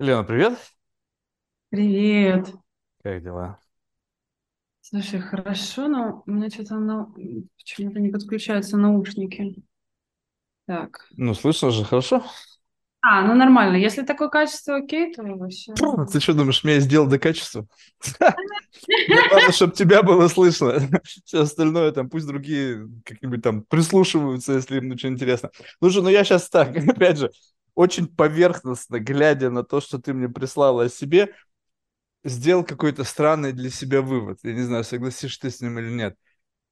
Лена, привет. Привет. Как дела? Слушай, хорошо, но у меня что-то на... почему-то не подключаются наушники. Так. Ну, слышно же, хорошо? А, ну нормально. Если такое качество окей, то вообще... Фу, Ты что думаешь, меня сделал до качества? Мне главное, чтобы тебя было слышно. Все остальное там, пусть другие как-нибудь там прислушиваются, если им очень интересно. Ну же, ну я сейчас так, опять же, очень поверхностно, глядя на то, что ты мне прислала о себе, сделал какой-то странный для себя вывод. Я не знаю, согласишься ты с ним или нет.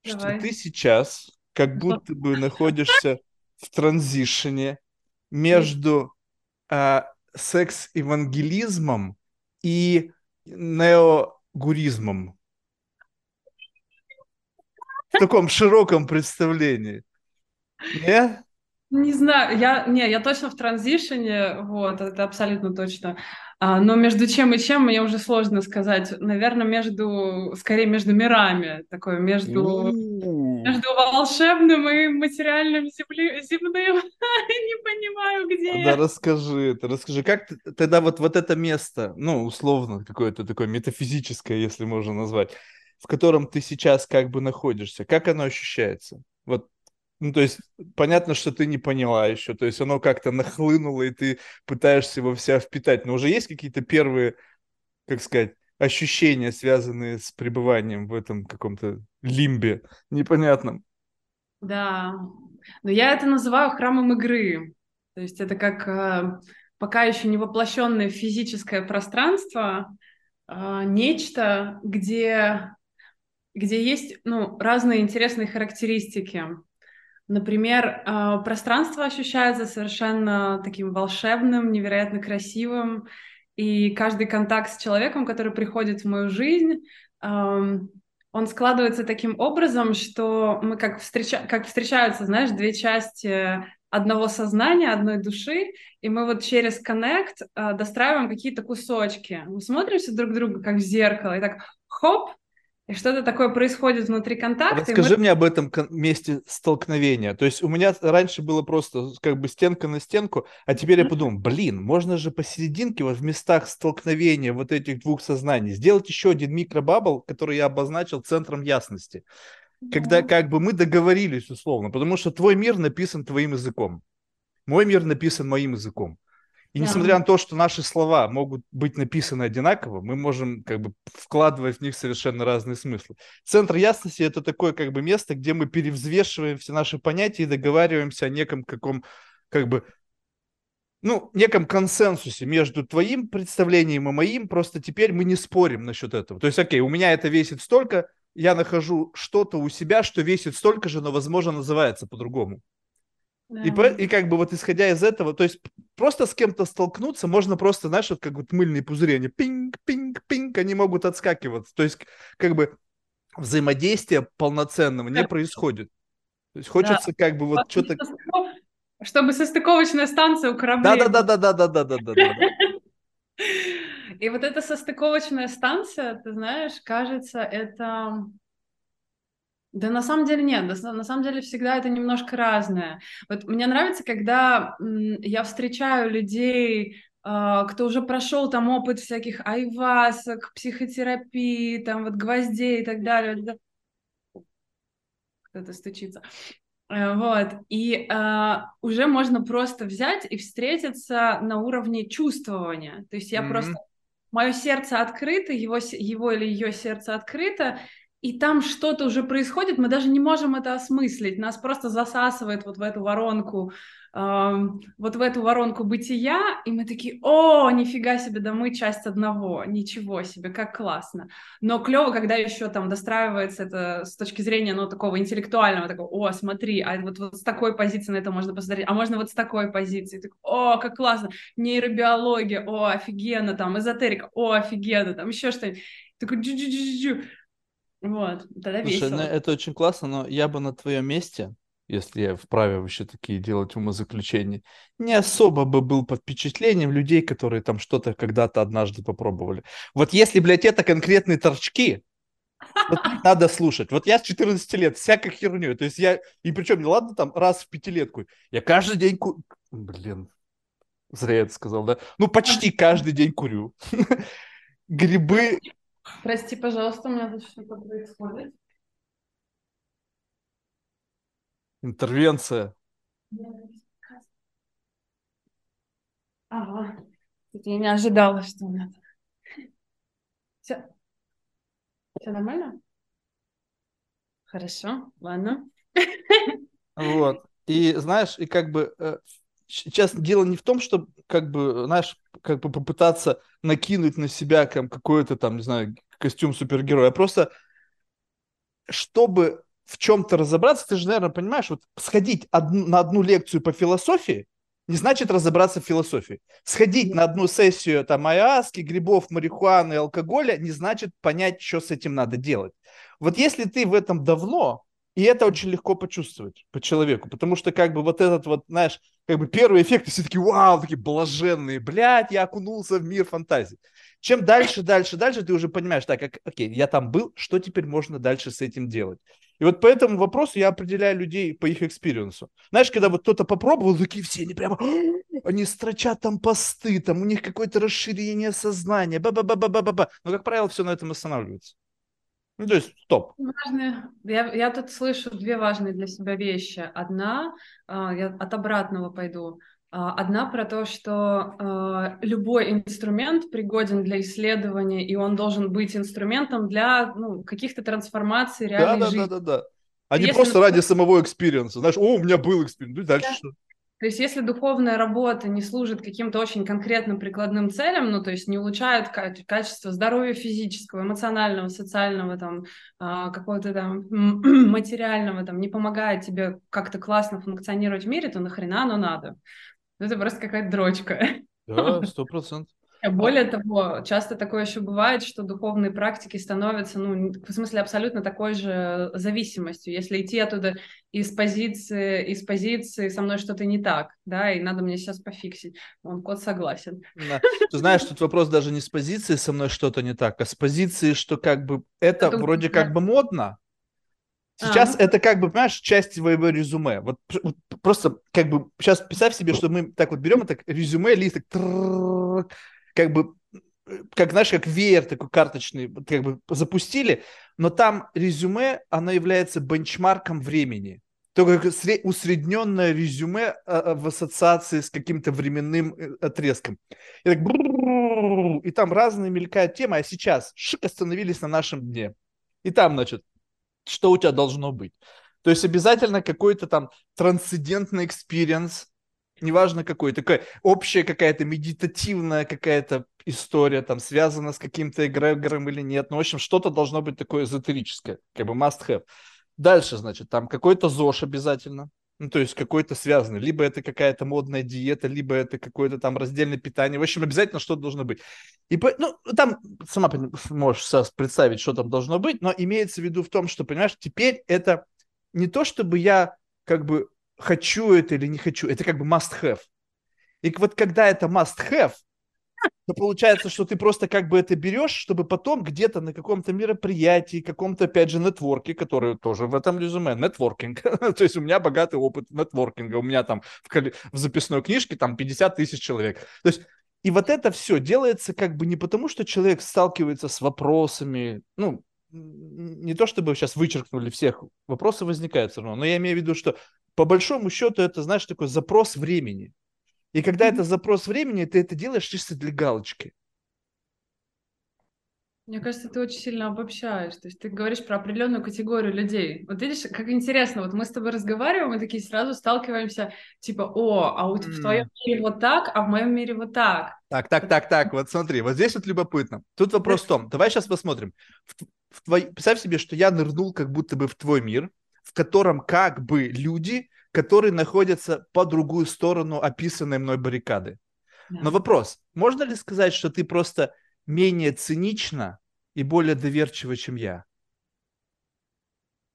Что Давай. ты сейчас как будто бы находишься в транзишене между а, секс-евангелизмом и неогуризмом. В таком широком представлении. Не? Не знаю, я, не, я точно в транзишене, вот, это абсолютно точно. А, но между чем и чем мне уже сложно сказать. Наверное, между, скорее между мирами, такое между между волшебным и материальным земли- земным. Не понимаю, где Да я. расскажи это, расскажи, как ты, тогда вот, вот это место, ну, условно, какое-то такое метафизическое, если можно назвать, в котором ты сейчас как бы находишься, как оно ощущается? Вот, ну, то есть, понятно, что ты не поняла еще, то есть оно как-то нахлынуло, и ты пытаешься его вся впитать, но уже есть какие-то первые, как сказать, ощущения, связанные с пребыванием в этом каком-то лимбе непонятном? Да, но я это называю храмом игры. То есть это как э, пока еще не воплощенное физическое пространство, э, нечто, где, где есть ну, разные интересные характеристики. Например, э, пространство ощущается совершенно таким волшебным, невероятно красивым, и каждый контакт с человеком, который приходит в мою жизнь, он складывается таким образом, что мы как, встреча... как встречаются, знаешь, две части одного сознания, одной души, и мы вот через коннект э, достраиваем какие-то кусочки. Мы смотримся друг друга как в зеркало, и так хоп, и что-то такое происходит внутри контакта, и мы Расскажи мне об этом месте столкновения. То есть у меня раньше было просто как бы стенка на стенку, а теперь я подумал, блин, можно же посерединке, вот в местах столкновения вот этих двух сознаний, сделать еще один микробабл, который я обозначил центром ясности. Когда Да, как бы мы договорились условно, потому что твой мир написан твоим языком, мой мир написан моим языком. И да. несмотря на то, что наши слова могут быть написаны одинаково, мы можем как бы вкладывать в них совершенно разные смыслы. Центр ясности– это такое как бы место, где мы перевзвешиваем все наши понятия и договариваемся о неком каком как бы ну, неком консенсусе между твоим представлением и моим, просто теперь мы не спорим насчет этого. То есть, окей, у меня это весит столько, я нахожу что-то у себя, что весит столько же, но, возможно, называется по-другому. И, Да. и как бы вот исходя из этого, то есть просто с кем-то столкнуться, можно просто, знаешь, вот как вот мыльные пузыри, они пинг, пинг, пинг, они могут отскакиваться. То есть как бы взаимодействия полноценного не происходит. То есть Да. хочется как бы вот что-то... Чтобы состыковочная станция у кораблей была. Да-да-да-да-да-да-да-да-да. И вот эта состыковочная станция, ты знаешь, кажется, это... Да на самом деле нет, на, на самом деле всегда это немножко разное. Вот мне нравится, когда я встречаю людей, а, кто уже прошел там опыт всяких айвасок, психотерапии, там вот гвоздей и так далее. Кто-то стучится. Э, Вот. И а, уже можно просто взять и встретиться на уровне чувствования. То есть я просто... Мгм. Мое сердце открыто, его, его или ее сердце открыто, и там что-то уже происходит, мы даже не можем это осмыслить. Нас просто засасывает вот в эту воронку, эм, вот в эту воронку бытия, и мы такие, о, нифига себе, да мы часть одного, ничего себе, как классно. Но клево, когда еще там достраивается это с точки зрения, ну, такого интеллектуального, такого, о, смотри, а вот, вот с такой позиции на это можно посмотреть, а можно вот с такой позиции, Так, о, как классно, нейробиология, о, офигенно, там, эзотерика, о, офигенно, там, еще что-нибудь. Такой джу-джу-джу-джу. Вот, тогда Слушай, ну весело. это очень классно, но я бы на твоем месте, если я вправе вообще такие делать умозаключения, не особо бы был под впечатлением людей, которые там что-то когда-то однажды попробовали. Вот если, блядь, это конкретные торчки, вот надо слушать. Вот я с 14 лет всякой херню. То есть я, и причем, не ладно, там раз в пятилетку, я каждый день... ку- Блин, Зря я это сказал, да? Ну, почти каждый день курю. Грибы... Прости, пожалуйста, у меня тут что-то происходит. Интервенция. Ага. Я не ожидала, что у меня Все. Все нормально? Хорошо, ладно. Вот. И знаешь, и как бы э, сейчас дело не в том, что как бы, знаешь, как бы попытаться накинуть на себя как, какой-то там, не знаю, костюм супергероя, а просто чтобы в чем-то разобраться, ты же, наверное, понимаешь, вот сходить одну, на одну лекцию по философии не значит разобраться в философии. Сходить на одну сессию там ayahuasca, грибов, марихуаны, алкоголя не значит понять, что с этим надо делать. Вот если ты в этом давно, и это очень легко почувствовать по человеку, потому что как бы вот этот вот, знаешь, как бы первый эффект, все такие, вау, такие блаженные, блядь, я окунулся в мир фантазии. Чем дальше, дальше, дальше, ты уже понимаешь, так, как, окей, я там был, что теперь можно дальше с этим делать? И вот по этому вопросу я определяю людей по их экспириенсу. Знаешь, когда вот кто-то попробовал, такие все, они прямо, они строчат там посты, там у них какое-то расширение сознания, ба-ба-ба-ба-ба-ба. Но, как правило, все на этом останавливается. Ну, то есть, стоп. Важные. Я, я тут слышу две важные для себя вещи. Одна, э, я от обратного пойду. Э, одна про то, что э, любой инструмент пригоден для исследования, и он должен быть инструментом для ну, каких-то трансформаций реальной да, жизни. Да, да, да, да. А не просто ради самого экспириенса. Знаешь, о, у меня был экспириенс, ну дальше да. что? То есть если духовная работа не служит каким-то очень конкретным прикладным целям, ну то есть не улучшает качество здоровья физического, эмоционального, социального, там, а, какого-то там материального, там, не помогает тебе как-то классно функционировать в мире, то нахрена оно надо? Это просто какая-то дрочка. Да, сто процентов. Более того, часто такое еще бывает, что духовные практики становятся, ну, в смысле, абсолютно такой же зависимостью. Если идти оттуда из позиции, из позиции со мной что-то не так, да, и надо мне сейчас пофиксить. Он кот согласен. Да. Ты знаешь, тут вопрос даже не с позиции со мной что-то не так, а с позиции, что как бы это, это вроде как бы модно, Сейчас а. это как бы, понимаешь, часть твоего резюме. Вот, вот просто как бы сейчас представь себе, что мы так вот берем это резюме, лист, так, как бы как, знаешь, как веер такой карточный, как бы запустили, но там резюме, оно является бенчмарком времени. Только усредненное резюме а, а, в ассоциации с каким-то временным э, отрезком. И, так, и там разные мелькают темы, а сейчас шик остановились на нашем дне. И там, значит, что у тебя должно быть. То есть обязательно какой-то там трансцендентный экспириенс, неважно какой, такая общая какая-то медитативная какая-то история, там, связана с каким-то эгрегором или нет. Ну, в общем, что-то должно быть такое эзотерическое, как бы must have. Дальше, значит, там какой-то ЗОЖ обязательно, ну, то есть какой-то связанный. Либо это какая-то модная диета, либо это какое-то там раздельное питание. В общем, обязательно что-то должно быть. И, ну, там сама можешь представить, что там должно быть, но имеется в виду в том, что, понимаешь, теперь это не то, чтобы я как бы хочу это или не хочу, это как бы must have. И вот когда это must have, то получается, что ты просто как бы это берешь, чтобы потом где-то на каком-то мероприятии, каком-то, опять же, нетворке, который тоже в этом резюме, нетворкинг. то есть у меня богатый опыт нетворкинга, у меня там в, в записной книжке там 50 тысяч человек. То есть и вот это все делается как бы не потому, что человек сталкивается с вопросами, ну, не то чтобы сейчас вычеркнули всех, вопросы возникают все равно, но я имею в виду, что по большому счету это, знаешь, такой запрос времени. И когда mm-hmm. это запрос времени, ты это делаешь чисто для галочки. Мне кажется, ты очень сильно обобщаешь. То есть ты говоришь про определенную категорию людей. Вот видишь, как интересно, вот мы с тобой разговариваем, мы такие сразу сталкиваемся, типа, о, а у, mm. в твоем мире вот так, а в моем мире вот так. Так, так, так, так, вот смотри, вот здесь вот любопытно. Тут вопрос в том, давай сейчас посмотрим. В, в твой, представь себе, что я нырнул как будто бы в твой мир, в котором как бы люди которые находятся по другую сторону описанной мной баррикады. Да. Но вопрос, можно ли сказать, что ты просто менее цинична и более доверчива, чем я?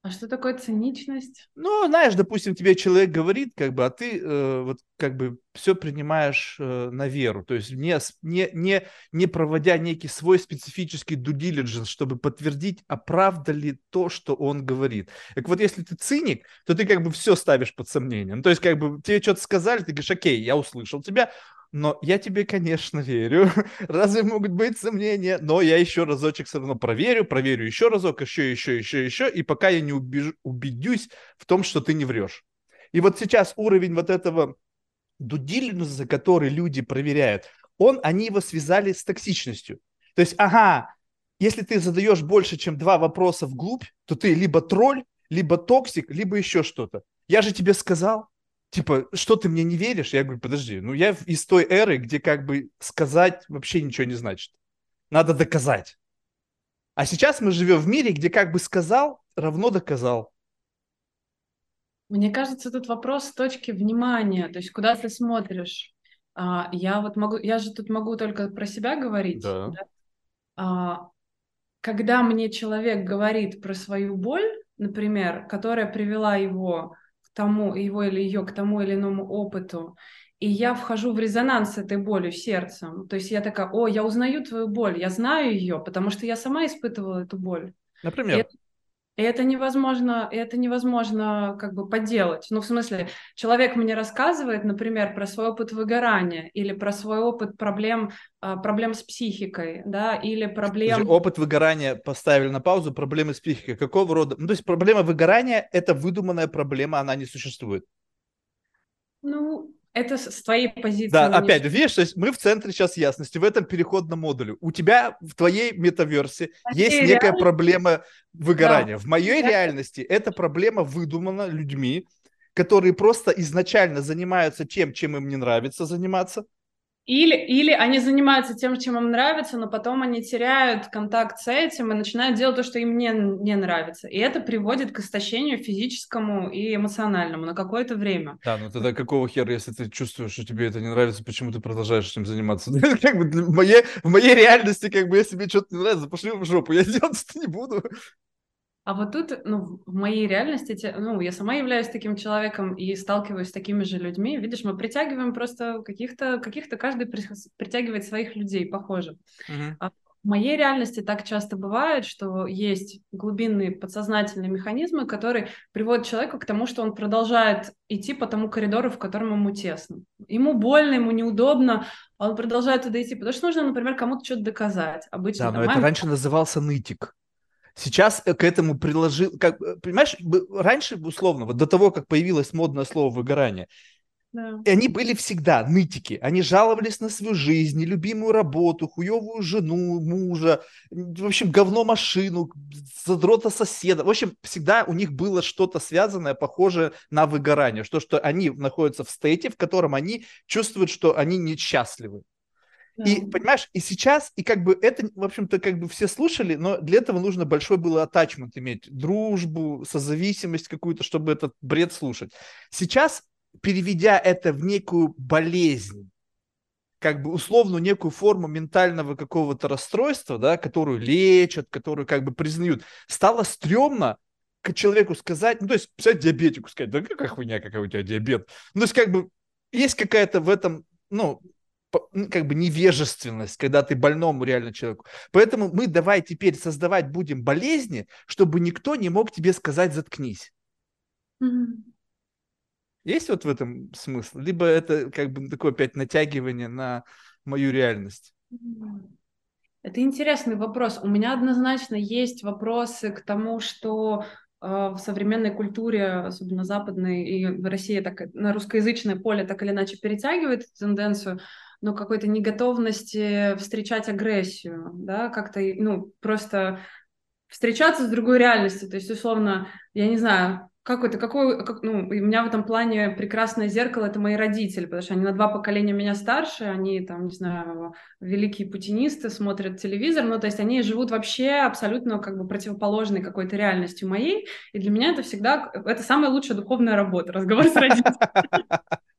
А что такое циничность? Ну, знаешь, допустим, тебе человек говорит, как бы, а ты э, вот как бы все принимаешь э, на веру, то есть не, не, не, не проводя некий свой специфический due diligence, чтобы подтвердить, а правда ли то, что он говорит. Так вот, если ты циник, то ты как бы все ставишь под сомнение. Ну, то есть как бы тебе что-то сказали, ты говоришь, окей, я услышал тебя, но я тебе, конечно, верю. Разве могут быть сомнения? Но я еще разочек все равно проверю, проверю еще разок, еще, еще, еще, еще, и пока я не убежу, убедюсь в том, что ты не врешь. И вот сейчас уровень вот этого due diligence'а, который люди проверяют, он, они его связали с токсичностью. То есть, ага, если ты задаешь больше, чем два вопроса вглубь, то ты либо тролль, либо токсик, либо еще что-то. Я же тебе сказал, типа, что ты мне не веришь? Я говорю, подожди, ну я из той эры, где как бы сказать вообще ничего не значит. Надо доказать. А сейчас мы живем в мире, где как бы сказал, равно доказал. Мне кажется, тут вопрос с точки внимания, то есть куда ты смотришь. А, я вот могу, я же тут могу только про себя говорить. Да. да? А, когда мне человек говорит про свою боль, например, которая привела его тому, его или ее к тому или иному опыту, и я вхожу в резонанс с этой болью сердцем. То есть я такая, о, я узнаю твою боль, я знаю ее, потому что я сама испытывала эту боль. Например? И и это невозможно, это невозможно как бы поделать. Ну, в смысле, человек мне рассказывает, например, про свой опыт выгорания или про свой опыт проблем, а, проблем с психикой, да, или проблем... Слушай, опыт выгорания поставили на паузу, проблемы с психикой. Какого рода? Ну, то есть проблема выгорания – это выдуманная проблема, она не существует. Ну, это с твоей позиции. Да, опять, видишь, то есть мы в центре сейчас ясности, в этом переходном модуле. У тебя в твоей метаверсе а есть некая реальности? проблема выгорания. Да. В моей да. реальности эта проблема выдумана людьми, которые просто изначально занимаются тем, чем им не нравится заниматься, или, или они занимаются тем, чем им нравится, но потом они теряют контакт с этим и начинают делать то, что им не, не нравится. И это приводит к истощению физическому и эмоциональному на какое-то время. Да, ну тогда какого хера, если ты чувствуешь, что тебе это не нравится, почему ты продолжаешь этим заниматься? как бы в моей, реальности, как бы, если тебе что-то не нравится, пошли в жопу, я делать это не буду. А вот тут, ну, в моей реальности, ну, я сама являюсь таким человеком и сталкиваюсь с такими же людьми. Видишь, мы притягиваем просто каких-то, каких-то каждый притягивает своих людей, похоже. Uh-huh. А в моей реальности так часто бывает, что есть глубинные подсознательные механизмы, которые приводят человека к тому, что он продолжает идти по тому коридору, в котором ему тесно. Ему больно, ему неудобно, а он продолжает туда идти, потому что нужно, например, кому-то что-то доказать. Обычно да, но это раньше назывался нытик. Сейчас э, к этому приложил, как, э, понимаешь, раньше, условно, вот до того, как появилось модное слово выгорание, да. И они были всегда нытики. Они жаловались на свою жизнь, нелюбимую работу, хуевую жену, мужа, в общем, говно машину, задрота соседа. В общем, всегда у них было что-то связанное, похожее на выгорание. Что, что они находятся в стейте, в котором они чувствуют, что они несчастливы. И, понимаешь, и сейчас, и как бы это, в общем-то, как бы все слушали, но для этого нужно большой был атачмент иметь, дружбу, созависимость какую-то, чтобы этот бред слушать. Сейчас, переведя это в некую болезнь, как бы условно некую форму ментального какого-то расстройства, да, которую лечат, которую как бы признают, стало стрёмно к человеку сказать, ну, то есть, писать диабетику сказать, да какая хуйня, какая у тебя диабет. Ну, то есть, как бы, есть какая-то в этом, ну, как бы невежественность, когда ты больному реально человеку. Поэтому мы давай теперь создавать будем болезни, чтобы никто не мог тебе сказать «заткнись». Mm-hmm. Есть вот в этом смысл? Либо это как бы такое опять натягивание на мою реальность? Это интересный вопрос. У меня однозначно есть вопросы к тому, что э, в современной культуре, особенно западной, и в России так, на русскоязычное поле так или иначе перетягивает эту тенденцию ну, какой-то неготовности встречать агрессию, да, как-то, ну, просто встречаться с другой реальностью. То есть, условно, я не знаю, как это, какой, как, ну, у меня в этом плане прекрасное зеркало — это мои родители, потому что они на два поколения меня старше, они там, не знаю, великие путинисты, смотрят телевизор, ну, то есть они живут вообще абсолютно как бы противоположной какой-то реальностью моей, и для меня это всегда, это самая лучшая духовная работа, разговор с родителями.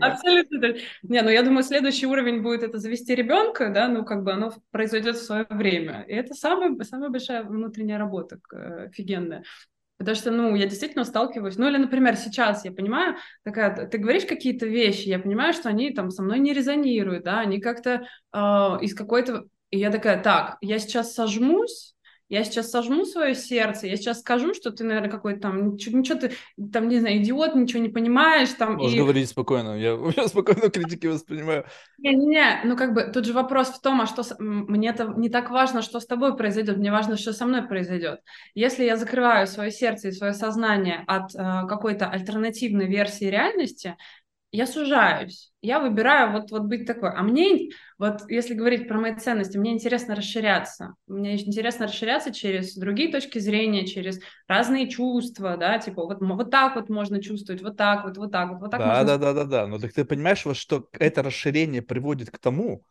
Абсолютно. Не, ну я думаю, следующий уровень будет это завести ребенка, да, ну как бы оно произойдет в свое время. И это самая, самая большая внутренняя работа э, офигенная. Потому что, ну, я действительно сталкиваюсь. Ну, или, например, сейчас я понимаю, такая, ты говоришь какие-то вещи, я понимаю, что они там со мной не резонируют, да, они как-то э, из какой-то... И я такая, так, я сейчас сожмусь, я сейчас сожму свое сердце, я сейчас скажу, что ты, наверное, какой-то там, ничего, ничего ты, там, не знаю, идиот, ничего не понимаешь. Там, Можешь и... говорить спокойно, я, я спокойно критики воспринимаю. Не-не-не, ну как бы тут же вопрос в том, а что с... мне это не так важно, что с тобой произойдет, мне важно, что со мной произойдет. Если я закрываю свое сердце и свое сознание от э, какой-то альтернативной версии реальности, я сужаюсь, я выбираю вот, вот быть такой. А мне, вот если говорить про мои ценности, мне интересно расширяться. Мне интересно расширяться через другие точки зрения, через разные чувства, да, типа вот, вот так вот можно чувствовать, вот так вот, вот так вот, вот так да, можно... Да, да, да, да, но так ты понимаешь, вот, что это расширение приводит к тому,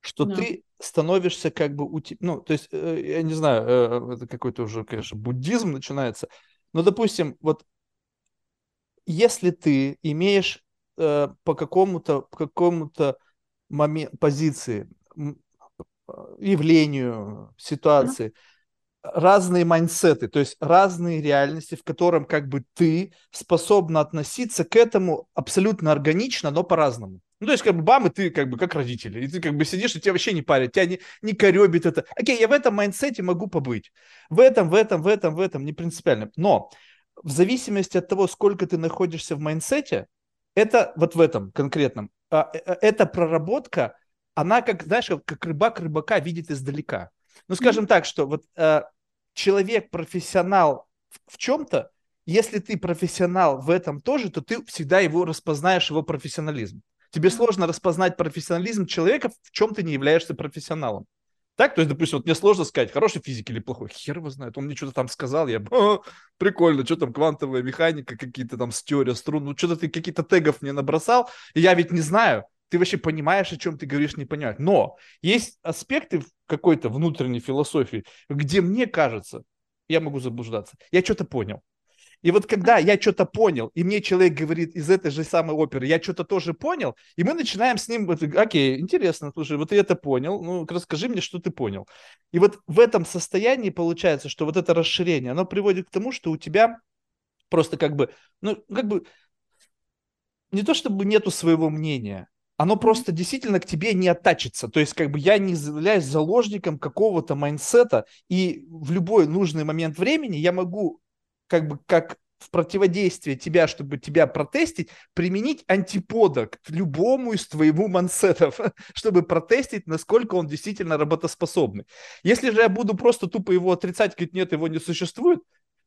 что Да. ты становишься как бы, у те- ну, то есть, э, я не знаю, э, это какой-то уже, конечно, буддизм начинается, но, допустим, вот если ты имеешь э, по какому-то по какому-то моме- позиции, явлению, ситуации, разные mindset ы, то есть разные реальности, в котором как бы ты способна относиться к этому абсолютно органично, но по-разному. Ну, то есть, как бы, бам, и ты как бы как родители. И ты как бы сидишь, и тебя вообще не парит, тебя не, не коребит это. Окей, я в этом mindset е могу побыть. В этом, в этом, в этом, в этом, не принципиально. Но в зависимости от того, сколько ты находишься в mindset е, это вот в этом конкретном, а, э, э, эта проработка, она как, знаешь, как, рыбак рыбака видит издалека. Ну, скажем так, что вот э, человек профессионал в чем-то, если ты профессионал в этом тоже, то ты всегда его распознаешь, его профессионализм. Тебе сложно распознать профессионализм человека, в чем ты не являешься профессионалом. Так, то есть, допустим, вот мне сложно сказать, хороший физик или плохой, хер его знает, он мне что-то там сказал, я, «О, прикольно, что там, квантовая механика, какие-то там теория струн, ну что-то ты какие-то тегов мне набросал, и я ведь не знаю, ты вообще понимаешь, о чем ты говоришь, не понимаешь. Но есть аспекты какой-то внутренней философии, где мне кажется, я могу заблуждаться, я что-то понял. И вот когда я что-то понял, и мне человек говорит из этой же самой оперы, я что-то тоже понял, и мы начинаем с ним, вот, окей, интересно, слушай, вот ты это понял, ну расскажи мне, что ты понял. И вот в этом состоянии получается, что вот это расширение, оно приводит к тому, что у тебя просто как бы, ну как бы, не то чтобы нету своего мнения, оно просто действительно к тебе не оттачится. То есть, как бы я не являюсь заложником какого-то майнсета, и в любой нужный момент времени я могу, как бы, как в противодействие тебя, чтобы тебя протестить, применить антипода к любому из твоего мансетов, чтобы протестить, насколько он действительно работоспособный. Если же я буду просто тупо его отрицать, говорить, нет, его не существует,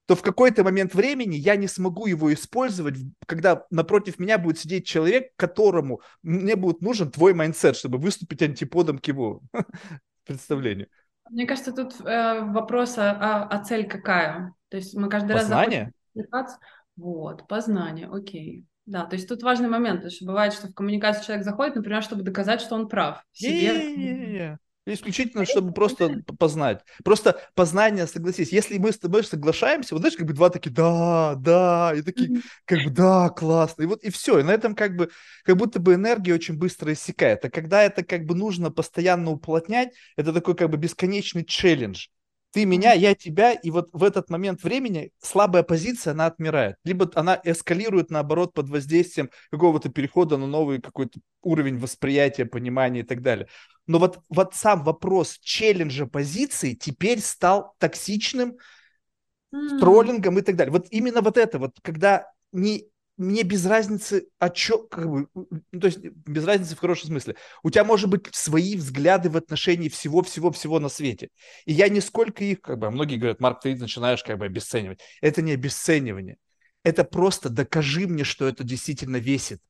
то в какой-то момент времени я не смогу его использовать, когда напротив меня будет сидеть человек, которому мне будет нужен твой mindset, чтобы выступить антиподом к его представлению. Мне кажется, тут э, вопрос, а, а цель какая? То есть мы каждый Познание? раз заходим Вот, познание, окей. Да, то есть тут важный момент, потому что бывает, что в коммуникацию человек заходит, например, чтобы доказать, что он прав в себе. Исключительно, чтобы просто познать. Просто познание, согласись. Если мы с тобой соглашаемся, вот знаешь, как бы два такие, да, да, и такие, как бы, да, классно. И вот и все. И на этом как бы, как будто бы энергия очень быстро иссякает. А когда это как бы нужно постоянно уплотнять, это такой как бы бесконечный челлендж. Ты меня, я тебя, и вот в этот момент времени слабая позиция, она отмирает. Либо она эскалирует, наоборот, под воздействием какого-то перехода на новый какой-то уровень восприятия, понимания и так далее. Но вот, вот сам вопрос челленджа позиции теперь стал токсичным, mm. троллингом и так далее. Вот именно вот это вот, когда не мне без разницы, о чем, как бы, ну, то есть без разницы в хорошем смысле. У тебя может быть свои взгляды в отношении всего-всего-всего на свете. И я нисколько их, как бы, многие говорят, Марк, ты начинаешь как бы обесценивать. Это не обесценивание. Это просто докажи мне, что это действительно весит.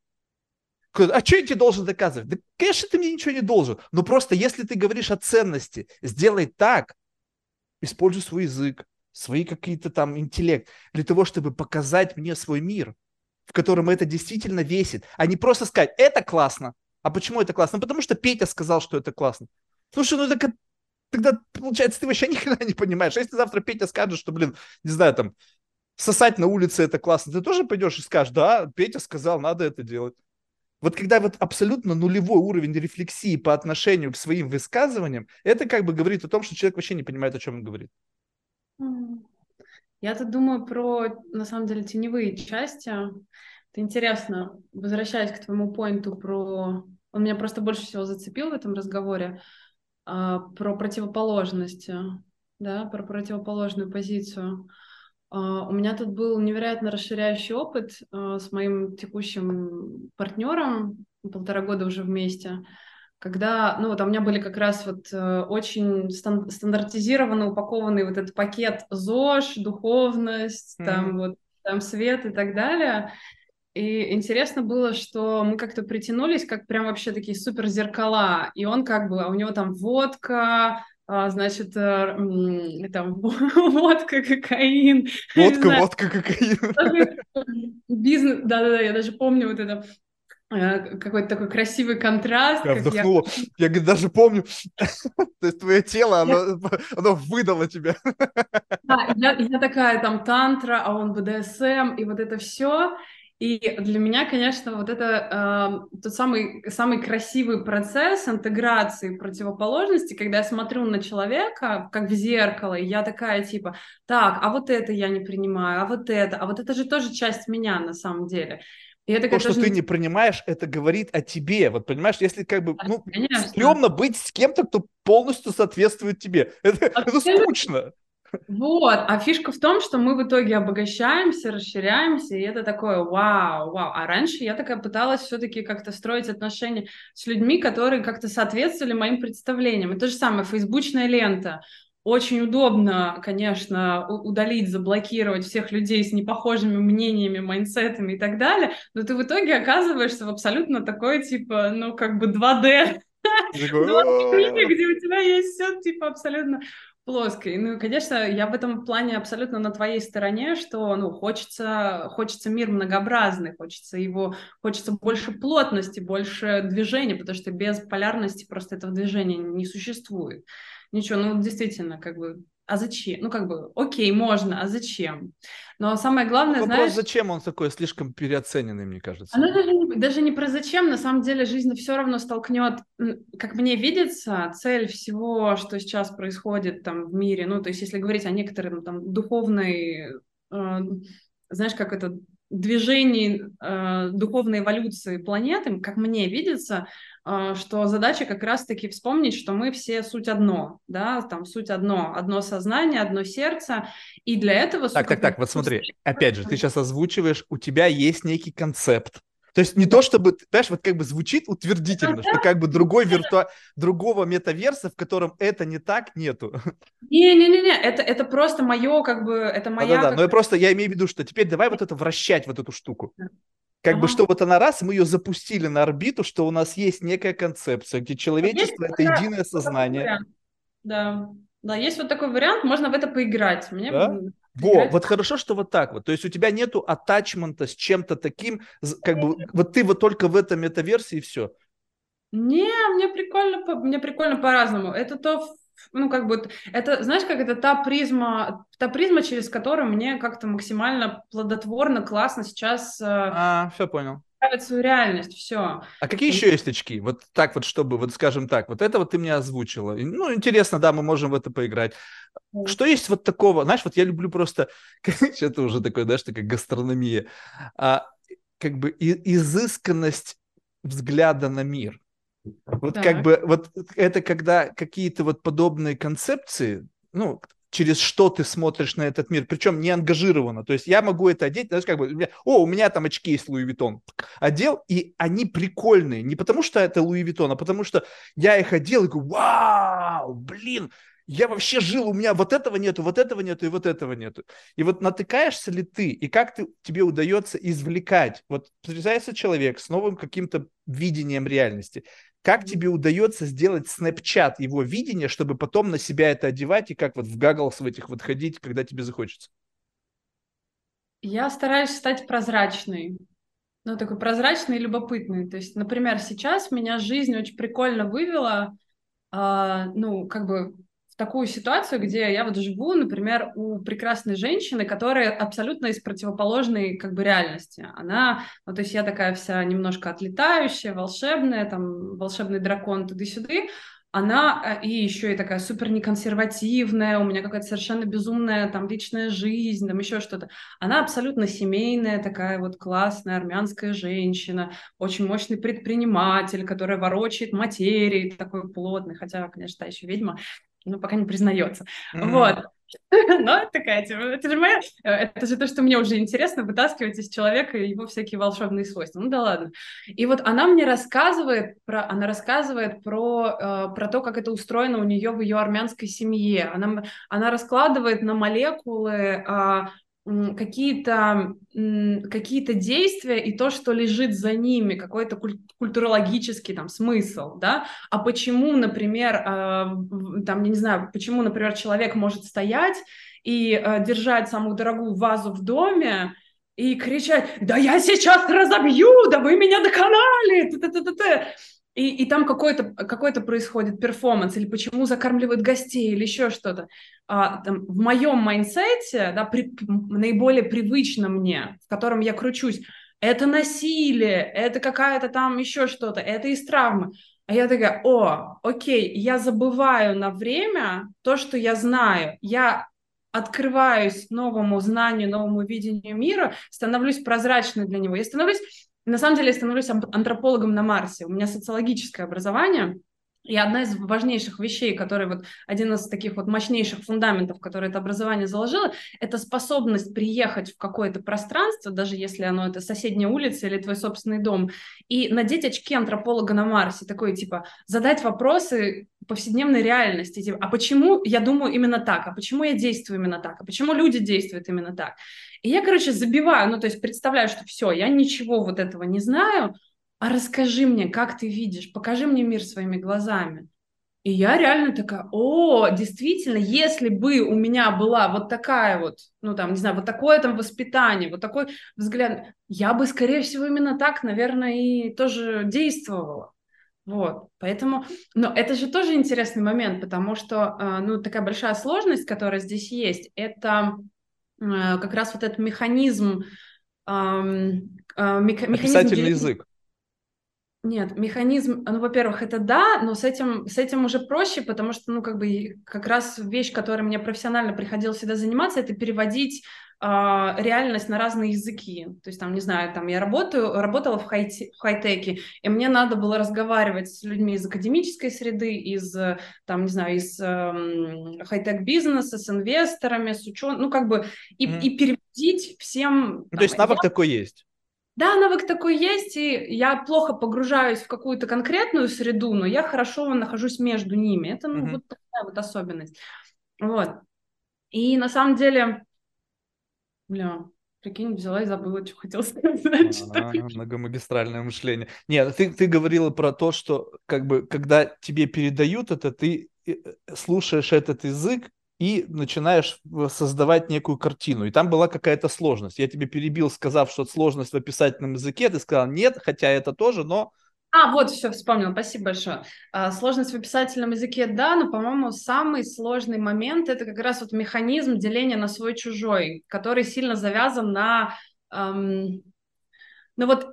А что я тебе должен доказывать? Да, конечно, ты мне ничего не должен. Но просто если ты говоришь о ценности, сделай так, используй свой язык, свои какие-то там интеллект для того, чтобы показать мне свой мир в котором это действительно весит, а не просто сказать, это классно. А почему это классно? Ну, потому что Петя сказал, что это классно. Слушай, ну так тогда, получается, ты вообще никогда не понимаешь. А если завтра Петя скажет, что, блин, не знаю, там, сосать на улице это классно, ты тоже пойдешь и скажешь, да, Петя сказал, надо это делать. Вот когда вот абсолютно нулевой уровень рефлексии по отношению к своим высказываниям, это как бы говорит о том, что человек вообще не понимает, о чем он говорит. Я тут думаю про, на самом деле, теневые части. Это интересно, возвращаясь к твоему поинту про... Он меня просто больше всего зацепил в этом разговоре, а, про противоположности. да, про противоположную позицию. Uh, у меня тут был невероятно расширяющий опыт uh, с моим текущим партнером, полтора года уже вместе, когда, ну вот, а у меня были как раз вот uh, очень стан- стандартизированно упакованный вот этот пакет ЗОЖ, духовность, mm-hmm. там вот, там свет и так далее. И интересно было, что мы как-то притянулись, как прям вообще такие супер зеркала. И он как бы, а у него там водка, а, значит, э, там водка, кокаин. Водка, водка, кокаин. Бизнес, да-да-да, я даже помню вот это э, какой-то такой красивый контраст. Я вдохнула. Я, я даже помню, то есть твое тело, оно, оно выдало тебя. Да, я, я такая там тантра, а он БДСМ, и вот это все. И для меня, конечно, вот это э, тот самый, самый красивый процесс интеграции противоположности, когда я смотрю на человека, как в зеркало, и я такая типа, так, а вот это я не принимаю, а вот это, а вот это же тоже часть меня на самом деле. И это, То, что даже... ты не принимаешь, это говорит о тебе. Вот понимаешь, если как бы, ну, Конечно. стрёмно быть с кем-то, кто полностью соответствует тебе. Это, это скучно. Вот, а фишка в том, что мы в итоге обогащаемся, расширяемся, и это такое вау, вау. А раньше я такая пыталась все-таки как-то строить отношения с людьми, которые как-то соответствовали моим представлениям. И то же самое, фейсбучная лента. Очень удобно, конечно, удалить, заблокировать всех людей с непохожими мнениями, майнсетами и так далее, но ты в итоге оказываешься в абсолютно такой, типа, ну, как бы 2D, 2D, где у тебя есть все, типа, абсолютно плоской. Ну, конечно, я в этом плане абсолютно на твоей стороне, что, ну, хочется, хочется мир многообразный, хочется его, хочется больше плотности, больше движения, потому что без полярности просто этого движения не существует. Ничего, ну, действительно, как бы а зачем? Ну, как бы, окей, можно, а зачем? Но самое главное, Вопрос, знаешь... зачем он такой слишком переоцененный, мне кажется. Оно даже не, даже не про зачем, на самом деле жизнь все равно столкнет, как мне видится, цель всего, что сейчас происходит там в мире, ну, то есть если говорить о некотором там духовной, э, знаешь, как это движении э, духовной эволюции планеты, как мне видится, э, что задача как раз-таки вспомнить, что мы все суть одно, да, там суть одно, одно сознание, одно сердце, и для этого... Так, так, так, вот смотри, опять же, ты сейчас озвучиваешь, у тебя есть некий концепт, то есть не то, чтобы, знаешь, вот как бы звучит утвердительно, что как бы другой вирту... другого метаверса, в котором это не так, нету. Не-не-не, это, это просто мое, как бы, это моя... Да-да-да, но я просто, я имею в виду, что теперь давай вот это вращать, вот эту штуку. Как ага. бы, что вот она раз, мы ее запустили на орбиту, что у нас есть некая концепция, где человечество – это единое сознание. Да, да, есть вот такой вариант, можно в это поиграть. Мне да? Во, вот хорошо, что вот так вот. То есть у тебя нету attachment а с чем-то таким, как бы вот ты вот только в этом метаверсе и все. Не, мне прикольно, мне прикольно по-разному. Это то, ну как бы, это, знаешь, как это та призма, та призма, через которую мне как-то максимально плодотворно, классно сейчас. Э, а, все понял свою реальность, все. А какие еще есть очки? Вот так вот, чтобы, вот скажем так, вот это вот ты мне озвучила. Ну, интересно, да, мы можем в это поиграть. Что есть вот такого? Знаешь, вот я люблю просто, это уже такое, знаешь, такая гастрономия, а, как бы и, изысканность взгляда на мир. Вот так. как бы, вот это когда какие-то вот подобные концепции, ну, через что ты смотришь на этот мир, причем не ангажированно. То есть я могу это одеть, знаешь, как бы, у меня, о, у меня там очки есть Луи Виттон. Одел, и они прикольные. Не потому что это Louis Vuitton, а потому что я их одел и говорю, вау, блин, я вообще жил, у меня вот этого нету, вот этого нету и вот этого нету. И вот натыкаешься ли ты, и как ты, тебе удается извлекать, вот встречается человек с новым каким-то видением реальности, как тебе удается сделать snapshot его видения, чтобы потом на себя это одевать и как вот в goggles в этих вот ходить, когда тебе захочется? Я стараюсь стать прозрачной. Ну, такой прозрачный и любопытный. То есть, например, сейчас меня жизнь очень прикольно вывела, э, ну, как бы такую ситуацию, где я вот живу, например, у прекрасной женщины, которая абсолютно из противоположной как бы реальности. Она, ну, то есть я такая вся немножко отлетающая, волшебная, там, волшебный дракон туды-сюды, она э, и еще и такая супер неконсервативная, у меня какая-то совершенно безумная там личная жизнь, там еще что-то. Она абсолютно семейная, такая вот классная армянская женщина, очень мощный предприниматель, которая ворочает материи, такой плотный, хотя, конечно, та еще ведьма. Ну, пока не признается. Mm-hmm. Вот. Но такая, это же моя... Э, это же то, что мне уже интересно, вытаскивать из человека его всякие волшебные свойства. Ну да ладно. И вот она мне рассказывает про... Она рассказывает про, э, про то, как это устроено у нее в ее армянской семье. Она, она раскладывает на молекулы какие-то какие действия и то, что лежит за ними, какой-то куль- культурологический там смысл, да, а почему, например, э, там, я не знаю, почему, например, человек может стоять и э, держать самую дорогую вазу в доме, и кричать, да я сейчас разобью, да вы меня доконали, т -т -т -т -т. И, и там какой-то какой происходит перформанс, или почему закармливают гостей, или еще что-то. А, в моем майнсете, да, при, наиболее привычно мне, в котором я кручусь, это насилие, это какая-то там еще что-то, это из травмы. А я такая, о, окей, я забываю на время то, что я знаю. Я открываюсь новому знанию, новому видению мира, становлюсь прозрачной для него. Я становлюсь на самом деле я становлюсь антропологом на Марсе. У меня социологическое образование. И одна из важнейших вещей, которые вот один из таких вот мощнейших фундаментов, которые это образование заложило, это способность приехать в какое-то пространство, даже если оно это соседняя улица или твой собственный дом, и надеть очки антрополога на Марсе, такой типа задать вопросы повседневной реальности, типа, а почему я думаю именно так, а почему я действую именно так, а почему люди действуют именно так. И я, короче, забиваю, ну, то есть представляю, что все, я ничего вот этого не знаю, а расскажи мне, как ты видишь, покажи мне мир своими глазами. И я реально такая, о, действительно, если бы у меня была вот такая вот, ну там, не знаю, вот такое там воспитание, вот такой взгляд, я бы, скорее всего, именно так, наверное, и тоже действовала. Вот, поэтому, но это же тоже интересный момент, потому что, э, ну, такая большая сложность, которая здесь есть, это как раз вот этот механизм... Э, механизм язык. Нет, механизм, ну, во-первых, это да, но с этим, с этим уже проще, потому что, ну, как бы, как раз вещь, которой мне профессионально приходилось всегда заниматься, это переводить а, реальность на разные языки. То есть там, не знаю, там я работаю, работала в, хай в хай-теке, и мне надо было разговаривать с людьми из академической среды, из, там, не знаю, из эм, хай-тек бизнеса, с инвесторами, с учеными, ну, как бы, и, mm. и переводить всем... Ну, то есть навык я... такой есть? Да, навык такой есть, и я плохо погружаюсь в какую-то конкретную среду, но я хорошо нахожусь между ними. Это, ну, mm-hmm. вот такая вот особенность. Вот. И на самом деле Бля, прикинь, взяла и забыла, что хотела сказать. А, многомагистральное мышление. Нет, ты, ты говорила про то, что как бы, когда тебе передают это, ты э, слушаешь этот язык и начинаешь создавать некую картину. И там была какая-то сложность. Я тебе перебил, сказав, что сложность в описательном языке. Ты сказал нет, хотя это тоже, но а, вот, все, вспомнил, спасибо большое. А, сложность в описательном языке, да, но, по-моему, самый сложный момент – это как раз вот механизм деления на свой-чужой, который сильно завязан на… Эм, ну вот,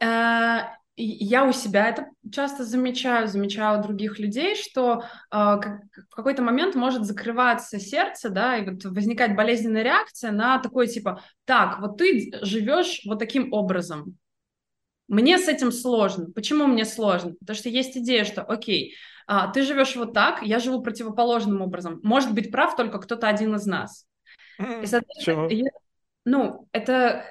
э, я у себя это часто замечаю, замечаю у других людей, что э, как, в какой-то момент может закрываться сердце, да, и вот возникать болезненная реакция на такой типа, так, вот ты живешь вот таким образом, мне с этим сложно. Почему мне сложно? Потому что есть идея, что, окей, а, ты живешь вот так, я живу противоположным образом. Может быть прав только кто-то один из нас. И, я, ну, это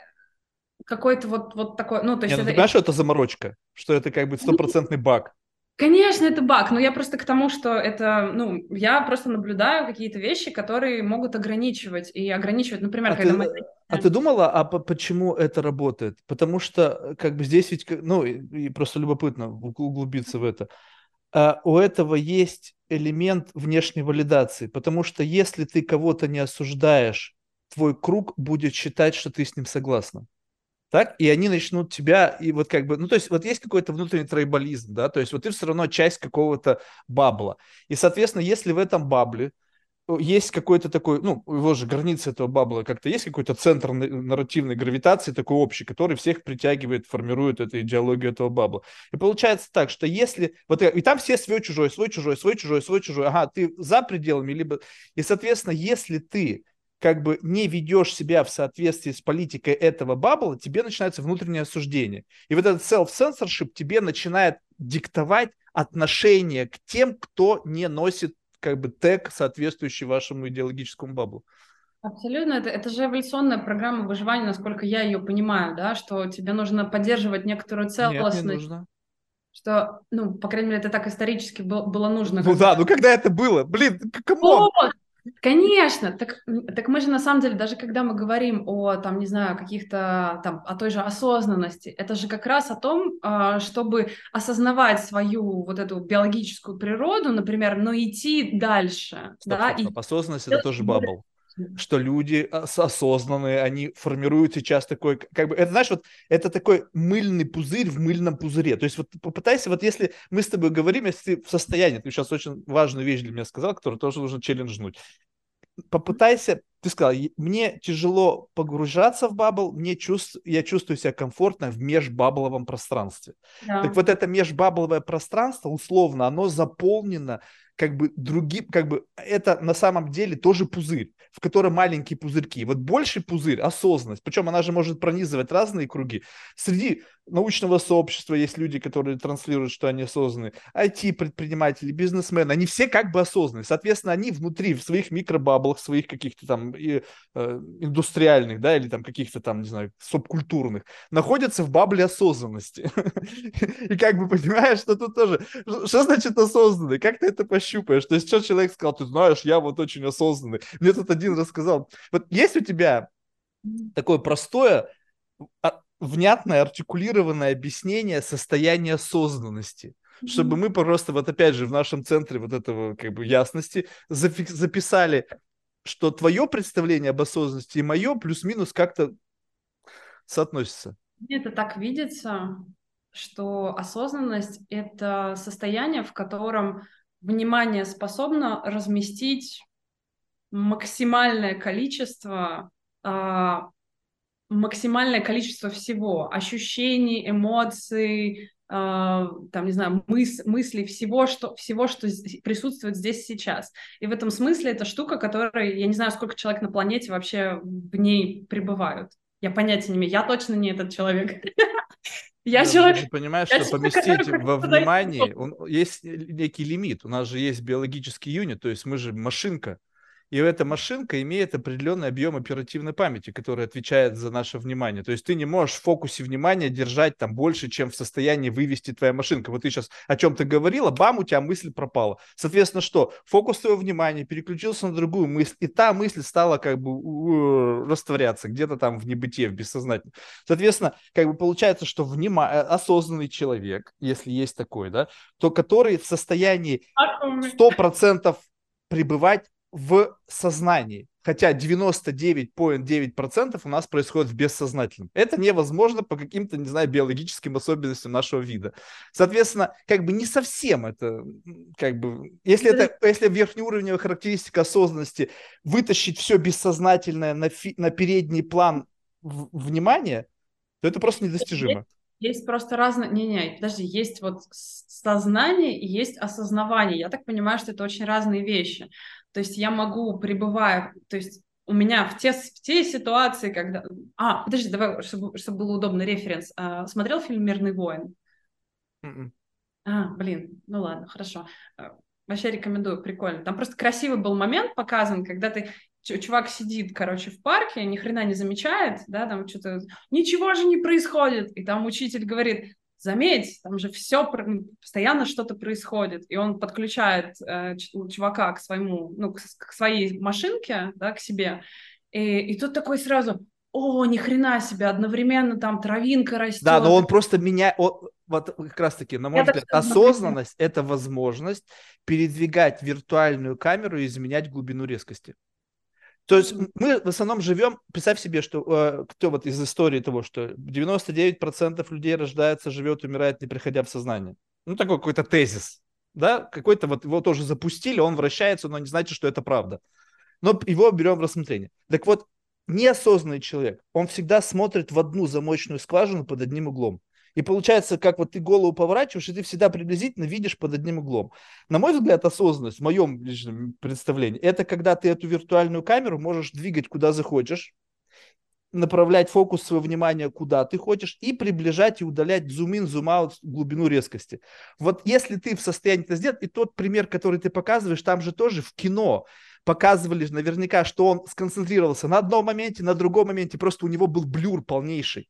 какой-то вот, вот такой, ну, то есть... Нет, ну, это... ты понимаешь, что это заморочка? Что это как бы стопроцентный баг? Конечно, это баг, но я просто к тому, что это, ну, я просто наблюдаю какие-то вещи, которые могут ограничивать и ограничивать, например, а когда ты, мы... А ты думала, а почему это работает? Потому что, как бы здесь ведь, ну, и просто любопытно углубиться в это. А у этого есть элемент внешней валидации, потому что если ты кого-то не осуждаешь, твой круг будет считать, что ты с ним согласна так, и они начнут тебя, и вот как бы, ну, то есть вот есть какой-то внутренний тройболизм, да, то есть вот ты все равно часть какого-то бабла, и, соответственно, если в этом бабле э, есть какой-то такой, ну, его же границы этого бабла, как-то есть какой-то центр нарративной гравитации такой общий, который всех притягивает, формирует эту идеологию этого бабла. И получается так, что если, вот, и там все свой чужой, свой чужой, свой чужой, свой чужой, ага, ты за пределами, либо, и, соответственно, если ты как бы не ведешь себя в соответствии с политикой этого бабла, тебе начинается внутреннее осуждение. И вот этот self-censorship тебе начинает диктовать отношение к тем, кто не носит как бы тег, соответствующий вашему идеологическому баблу. Абсолютно, это, это же эволюционная программа выживания, насколько я ее понимаю, да, что тебе нужно поддерживать некоторую целостность. Нет, не нужно. Что, ну, по крайней мере, это так исторически было, было нужно. Ну да, ну когда это было? Блин, come on! Вот, Конечно, так, так мы же на самом деле, даже когда мы говорим о, там, не знаю, каких-то, там, о той же осознанности, это же как раз о том, а, чтобы осознавать свою вот эту биологическую природу, например, но идти дальше. Стоп, да? стоп, стоп. Осознанность — это тоже bubble что люди осознанные, они формируют сейчас такой, как бы, это, знаешь, вот это такой мыльный пузырь в мыльном пузыре. То есть вот попытайся, вот если мы с тобой говорим, если ты в состоянии, ты сейчас очень важную вещь для меня сказал, которую тоже нужно челленджнуть. Попытайся, ты сказал, мне тяжело погружаться в бабл, мне чувств, я чувствую себя комфортно в межбабловом пространстве. Да. Так вот это межбабловое пространство, условно, оно заполнено как бы другим, как бы это на самом деле тоже пузырь, в котором маленькие пузырьки. Вот больший пузырь, осознанность, причем она же может пронизывать разные круги. Среди научного сообщества есть люди, которые транслируют, что они осознанные. IT-предприниматели, бизнесмены, они все как бы осознанные. Соответственно, они внутри, в своих микробаблах, своих каких-то там и, э, индустриальных, да, или там каких-то там, не знаю, субкультурных, находятся в бабле осознанности. И как бы понимаешь, что тут тоже, что значит осознанный? Как ты это пощупаешь? То есть, что человек сказал, ты знаешь, я вот очень осознанный. Мне тут один рассказал. Вот есть у тебя такое простое а, внятное, артикулированное объяснение состояния осознанности. Чтобы мы просто, вот опять же, в нашем центре вот этого как бы ясности записали, что твое представление об осознанности и мое плюс-минус как-то соотносится. Мне это так видится, что осознанность — это состояние, в котором внимание способно разместить максимальное количество а, максимальное количество всего, ощущений, эмоций, э, там, не знаю, мыс мыслей, всего что, всего, что присутствует здесь сейчас. И в этом смысле это штука, которая, я не знаю, сколько человек на планете вообще в ней пребывают. Я понятия не имею, я точно не этот человек. Я человек... понимаешь, что поместить во внимание, есть некий лимит. У нас же есть биологический юнит, то есть мы же машинка. И эта машинка имеет определенный объем оперативной памяти, который отвечает за наше внимание. То есть ты не можешь в фокусе внимания держать там больше, чем в состоянии вывести твоя машинка. Вот ты сейчас о чем-то говорила, бам, у тебя мысль пропала. Соответственно, что? Фокус твоего внимания переключился на другую мысль, и та мысль стала как бы растворяться где-то там в небытие, в бессознательном. Соответственно, как бы получается, что внима... Э, осознанный человек, если есть такой, да, то который в состоянии 100% пребывать в сознании, хотя 99,9% у нас происходит в бессознательном. Это невозможно по каким-то, не знаю, биологическим особенностям нашего вида. Соответственно, как бы не совсем это, как бы, если это, если верхнеуровневая характеристика осознанности вытащить все бессознательное на, фи, на передний план внимания, то это просто недостижимо. Есть просто разные... Не-не, подожди, есть вот сознание и есть осознавание. Я так понимаю, что это очень разные вещи. То есть я могу, пребывая, то есть у меня в те, в те ситуации, когда... А, подожди, давай, чтобы, чтобы был удобный референс. А, смотрел фильм «Мирный воин»? Mm-mm. М-м. А, блин, ну ладно, хорошо. А, вообще рекомендую, прикольно. Там просто красивый был момент показан, когда ты чувак сидит, короче, в парке, ни хрена не замечает, да, там что-то, ничего же не происходит, и там учитель говорит, заметь, там же все постоянно что-то происходит, и он подключает э, чувака к своему, ну, к, к своей машинке, да, к себе, и, и тут такой сразу, о, ни хрена себе, одновременно там травинка растет. Да, но он просто меня, он, вот как раз таки, на мой это взгляд, осознанность – это возможность передвигать виртуальную камеру и изменять глубину резкости. То есть мы в основном живем, представь себе, что э, кто вот из истории того, что 99% людей рождается, живет, умирает, не приходя в сознание. Ну, такой какой-то тезис, да, какой-то вот его тоже запустили, он вращается, но не значит, что это правда. Но его берем в рассмотрение. Так вот, неосознанный человек, он всегда смотрит в одну замочную скважину под одним углом. И получается, как вот ты голову поворачиваешь, и ты всегда приблизительно видишь под одним углом. На мой взгляд, осознанность, в моем личном представлении, это когда ты эту виртуальную камеру можешь двигать куда захочешь, направлять фокус своего внимания куда ты хочешь и приближать и удалять зум-ин, зум-аут, глубину резкости. Вот если ты в состоянии это сделать, и тот пример, который ты показываешь, там же тоже в кино показывали наверняка, что он сконцентрировался на одном моменте, на другом моменте, просто у него был блюр полнейший.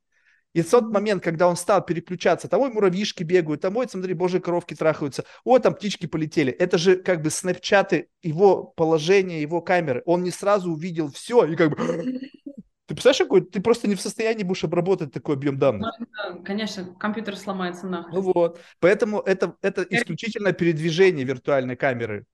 И в тот момент, когда он стал переключаться, там, ой, муравьишки бегают, там, ой, смотри, божьи коровки трахаются, ой, там птички полетели. Это же как бы снэпчаты его положения, его камеры. Он не сразу увидел все и как бы... Ты представляешь, какой? Ты просто не в состоянии будешь обработать такой объем данных. Конечно, компьютер сломается нахрен. Ну вот. Поэтому это, это исключительно передвижение виртуальной камеры.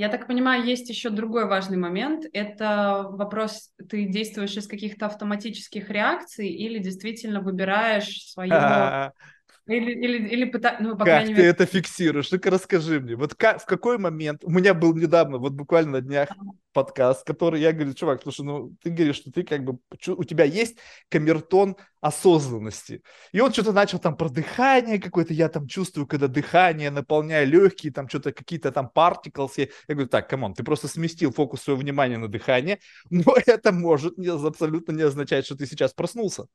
Я так понимаю, есть еще другой важный момент. Это вопрос, ты действуешь из каких-то автоматических реакций или действительно выбираешь свое... Или, или, или пыта... ну, по как ты мере... это фиксируешь? Ну-ка расскажи мне. Вот как, в какой момент... У меня был недавно, вот буквально на днях, подкаст, который я говорю, чувак, слушай, ну ты говоришь, что ты как бы, у тебя есть камертон осознанности. И он что-то начал там про дыхание какое-то, я там чувствую, когда дыхание наполняя легкие, там что-то какие-то там particles. Я, я говорю, так, come on, ты просто сместил фокус своего внимания на дыхание, но это может не, абсолютно не означать, что ты сейчас проснулся.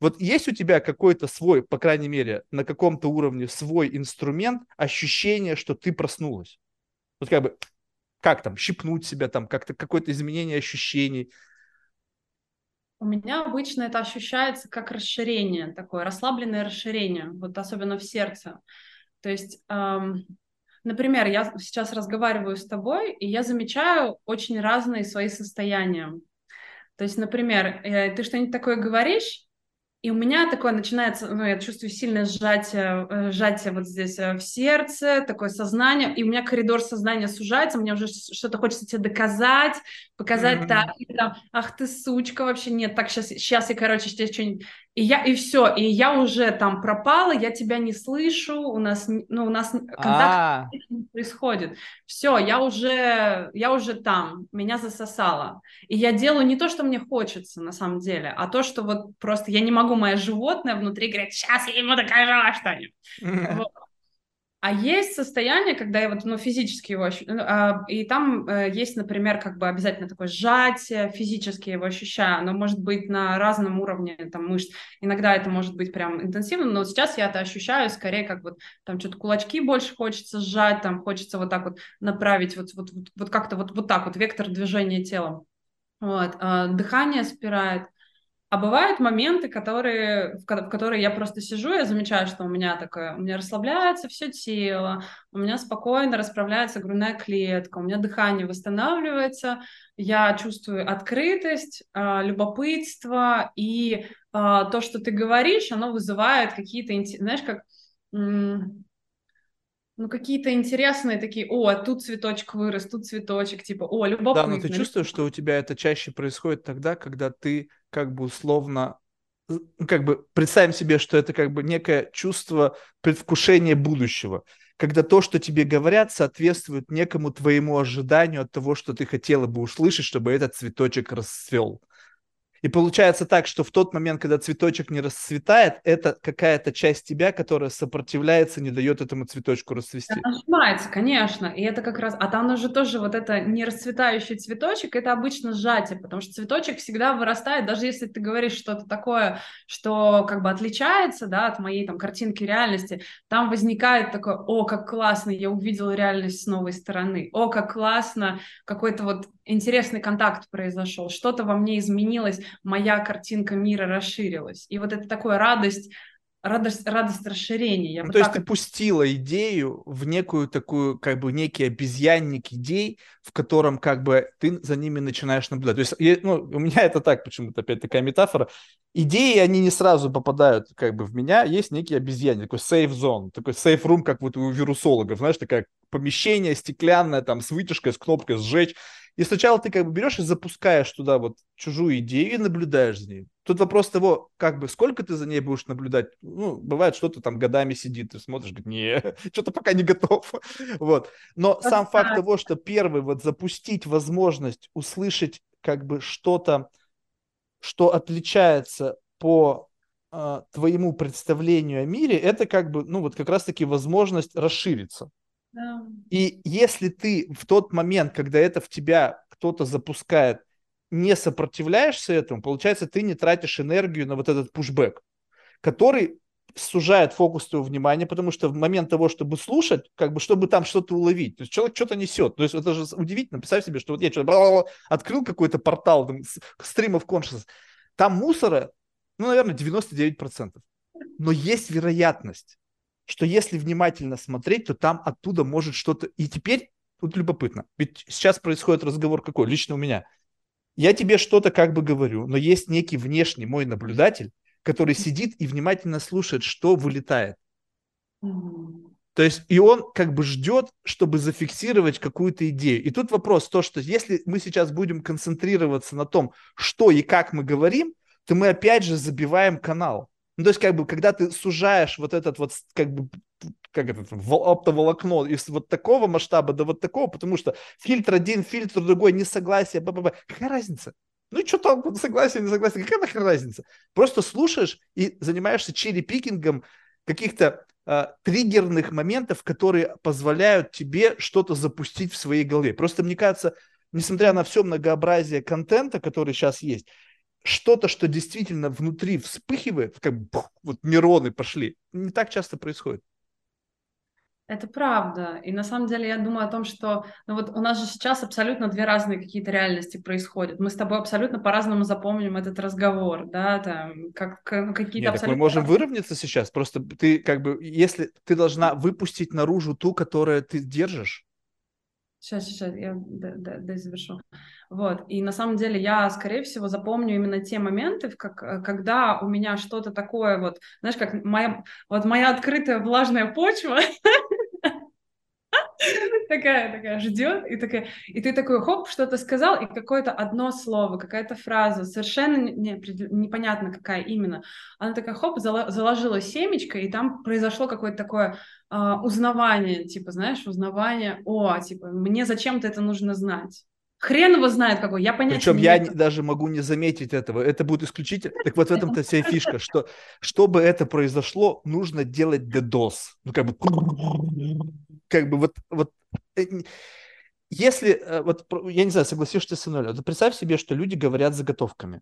Вот есть у тебя какой-то свой, по крайней мере, на каком-то уровне свой инструмент, ощущение, что ты проснулась? Вот как бы как там, щипнуть себя, там, как-то какое-то изменение ощущений? У меня обычно это ощущается как расширение, такое расслабленное расширение, вот особенно в сердце. То есть, эм, например, я сейчас разговариваю с тобой, и я замечаю очень разные свои состояния. То есть, например, э, ты что-нибудь такое говоришь, и у меня такое начинается, ну, я чувствую сильное сжатие, э, сжатие вот здесь э, в сердце, такое сознание, и у меня коридор сознания сужается, мне уже что-то хочется тебе доказать, показать mm-hmm. так, и там, ах ты сучка, вообще нет, так сейчас, сейчас я, короче, тебе что-нибудь и я, и все, и я уже там пропала, я тебя не слышу, у нас, ну, у нас контакт А-а-а. не происходит. Все, я уже, я уже там, меня засосало. И я делаю не то, что мне хочется на самом деле, а то, что вот просто я не могу, мое животное внутри говорит, сейчас я ему докажу что-нибудь. Вот. А есть состояние, когда я вот, ну, физически его ощущаю, а, и там э, есть, например, как бы обязательно такое сжатие, физически его ощущаю, оно может быть на разном уровне там мышц, иногда это может быть прям интенсивно, но сейчас я это ощущаю скорее как вот там что-то кулачки больше хочется сжать, там хочется вот так вот направить, вот, вот, вот, вот как-то вот, вот так вот вектор движения тела. Вот, э, дыхание спирает, а бывают моменты, которые, в, в которые я просто сижу, я замечаю, что у меня такое, у меня расслабляется все тело, у меня спокойно расправляется грудная клетка, у меня дыхание восстанавливается, я чувствую открытость, э, любопытство, и э, то, что ты говоришь, оно вызывает какие-то, знаешь, как ну, какие-то интересные такие, о, тут цветочек вырос, тут цветочек, типа, о, любопытно. Да, но ты чувствуешь, что у тебя это чаще происходит тогда, когда ты как бы условно, ну, как бы представим себе, что это как бы некое чувство предвкушения будущего, когда то, что тебе говорят, соответствует некому твоему ожиданию от того, что ты хотела бы услышать, чтобы этот цветочек расцвел. И получается так, что в тот момент, когда цветочек не расцветает, это какая-то часть тебя, которая сопротивляется, не дает этому цветочку расцвести. Это нажимается, конечно. И это как раз... А там же тоже вот это не расцветающий цветочек, это обычно сжатие, потому что цветочек всегда вырастает, даже если ты говоришь что-то такое, что как бы отличается, да, от моей там картинки реальности, там возникает такое, о, как классно, я увидела реальность с новой стороны, о, как классно, какой-то вот интересный контакт произошел, что-то во мне изменилось, моя картинка мира расширилась. И вот это такая радость, радость, радость расширения. Я ну, то есть ты пустила идею в некую такую, как бы некий обезьянник идей, в котором как бы ты за ними начинаешь наблюдать. То есть ну, у меня это так почему-то опять такая метафора. Идеи, они не сразу попадают как бы в меня. Есть некий обезьянник, такой safe zone, такой safe room, как вот у вирусологов, знаешь, такая помещение стеклянное, там, с вытяжкой, с кнопкой сжечь. И сначала ты как бы берешь и запускаешь туда вот чужую идею и наблюдаешь за ней. Тут вопрос того, как бы, сколько ты за ней будешь наблюдать. Ну, бывает, что-то там годами сидит, ты смотришь, говорит, не, что-то пока не готов. вот. Но сам факт того, что первый, вот запустить возможность услышать как бы что-то, что отличается по э, твоему представлению о мире, это как бы, ну, вот как раз-таки возможность расшириться. И если ты в тот момент, когда это в тебя кто-то запускает, не сопротивляешься этому, получается, ты не тратишь энергию на вот этот пушбэк, который сужает фокус твоего внимания, потому что в момент того, чтобы слушать, как бы, чтобы там что-то уловить, то есть человек что-то несет. То есть это же удивительно. Представь себе, что вот я что-то открыл какой-то портал там, стримов consciousness, там мусора, ну, наверное, 99%. Но есть вероятность, что если внимательно смотреть, то там оттуда может что-то... И теперь тут любопытно. Ведь сейчас происходит разговор какой? Лично у меня. Я тебе что-то как бы говорю, но есть некий внешний мой наблюдатель, который сидит и внимательно слушает, что вылетает. То есть и он как бы ждет, чтобы зафиксировать какую-то идею. И тут вопрос то, что если мы сейчас будем концентрироваться на том, что и как мы говорим, то мы опять же забиваем канал. Ну, то есть, как бы, когда ты сужаешь вот этот вот, как бы, как это, оптоволокно из вот такого масштаба до вот такого, потому что фильтр один, фильтр другой, несогласие, б -б -б. какая разница? Ну, что там, согласие, не согласие, какая нахрен разница? Просто слушаешь и занимаешься черри-пикингом каких-то э, триггерных моментов, которые позволяют тебе что-то запустить в своей голове. Просто мне кажется, несмотря на все многообразие контента, который сейчас есть, что-то, что действительно внутри вспыхивает, как бух, вот мироны пошли, не так часто происходит. Это правда. И на самом деле я думаю о том, что ну вот у нас же сейчас абсолютно две разные какие-то реальности происходят. Мы с тобой абсолютно по-разному запомним этот разговор, да, там как, ну, какие-то Нет, абсолютно... мы можем выровняться сейчас. Просто ты как бы, если ты должна выпустить наружу ту, которую ты держишь, Сейчас, сейчас, я завершу. Вот. И на самом деле я, скорее всего, запомню именно те моменты, как, э, когда у меня что-то такое, вот, знаешь, как моя, вот моя открытая влажная почва, такая, такая ждет, и такая, и ты такой, хоп, что-то сказал, и какое-то одно слово, какая-то фраза, совершенно не, непонятно, какая именно. Она такая, хоп, заложила семечко, и там произошло какое-то такое э, узнавание, типа, знаешь, узнавание, о, типа, мне зачем-то это нужно знать. Хрен его знает какой, я понятия Причем я не, даже могу не заметить этого, это будет исключительно... Так вот в этом-то вся фишка, что чтобы это произошло, нужно делать DDoS. Ну, как бы... Как бы вот... вот э, если, э, вот, я не знаю, согласишься со мной, вот представь себе, что люди говорят заготовками.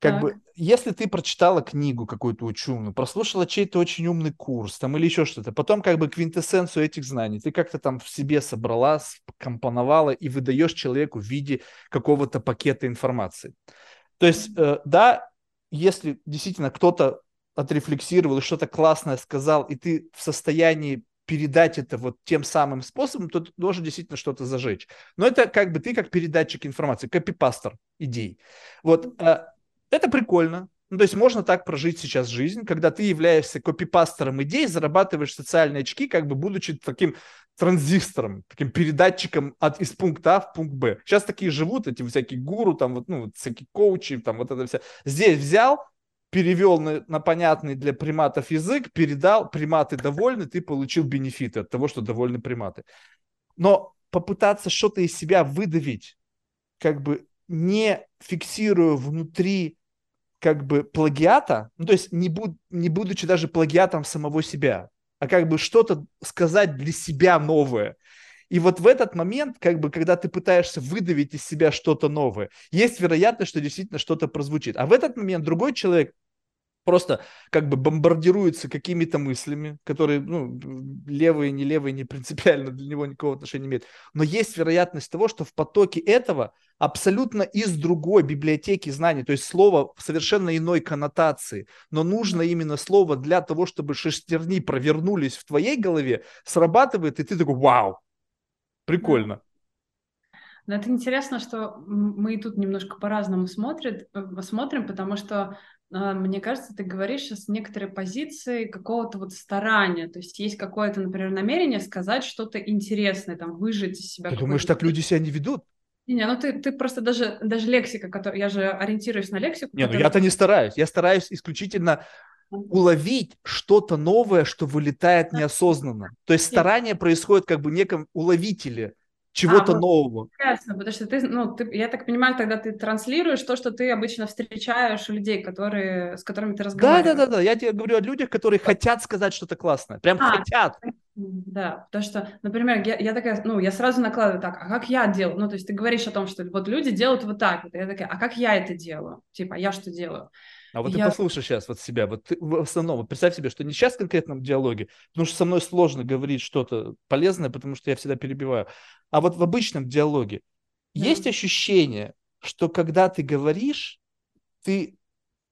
Как так. бы, если ты прочитала книгу какую-то очень умную, прослушала чей-то очень умный курс там или еще что-то, потом как бы квинтэссенцию этих знаний ты как-то там в себе собрала, компоновала и выдаешь человеку в виде какого-то пакета информации. То есть, э, да, если действительно кто-то отрефлексировал и что-то классное сказал, и ты в состоянии передать это вот тем самым способом, то ты должен действительно что-то зажечь. Но это как бы ты как передатчик информации, копипастер идей. Вот это прикольно. Ну, то есть можно так прожить сейчас жизнь, когда ты являешься копипастером идей, зарабатываешь социальные очки, как бы будучи таким транзистором, таким передатчиком от, из пункта А в пункт Б. Сейчас такие живут, эти всякие гуру, там вот, ну, всякие коучи, там вот это все. Здесь взял, перевел на, на понятный для приматов язык, передал, приматы довольны, ты получил бенефиты от того, что довольны приматы. Но попытаться что-то из себя выдавить, как бы не фиксируя внутри как бы плагиата, ну, то есть не, буд, не будучи даже плагиатом самого себя, а как бы что-то сказать для себя новое. И вот в этот момент, как бы, когда ты пытаешься выдавить из себя что-то новое, есть вероятность, что действительно что-то прозвучит. А в этот момент другой человек просто как бы бомбардируется какими-то мыслями, которые, ну, левые, не левые, не принципиально для него никакого отношения не имеют. Но есть вероятность того, что в потоке этого абсолютно из другой библиотеки знаний, то есть слово в совершенно иной коннотации, но нужно именно слово для того, чтобы шестерни провернулись в твоей голове, срабатывает, и ты такой, вау, прикольно. Но это интересно, что мы тут немножко по-разному смотрим, э, смотрим, потому что мне кажется, ты говоришь с некоторой позиции какого-то вот старания, то есть есть какое-то, например, намерение сказать что-то интересное, там, выжить из себя. Ты думаешь, так люди себя не ведут? Не, ну ты, ты просто даже, даже лексика, который, я же ориентируюсь на лексику. Не, ну я-то не стараюсь, я стараюсь исключительно уловить что-то новое, что вылетает неосознанно. То есть старание происходит как бы в неком уловителе чего-то а, нового. Ясно, потому что ты, ну, ты, я так понимаю, тогда ты транслируешь то, что ты обычно встречаешь у людей, которые, с которыми ты разговариваешь. Да, да, да, да. Я тебе говорю о людях, которые хотят сказать что-то классное. Прям а, хотят. Да, потому что, например, я, я такая, ну, я сразу накладываю так, а как я делаю? Ну, то есть ты говоришь о том, что вот люди делают вот так вот, я такая, а как я это делаю? Типа, а я что делаю? А вот И ты я... послушай сейчас вот себя, вот ты в основном, вот представь себе, что не сейчас в конкретном диалоге, потому что со мной сложно говорить что-то полезное, потому что я всегда перебиваю, а вот в обычном диалоге Да. есть ощущение, что когда ты говоришь, ты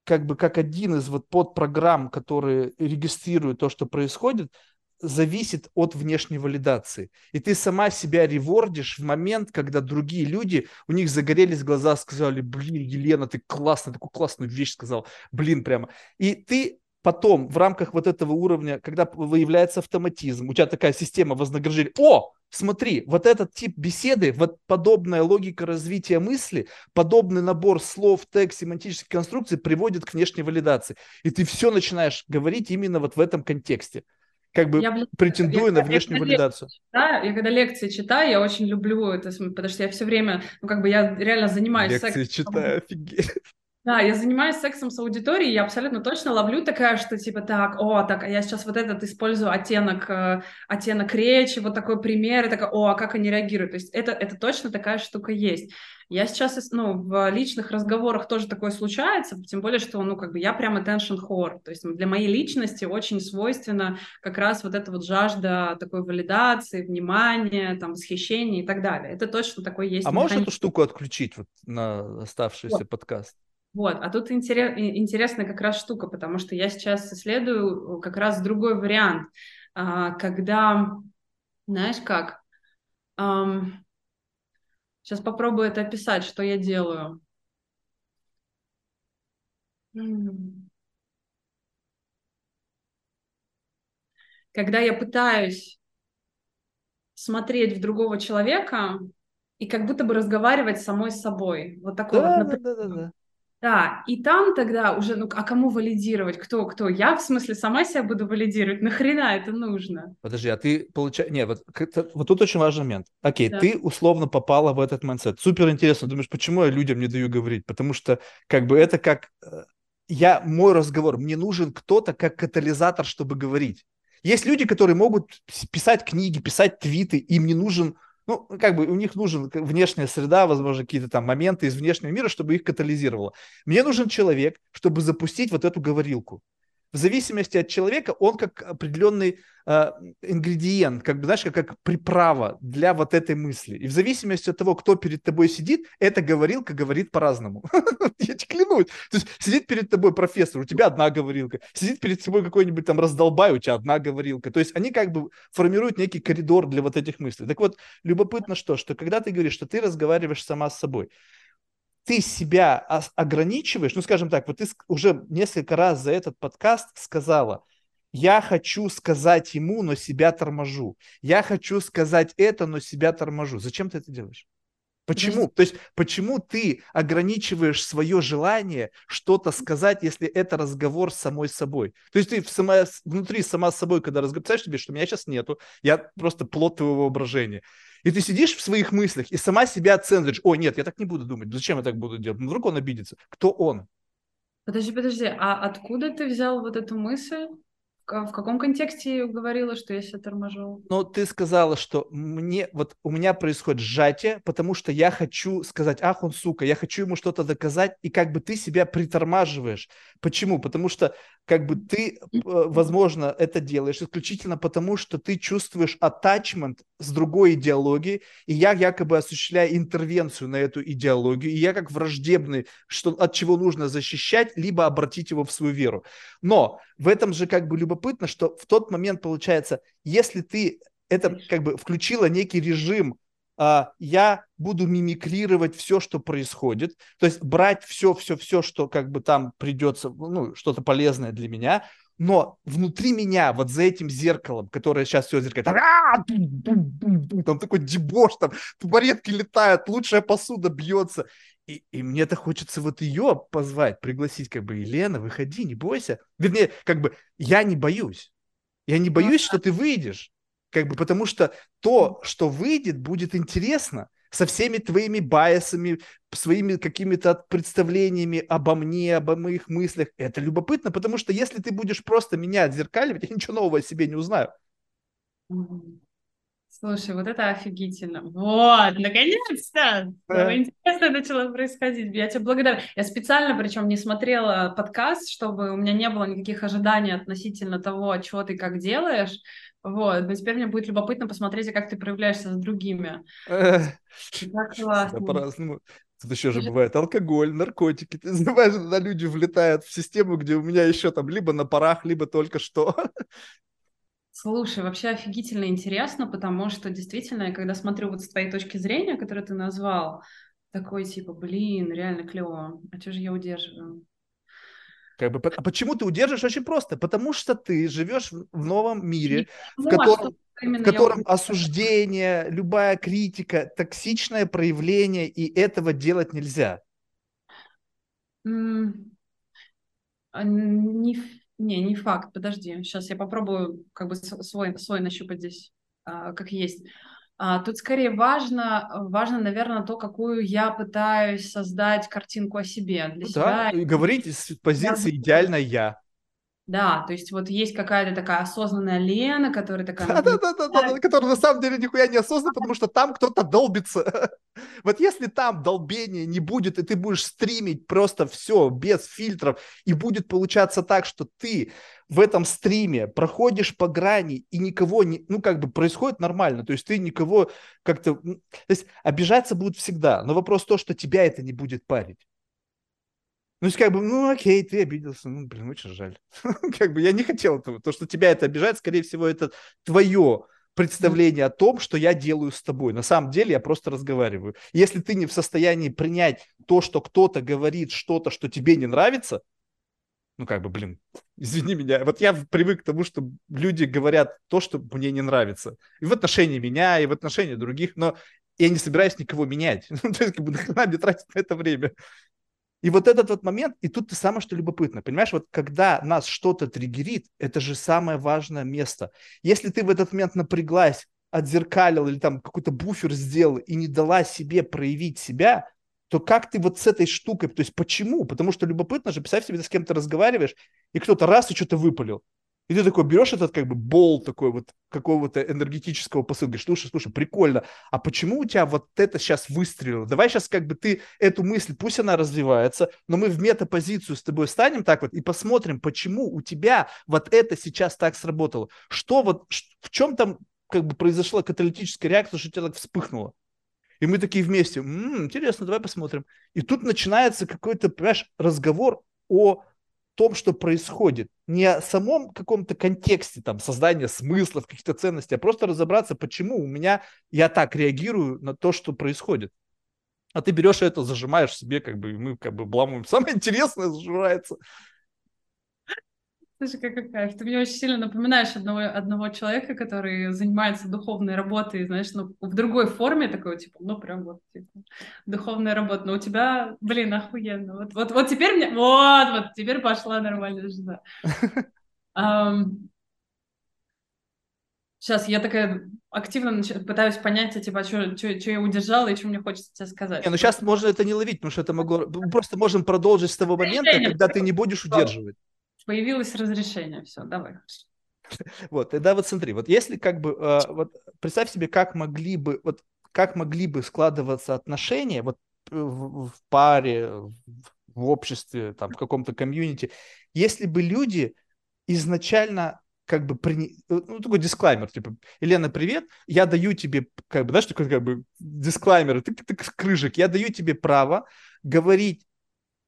как бы как один из вот подпрограмм, которые регистрируют то, что происходит, зависит от внешней валидации. И ты сама себя ревордишь в момент, когда другие люди, у них загорелись глаза, сказали, блин, Елена, ты классно, такую классную вещь сказал, блин, прямо. И ты потом в рамках вот этого уровня, когда выявляется автоматизм, у тебя такая система вознаграждения, о, смотри, вот этот тип беседы, вот подобная логика развития мысли, подобный набор слов, текст, семантических конструкций приводит к внешней валидации. И ты все начинаешь говорить именно вот в этом контексте как бы Я, претендуя я- на я внешнюю когда валидацию. читаю, я когда лекции читаю, я очень люблю это, потому что я все время, ну, как бы я реально занимаюсь Лекции сексом. читаю, офигеть. Да, я занимаюсь сексом с аудиторией, я абсолютно точно ловлю такая, что типа так, о, так, а я сейчас вот этот использую оттенок, э, оттенок речи, вот такой пример, и такая, о, а как они реагируют? То есть это, это точно такая штука есть. Я сейчас, ну, в личных разговорах тоже такое случается, тем более, что, ну, как бы я прям attention whore, то есть для моей личности очень свойственно как раз вот эта вот жажда такой валидации, внимания, там, восхищения и так далее. Это точно такой есть А можешь механизм. эту штуку отключить вот на оставшийся Вот. подкаст? Вот, а тут интерес, интересная как раз штука, потому что я сейчас исследую как раз другой вариант, а, когда, знаешь как, сейчас попробую это описать, что я делаю. Когда я пытаюсь смотреть в другого человека и как будто бы разговаривать самой с собой. Вот такой вот Да, да, напря- да, да, да. Да, и там тогда уже, ну, а кому валидировать? Кто, кто? Я, в смысле, сама себя буду валидировать? Нахрена это нужно? Подожди, а ты получаешь... Не, вот, вот тут очень важный момент. Окей, Да. ты условно попала в этот mindset. Супер интересно. Думаешь, почему я людям не даю говорить? Потому что как бы это как... э, Я, мой разговор, мне нужен кто-то как катализатор, чтобы говорить. Есть люди, которые могут пис- писать книги, писать твиты, им не нужен... Ну, как бы у них нужен внешняя среда, возможно, какие-то там моменты из внешнего мира, чтобы их катализировало. Мне нужен человек, чтобы запустить вот эту говорилку. В зависимости от человека он как определенный э, ингредиент, как бы, знаешь, как, как приправа для вот этой мысли. И в зависимости от того, кто перед тобой сидит, эта говорилка говорит по-разному. Я тебе клянусь. То есть сидит перед тобой профессор, у тебя одна говорилка. Сидит перед тобой какой-нибудь там раздолбай, у тебя одна говорилка. То есть они как бы формируют некий коридор для вот этих мыслей. Так вот, любопытно что, что когда ты говоришь, что ты разговариваешь сама с собой, ты себя ограничиваешь, ну, скажем так, вот ты уже несколько раз за этот подкаст сказала, я хочу сказать ему, но себя торможу. Я хочу сказать это, но себя торможу. Зачем ты это делаешь? Почему? То есть, почему ты ограничиваешь свое желание что-то сказать, если это разговор с самой собой? То есть, ты в сама, внутри сама с собой, когда разговариваешь, себе, что меня сейчас нету, я просто плод твоего воображения. И ты сидишь в своих мыслях и сама себя оцениваешь. Ой, нет, я так не буду думать. Зачем я так буду делать? Ну, вдруг он обидится. Кто он? Подожди, подожди, а откуда ты взял вот эту мысль? В ка- в каком контексте говорила, что я себя торможу? Но ты сказала, что мне, вот у меня происходит сжатие, потому что я хочу сказать, ах, он сука, я хочу ему что-то доказать, и как бы ты себя притормаживаешь. Почему? Потому что как бы ты, э, возможно, это делаешь исключительно потому, что ты чувствуешь attachment с другой идеологией, и я якобы осуществляю интервенцию на эту идеологию, и я как враждебный, что, от чего нужно защищать, либо обратить его в свою веру. Но в этом же как бы любопытно, что в тот момент получается, если ты это как бы включила некий режим, а, я буду мимикрировать все, что происходит, то есть брать все, все, все, что как бы там придется, ну, что-то полезное для меня, но внутри меня, вот за этим зеркалом, которое сейчас все зеркало, там, такой дебош, там табуретки летают, лучшая посуда бьется, и, и мне-то хочется вот ее позвать, пригласить, как бы, Елена, выходи, не бойся. Вернее, как бы, я не боюсь. Я не боюсь, что ты выйдешь. Как бы, потому что то, что выйдет, будет интересно со всеми твоими байсами, своими какими-то представлениями обо мне, обо моих мыслях. Это любопытно, потому что если ты будешь просто меня отзеркаливать, я ничего нового о себе не узнаю. Слушай, вот это офигительно. Вот, наконец-то! Самое интересное начало происходить. Я тебе благодарна. Я специально, причем, не смотрела подкаст, чтобы у меня не было никаких ожиданий относительно того, что ты как делаешь. Вот, но теперь мне будет любопытно посмотреть, как ты проявляешься с другими. Так классно. По-разному. Тут еще же бывает алкоголь, наркотики. Ты знаешь, на люди влетают в систему, где у меня еще там либо на парах, либо только что. Слушай, вообще офигительно интересно, потому что действительно, когда смотрю вот с твоей точки зрения, которую ты назвал, такой типа, блин, реально клево, а что же я удерживаю? Как бы, а почему ты удерживаешь? Очень просто. Потому что ты живешь в новом мире, в котором, в котором осуждение, любая критика, токсичное проявление, и этого делать нельзя. Mm, не не, не факт, подожди. Сейчас я попробую как бы свой, свой нащупать здесь, а, как есть. А, тут скорее важно, важно, наверное, то, какую я пытаюсь создать картинку о себе для ну, себя. Да, и говорить с позиции я... идеально я. Да, то есть вот есть какая-то такая осознанная Лена, которая такая... Да-да-да, которая на самом деле нихуя не осознанна, потому что там кто-то долбится. Вот если там долбения не будет, и ты будешь стримить просто все без фильтров, и будет получаться так, что ты в этом стриме проходишь по грани, и никого не... Ну, как бы происходит нормально, то есть ты никого как-то... То есть обижаться будут всегда, но вопрос то, что тебя это не будет парить. Ну, есть, как бы, ну, окей, ты обиделся, ну, блин, очень жаль. как бы я не хотел этого. То, что тебя это обижает, скорее всего, это твое представление о том, что я делаю с тобой. На самом деле я просто разговариваю. Если ты не в состоянии принять то, что кто-то говорит что-то, что тебе не нравится, ну, как бы, блин, извини меня. Вот я привык к тому, что люди говорят то, что мне не нравится. И в отношении меня, и в отношении других, но я не собираюсь никого менять. то есть, как бы, нахрена тратить на это время? И вот этот вот момент, и тут самое что любопытно, понимаешь, вот когда нас что-то триггерит, это же самое важное место. Если ты в этот момент напряглась, отзеркалил или там какой-то буфер сделал и не дала себе проявить себя, то как ты вот с этой штукой, то есть почему? Потому что любопытно же, представь себе, ты с кем-то разговариваешь, и кто-то раз и что-то выпалил. И ты такой берешь этот как бы бол такой вот какого-то энергетического посыла, говоришь, слушай, слушай, прикольно, а почему у тебя вот это сейчас выстрелило? Давай сейчас как бы ты эту мысль, пусть она развивается, но мы в метапозицию с тобой станем так вот и посмотрим, почему у тебя вот это сейчас так сработало. Что вот, в чем там как бы произошла каталитическая реакция, что у тебя так вспыхнуло? И мы такие вместе, м-м, интересно, давай посмотрим. И тут начинается какой-то, понимаешь, разговор о том, что происходит. Не о самом каком-то контексте там, создания смыслов, каких-то ценностей, а просто разобраться, почему у меня я так реагирую на то, что происходит. А ты берешь это, зажимаешь себе, как бы, и мы как бы бламуем. Самое интересное зажирается. Слушай, какой кайф. Ты мне очень сильно напоминаешь одного, одного человека, который занимается духовной работой, знаешь, ну, в другой форме такой, типа, ну, прям вот, типа, духовная работа. Но у тебя, блин, охуенно. Вот, вот, вот теперь мне, вот, вот, теперь пошла нормальная жена. Um, сейчас я такая активно пытаюсь понять, типа, что, что, что я удержала и что мне хочется тебе сказать. Не, ну сейчас можно это не ловить, потому что это могло... Просто можем продолжить с того момента, когда ты не будешь удерживать. Появилось разрешение, все, давай. Вот, тогда вот смотри, вот если как бы, э, вот представь себе, как могли бы, вот как могли бы складываться отношения вот в, в паре, в обществе, там, в каком-то комьюнити, если бы люди изначально как бы при... ну, такой дисклаймер, типа, Елена, привет, я даю тебе, как бы, знаешь, такой как бы дисклаймер, ты, ты крыжик, я даю тебе право говорить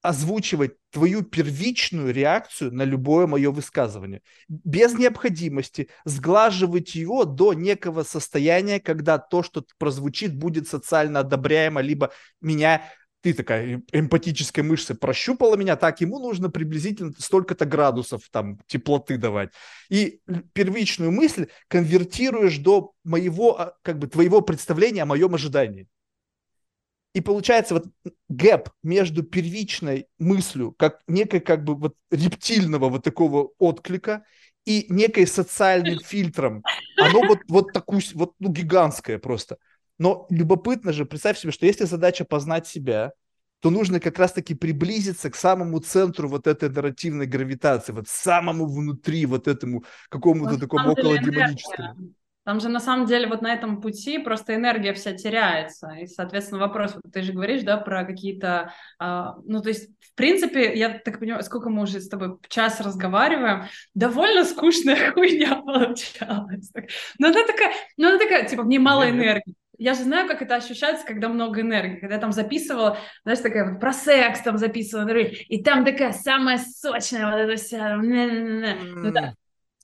озвучивать твою первичную реакцию на любое мое высказывание. Без необходимости сглаживать ее до некого состояния, когда то, что прозвучит, будет социально одобряемо, либо меня ты такая эмпатическая мышца прощупала меня, так ему нужно приблизительно столько-то градусов там теплоты давать. И первичную мысль конвертируешь до моего, а, как бы твоего представления о моем ожидании. И получается вот гэп между первичной мыслью, как некой как бы вот рептильного вот такого отклика и некой социальным фильтром, оно вот, вот такую, вот ну, гигантское просто. Но любопытно же, представь себе, что если задача познать себя, то нужно как раз-таки приблизиться к самому центру вот этой нарративной гравитации, вот самому внутри вот этому какому-то такому около демоническому. Там же на самом деле вот на этом пути просто энергия вся теряется. И, соответственно, вопрос, вот ты же говоришь, да, про какие-то... А, ну, то есть, в принципе, я так понимаю, сколько мы уже с тобой час разговариваем, довольно скучная хуйня получалась. Но она такая, ну, она такая, типа, мне мало энергии я же знаю, как это ощущается, когда много энергии. Когда я там записывала, знаешь, такая вот про секс там записывала, и там такая самая сочная вот эта вся... Ну, да.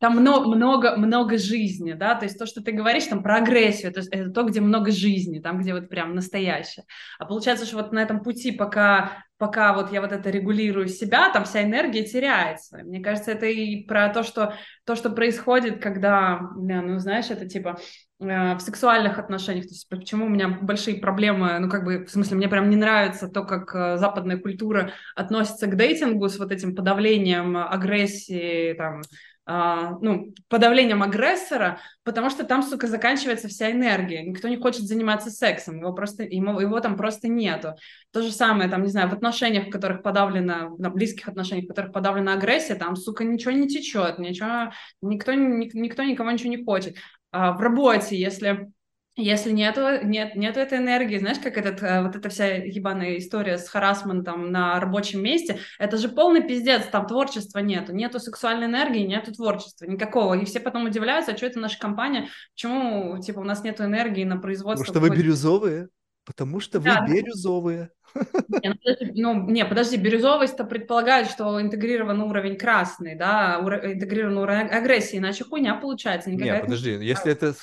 Там много, много, много жизни, да, то есть то, что ты говоришь там про агрессию, это, это то, где много жизни, там, где вот прям настоящее. А получается, что вот на этом пути, пока, пока вот я вот это регулирую себя, там вся энергия теряется. Мне кажется, это и про то, что то, что происходит, когда, ну, знаешь, это типа Э, в сексуальных отношениях, то есть почему у меня большие проблемы, ну, как бы, в смысле, мне прям не нравится то, как э, западная культура относится к дейтингу с вот этим подавлением агрессии, там, Uh, ну, подавлением агрессора, потому что там, сука, заканчивается вся энергия. Никто не хочет заниматься сексом, его просто, ему, его там просто нету. То же самое, там, не знаю, в отношениях, в которых подавлена, на близких отношениях, в которых подавлена агрессия, там, сука, ничего не течет, ничего, никто, никто никого ничего не хочет. А, в работе, если если нету, нет, нету этой энергии, знаешь, как этот, э, вот эта вся ебаная история с харасментом на рабочем месте, это же полный пиздец, там творчества нету, нету сексуальной энергии, нету творчества, никакого. И все потом удивляются, а что это наша компания, почему, типа, у нас нету энергии на производство. Потому что вы бирюзовые. Потому что вы да, бирюзовые. Не, ну, ну, не, подожди, бирюзовость-то предполагает, что интегрирован уровень красный, да, ур- интегрирован уровень агрессии, иначе хуйня получается. Никакая не, подожди, если это...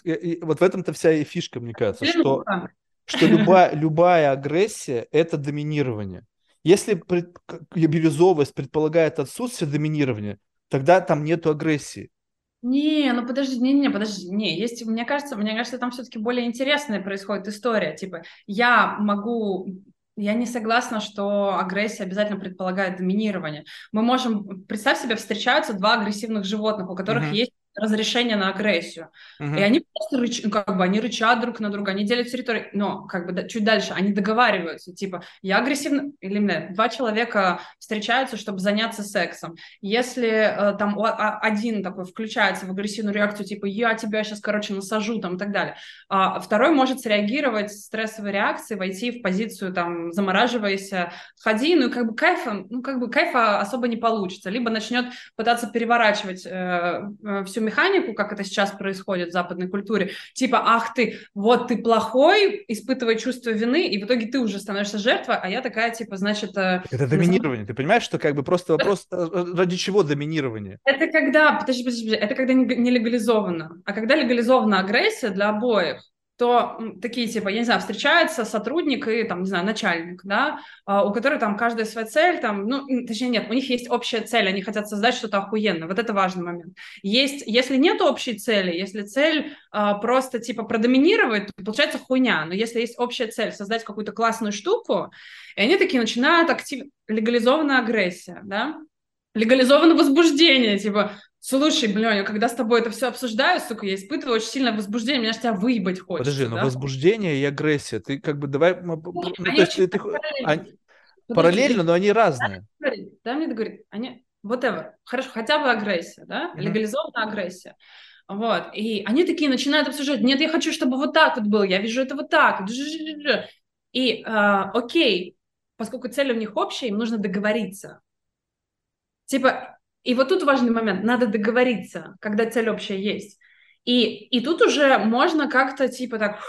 Вот в этом-то вся и фишка, мне кажется, что, что любая, любая агрессия – это доминирование. Если пред, бирюзовость предполагает отсутствие доминирования, тогда там нету агрессии. Не, ну подожди, не, не, подожди, не, есть, мне кажется, мне кажется, там все-таки более интересная происходит история, типа, я могу я не согласна, что агрессия обязательно предполагает доминирование. Мы можем, представь себе, встречаются два агрессивных животных, у которых uh-huh. есть разрешение на агрессию. Uh-huh. И они просто рыч... ну, как бы они рычат друг на друга, они делят территорию, но как бы да, чуть дальше они договариваются, типа я агрессивно или нет, два человека встречаются, чтобы заняться сексом. Если э, там а, один такой включается в агрессивную реакцию, типа я тебя сейчас, короче, насажу там и так далее, а второй может среагировать стрессовой реакцией, войти в позицию там замораживайся, ходи, ну и как бы кайфа, ну как бы кайфа особо не получится, либо начнет пытаться переворачивать э, э всю механику, как это сейчас происходит в западной культуре, типа, ах ты, вот ты плохой, испытывая чувство вины, и в итоге ты уже становишься жертвой, а я такая, типа, значит... Э, это доминирование, ты понимаешь, что как бы просто вопрос, э, э, ради чего доминирование? Это когда, подожди, подожди, подожди это когда не легализовано, а когда легализована агрессия для обоих, то такие, типа, я не знаю, встречается сотрудник и, там, не знаю, начальник, да, а, у которых там каждая своя цель, там, ну, точнее, нет, у них есть общая цель, они хотят создать что-то охуенное, вот это важный момент. Есть, если нет общей цели, если цель а, просто, типа, продоминировать, то получается хуйня, но если есть общая цель создать какую-то классную штуку, и они такие начинают актив... легализованная агрессия, да, легализованное возбуждение, типа, Слушай, блин, я когда с тобой это все обсуждаю, сука, я испытываю очень сильное возбуждение, меня же тебя выебать хочется. Подожди, но да? возбуждение и агрессия, ты как бы давай... Ну, ну, то есть, ты, они... параллельно, но они разные. Да, мне договорить. Они, whatever, хорошо, хотя бы агрессия, да, mm-hmm. легализованная агрессия. Вот, и они такие начинают обсуждать, нет, я хочу, чтобы вот так вот было, я вижу это вот так. И, э, окей, поскольку цели у них общие, им нужно договориться. Типа, и вот тут важный момент, надо договориться, когда цель общая есть. И, и тут уже можно как-то типа так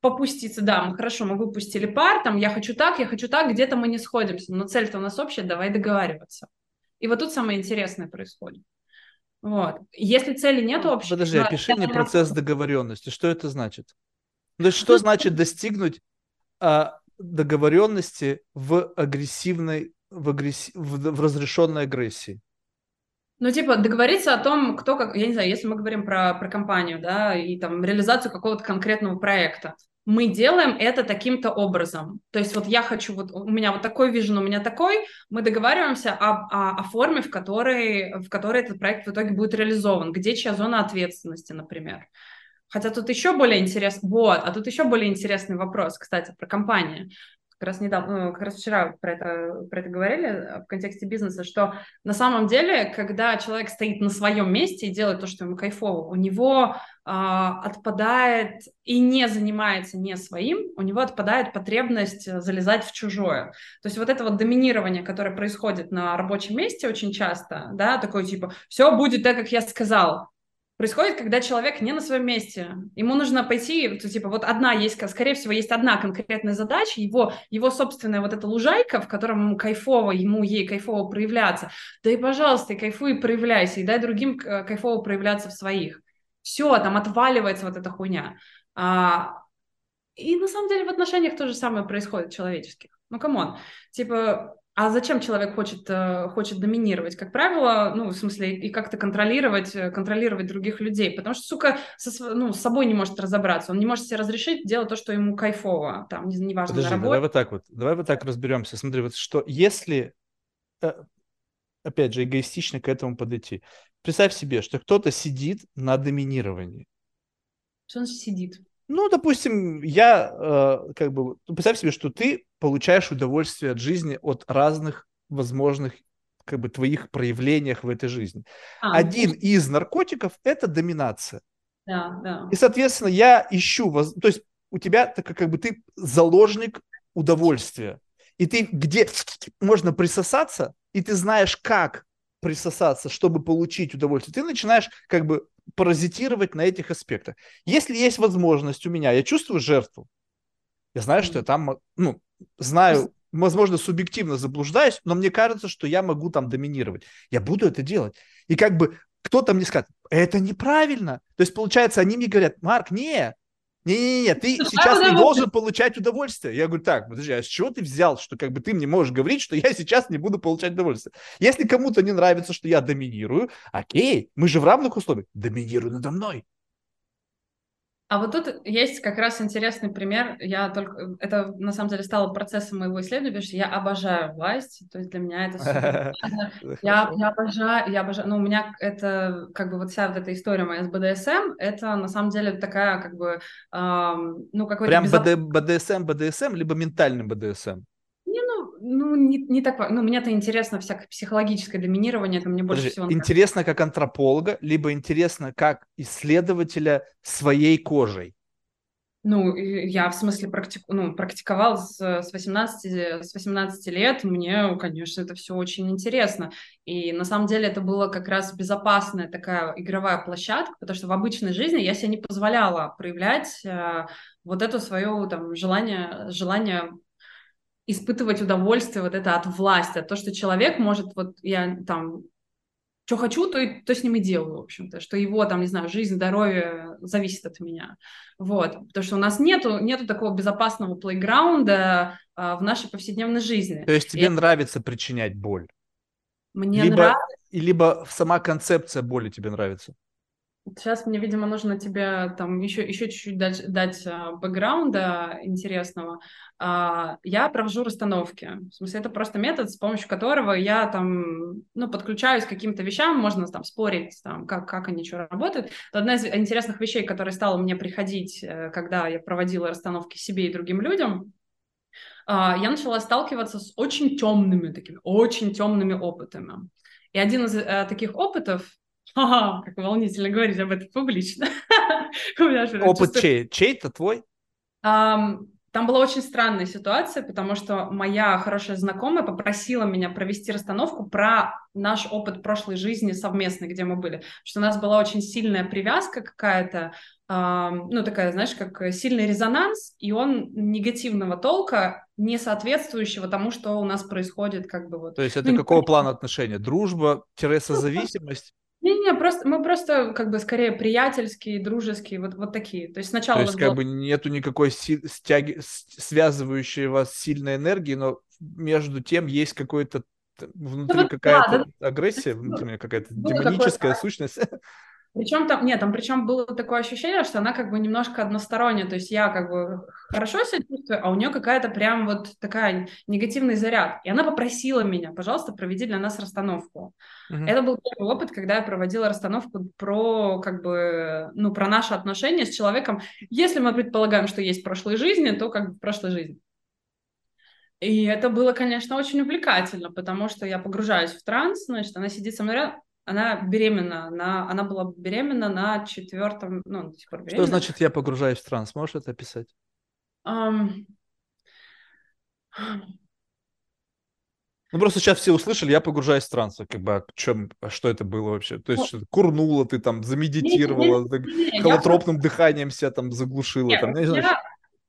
попуститься, да, мы хорошо, мы выпустили пар, там, я хочу так, я хочу так, где-то мы не сходимся, но цель-то у нас общая, давай договариваться. И вот тут самое интересное происходит. Вот. Если цели нет общей... Подожди, опиши мне процесс договоренности. Что это значит? То есть что значит достигнуть а, договоренности в агрессивной, в, агресс... в, в разрешенной агрессии? Ну, типа, договориться о том, кто как, я не знаю, если мы говорим про, про компанию, да, и там реализацию какого-то конкретного проекта, мы делаем это таким-то образом. То есть вот я хочу, вот у меня вот такой вижен, у меня такой, мы договариваемся о, о, о форме, в которой, в которой этот проект в итоге будет реализован, где чья зона ответственности, например. Хотя тут еще более интересный, вот, а тут еще более интересный вопрос, кстати, про компанию как раз недавно, ну, как раз вчера про это, про это говорили э, в контексте бизнеса, что на самом деле, когда человек стоит на своем месте и делает то, что ему кайфово, у него а, отпадает и не занимается не своим, у него отпадает потребность э, залезать в чужое. То есть вот это вот доминирование, которое происходит на рабочем месте очень часто, да, такое типа, все будет так, как я сказал, происходит, когда человек не на своем месте. Ему нужно пойти, типа, вот одна есть, скорее всего, есть одна конкретная задача, его, его собственная вот эта лужайка, в котором ему кайфово, ему ей кайфово проявляться. Да и, пожалуйста, и кайфуй, и проявляйся, и дай другим э, кайфово проявляться в своих. Все, там отваливается вот эта хуйня. А, и на самом деле в отношениях то же самое происходит человеческих. Ну, come on. Типа, а зачем человек хочет, э, хочет доминировать? Как правило, ну, в смысле, и как-то контролировать, э, контролировать других людей. Потому что, сука, со, ну, с собой не может разобраться. Он не может себе разрешить делать то, что ему кайфово. Там, неважно, Подожди, на работе. давай вот так вот. Давай вот так разберемся. Смотри, вот что, если, э, опять же, эгоистично к этому подойти. Представь себе, что кто-то сидит на доминировании. Что он сидит? Ну, допустим, я э, как бы... Представь себе, что ты получаешь удовольствие от жизни от разных возможных как бы твоих проявлениях в этой жизни. А, Один ну... из наркотиков – это доминация. Да, да. И, соответственно, я ищу... Воз... То есть у тебя так как бы ты заложник удовольствия. И ты где можно присосаться, и ты знаешь, как присосаться, чтобы получить удовольствие, ты начинаешь как бы паразитировать на этих аспектах. Если есть возможность у меня, я чувствую жертву, я знаю, что я там, ну, знаю, возможно, субъективно заблуждаюсь, но мне кажется, что я могу там доминировать. Я буду это делать. И как бы кто-то мне скажет, это неправильно. То есть, получается, они мне говорят, Марк, не, не-не-не, ты сейчас не должен получать удовольствие. Я говорю, так, подожди, а с чего ты взял, что как бы ты мне можешь говорить, что я сейчас не буду получать удовольствие? Если кому-то не нравится, что я доминирую, окей, мы же в равных условиях, доминируй надо мной. А вот тут есть как раз интересный пример. Я только это на самом деле стало процессом моего исследования, потому что я обожаю власть. То есть для меня это супер. Я, я обожаю, я обожаю. Ну, у меня это как бы вот вся вот эта история моя с БДСМ, это на самом деле такая как бы ну какой-то прям. БДСМ, БДСМ, либо ментальный БДСМ ну, не, не так, ну, мне-то интересно всякое психологическое доминирование, это мне больше Подожди, всего Интересно как антрополога, либо интересно как исследователя своей кожей? Ну, я в смысле практик, ну, практиковал с, с, 18, с 18 лет, мне, конечно, это все очень интересно. И на самом деле это была как раз безопасная такая игровая площадка, потому что в обычной жизни я себе не позволяла проявлять э, вот это свое там желание, желание испытывать удовольствие вот это от власти, от то, что человек может, вот я там, что хочу, то, и, то с ним и делаю, в общем-то, что его там, не знаю, жизнь, здоровье зависит от меня. Вот, потому что у нас нету, нету такого безопасного плейграунда а, в нашей повседневной жизни. То есть тебе и... нравится причинять боль? Мне либо, нравится. Либо сама концепция боли тебе нравится? Сейчас мне, видимо, нужно тебе там еще, еще чуть-чуть дать, дать бэкграунда интересного. А, я провожу расстановки. В смысле, это просто метод, с помощью которого я там, ну, подключаюсь к каким-то вещам, можно там спорить, там, как, как они что работают. Это одна из интересных вещей, которая стала мне приходить, э, когда я проводила расстановки себе и другим людям, а, я начала сталкиваться с очень темными такими, очень темными опытами. И один из э, таких опытов, ха как волнительно говорить об этом публично. Опыт чей? Чей-то твой? Там была очень странная ситуация, потому что моя хорошая знакомая попросила меня провести расстановку про наш опыт прошлой жизни совместной, где мы были. Что у нас была очень сильная привязка какая-то, э, ну такая, знаешь, как сильный резонанс, и он негативного толка, не соответствующего тому, что у нас происходит, как бы вот. То есть это ну, какого плана отношения? Дружба-созависимость? Не-не, просто мы просто как бы скорее приятельские, дружеские, вот, вот такие. То есть сначала... То есть как было... бы нету никакой си- стяги... связывающей вас сильной энергии, но между тем есть какой-то внутри ну, вот, какая-то да, агрессия, да, внутренняя какая-то демоническая такое, сущность. Причем там, нет, там причем было такое ощущение, что она как бы немножко односторонняя, то есть я как бы хорошо себя чувствую, а у нее какая-то прям вот такая негативный заряд. И она попросила меня, пожалуйста, проведи для нас расстановку. Uh-huh. Это был первый опыт, когда я проводила расстановку про как бы, ну, про наши отношения с человеком. Если мы предполагаем, что есть прошлые жизни, то как бы в прошлой жизни. И это было, конечно, очень увлекательно, потому что я погружаюсь в транс, значит, она сидит со мной рядом, она беременна, на, она была беременна на четвертом, ну, до сих пор беременна. Что значит я погружаюсь в транс? Можешь это описать? Um... Ну, просто сейчас все услышали, я погружаюсь в транс. Как бы, о чем, а что это было вообще? То есть, что курнула ты там, замедитировала, нет, нет, нет, холотропным я... дыханием себя там заглушила. Нет, там, не знаю, я...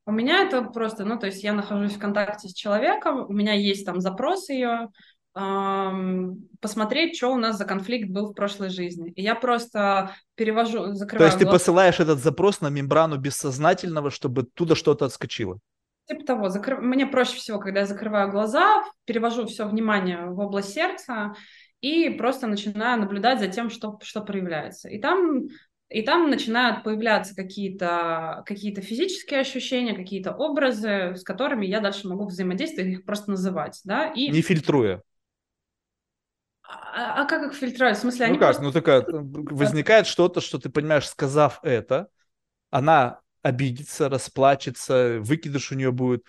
У меня это просто, ну, то есть я нахожусь в контакте с человеком, у меня есть там запрос ее, посмотреть, что у нас за конфликт был в прошлой жизни. И я просто перевожу, закрываю То есть глаз... ты посылаешь этот запрос на мембрану бессознательного, чтобы туда что-то отскочило? Типа того, закры... мне проще всего, когда я закрываю глаза, перевожу все внимание в область сердца и просто начинаю наблюдать за тем, что, что проявляется. И там, и там начинают появляться какие-то какие физические ощущения, какие-то образы, с которыми я дальше могу взаимодействовать, их просто называть. Да? И... Не фильтруя. А, а как их фильтровать? В смысле, ну они как, просто... ну такая, возникает что-то, что ты понимаешь, сказав это, она обидится, расплачется, выкидыш у нее будет.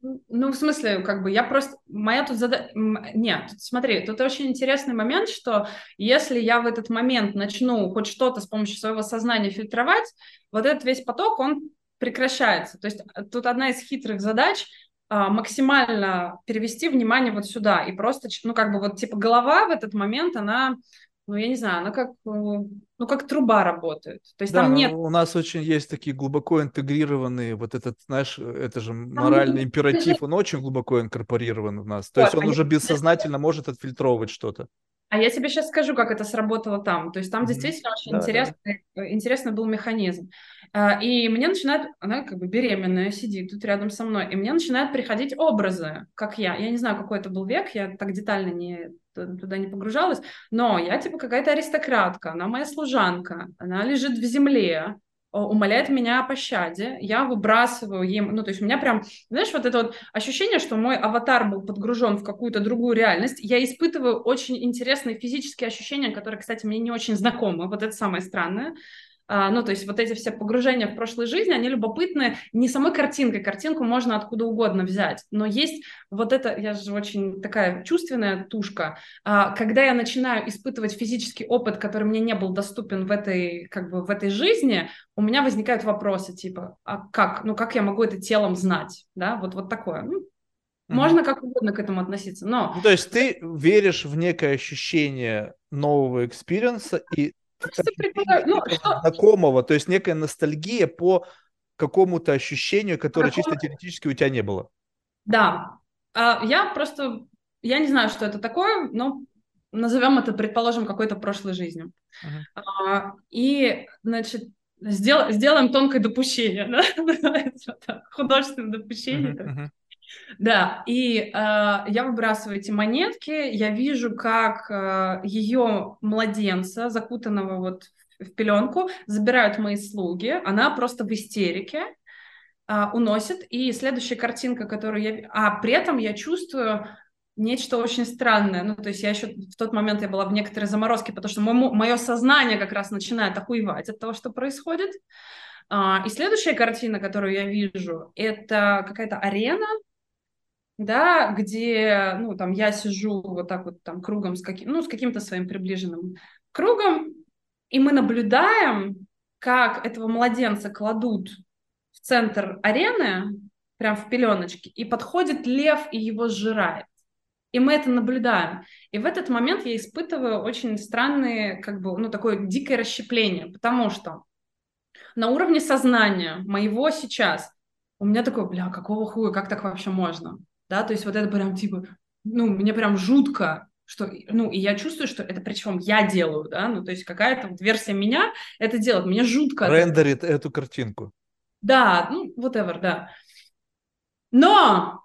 Ну, в смысле, как бы я просто... Моя тут задача... Нет, тут, смотри, тут очень интересный момент, что если я в этот момент начну хоть что-то с помощью своего сознания фильтровать, вот этот весь поток, он прекращается. То есть э, тут одна из хитрых задач максимально перевести внимание вот сюда и просто, ну, как бы вот типа голова в этот момент, она ну, я не знаю, она как, э, ну, как труба работает. То есть да, там нет... у нас очень есть такие глубоко интегрированные, вот этот, знаешь, это же моральный императив, он очень глубоко инкорпорирован в нас. То есть он а уже бессознательно может отфильтровывать что-то. А я тебе сейчас скажу, как это сработало там. То есть там mm-hmm. действительно очень да, интересный, да. Интересный был механизм. А, и мне начинает, она как бы беременная, сидит тут рядом со мной, и мне начинают приходить образы, как я. Я не знаю, какой это был век, я так детально не туда не погружалась, но я типа какая-то аристократка, она моя служанка, она лежит в земле, умоляет меня о пощаде, я выбрасываю им, ну, то есть у меня прям, знаешь, вот это вот ощущение, что мой аватар был подгружен в какую-то другую реальность, я испытываю очень интересные физические ощущения, которые, кстати, мне не очень знакомы, вот это самое странное, ну, то есть вот эти все погружения в прошлой жизни, они любопытны не самой картинкой, картинку можно откуда угодно взять, но есть вот это, я же очень такая чувственная тушка, а, когда я начинаю испытывать физический опыт, который мне не был доступен в этой, как бы в этой жизни, у меня возникают вопросы типа, а как, ну, как я могу это телом знать, да, вот, вот такое, ну, можно как угодно к этому относиться, но... Ну, то есть ты веришь в некое ощущение нового experience а, и ну, знакомого, то есть некая ностальгия по какому-то ощущению, которое чисто теоретически у тебя не было. Да, а, я просто, я не знаю, что это такое, но назовем это, предположим, какой-то прошлой жизнью. Uh-huh. А, и, значит, сдел, сделаем тонкое допущение, да? художественное допущение. Uh-huh, uh-huh. Да, и э, я выбрасываю эти монетки, я вижу, как э, ее младенца, закутанного вот в пеленку, забирают мои слуги, она просто в истерике, э, уносит, и следующая картинка, которую я... А при этом я чувствую нечто очень странное. Ну, то есть я еще в тот момент я была в некоторой заморозке, потому что мое, сознание как раз начинает охуевать от того, что происходит. А, и следующая картина, которую я вижу, это какая-то арена, да, где, ну, там, я сижу вот так вот там кругом с каким, ну, с каким-то своим приближенным кругом, и мы наблюдаем, как этого младенца кладут в центр арены, прям в пеленочке, и подходит лев и его сжирает. И мы это наблюдаем. И в этот момент я испытываю очень странные, как бы, ну, такое дикое расщепление, потому что на уровне сознания моего сейчас у меня такое, бля, какого хуя, как так вообще можно? Да, то есть вот это прям типа, ну, мне прям жутко, что, ну, и я чувствую, что это причем я делаю, да, ну, то есть какая-то вот версия меня это делает, мне жутко. Рендерит эту картинку. Да, ну, whatever, да. Но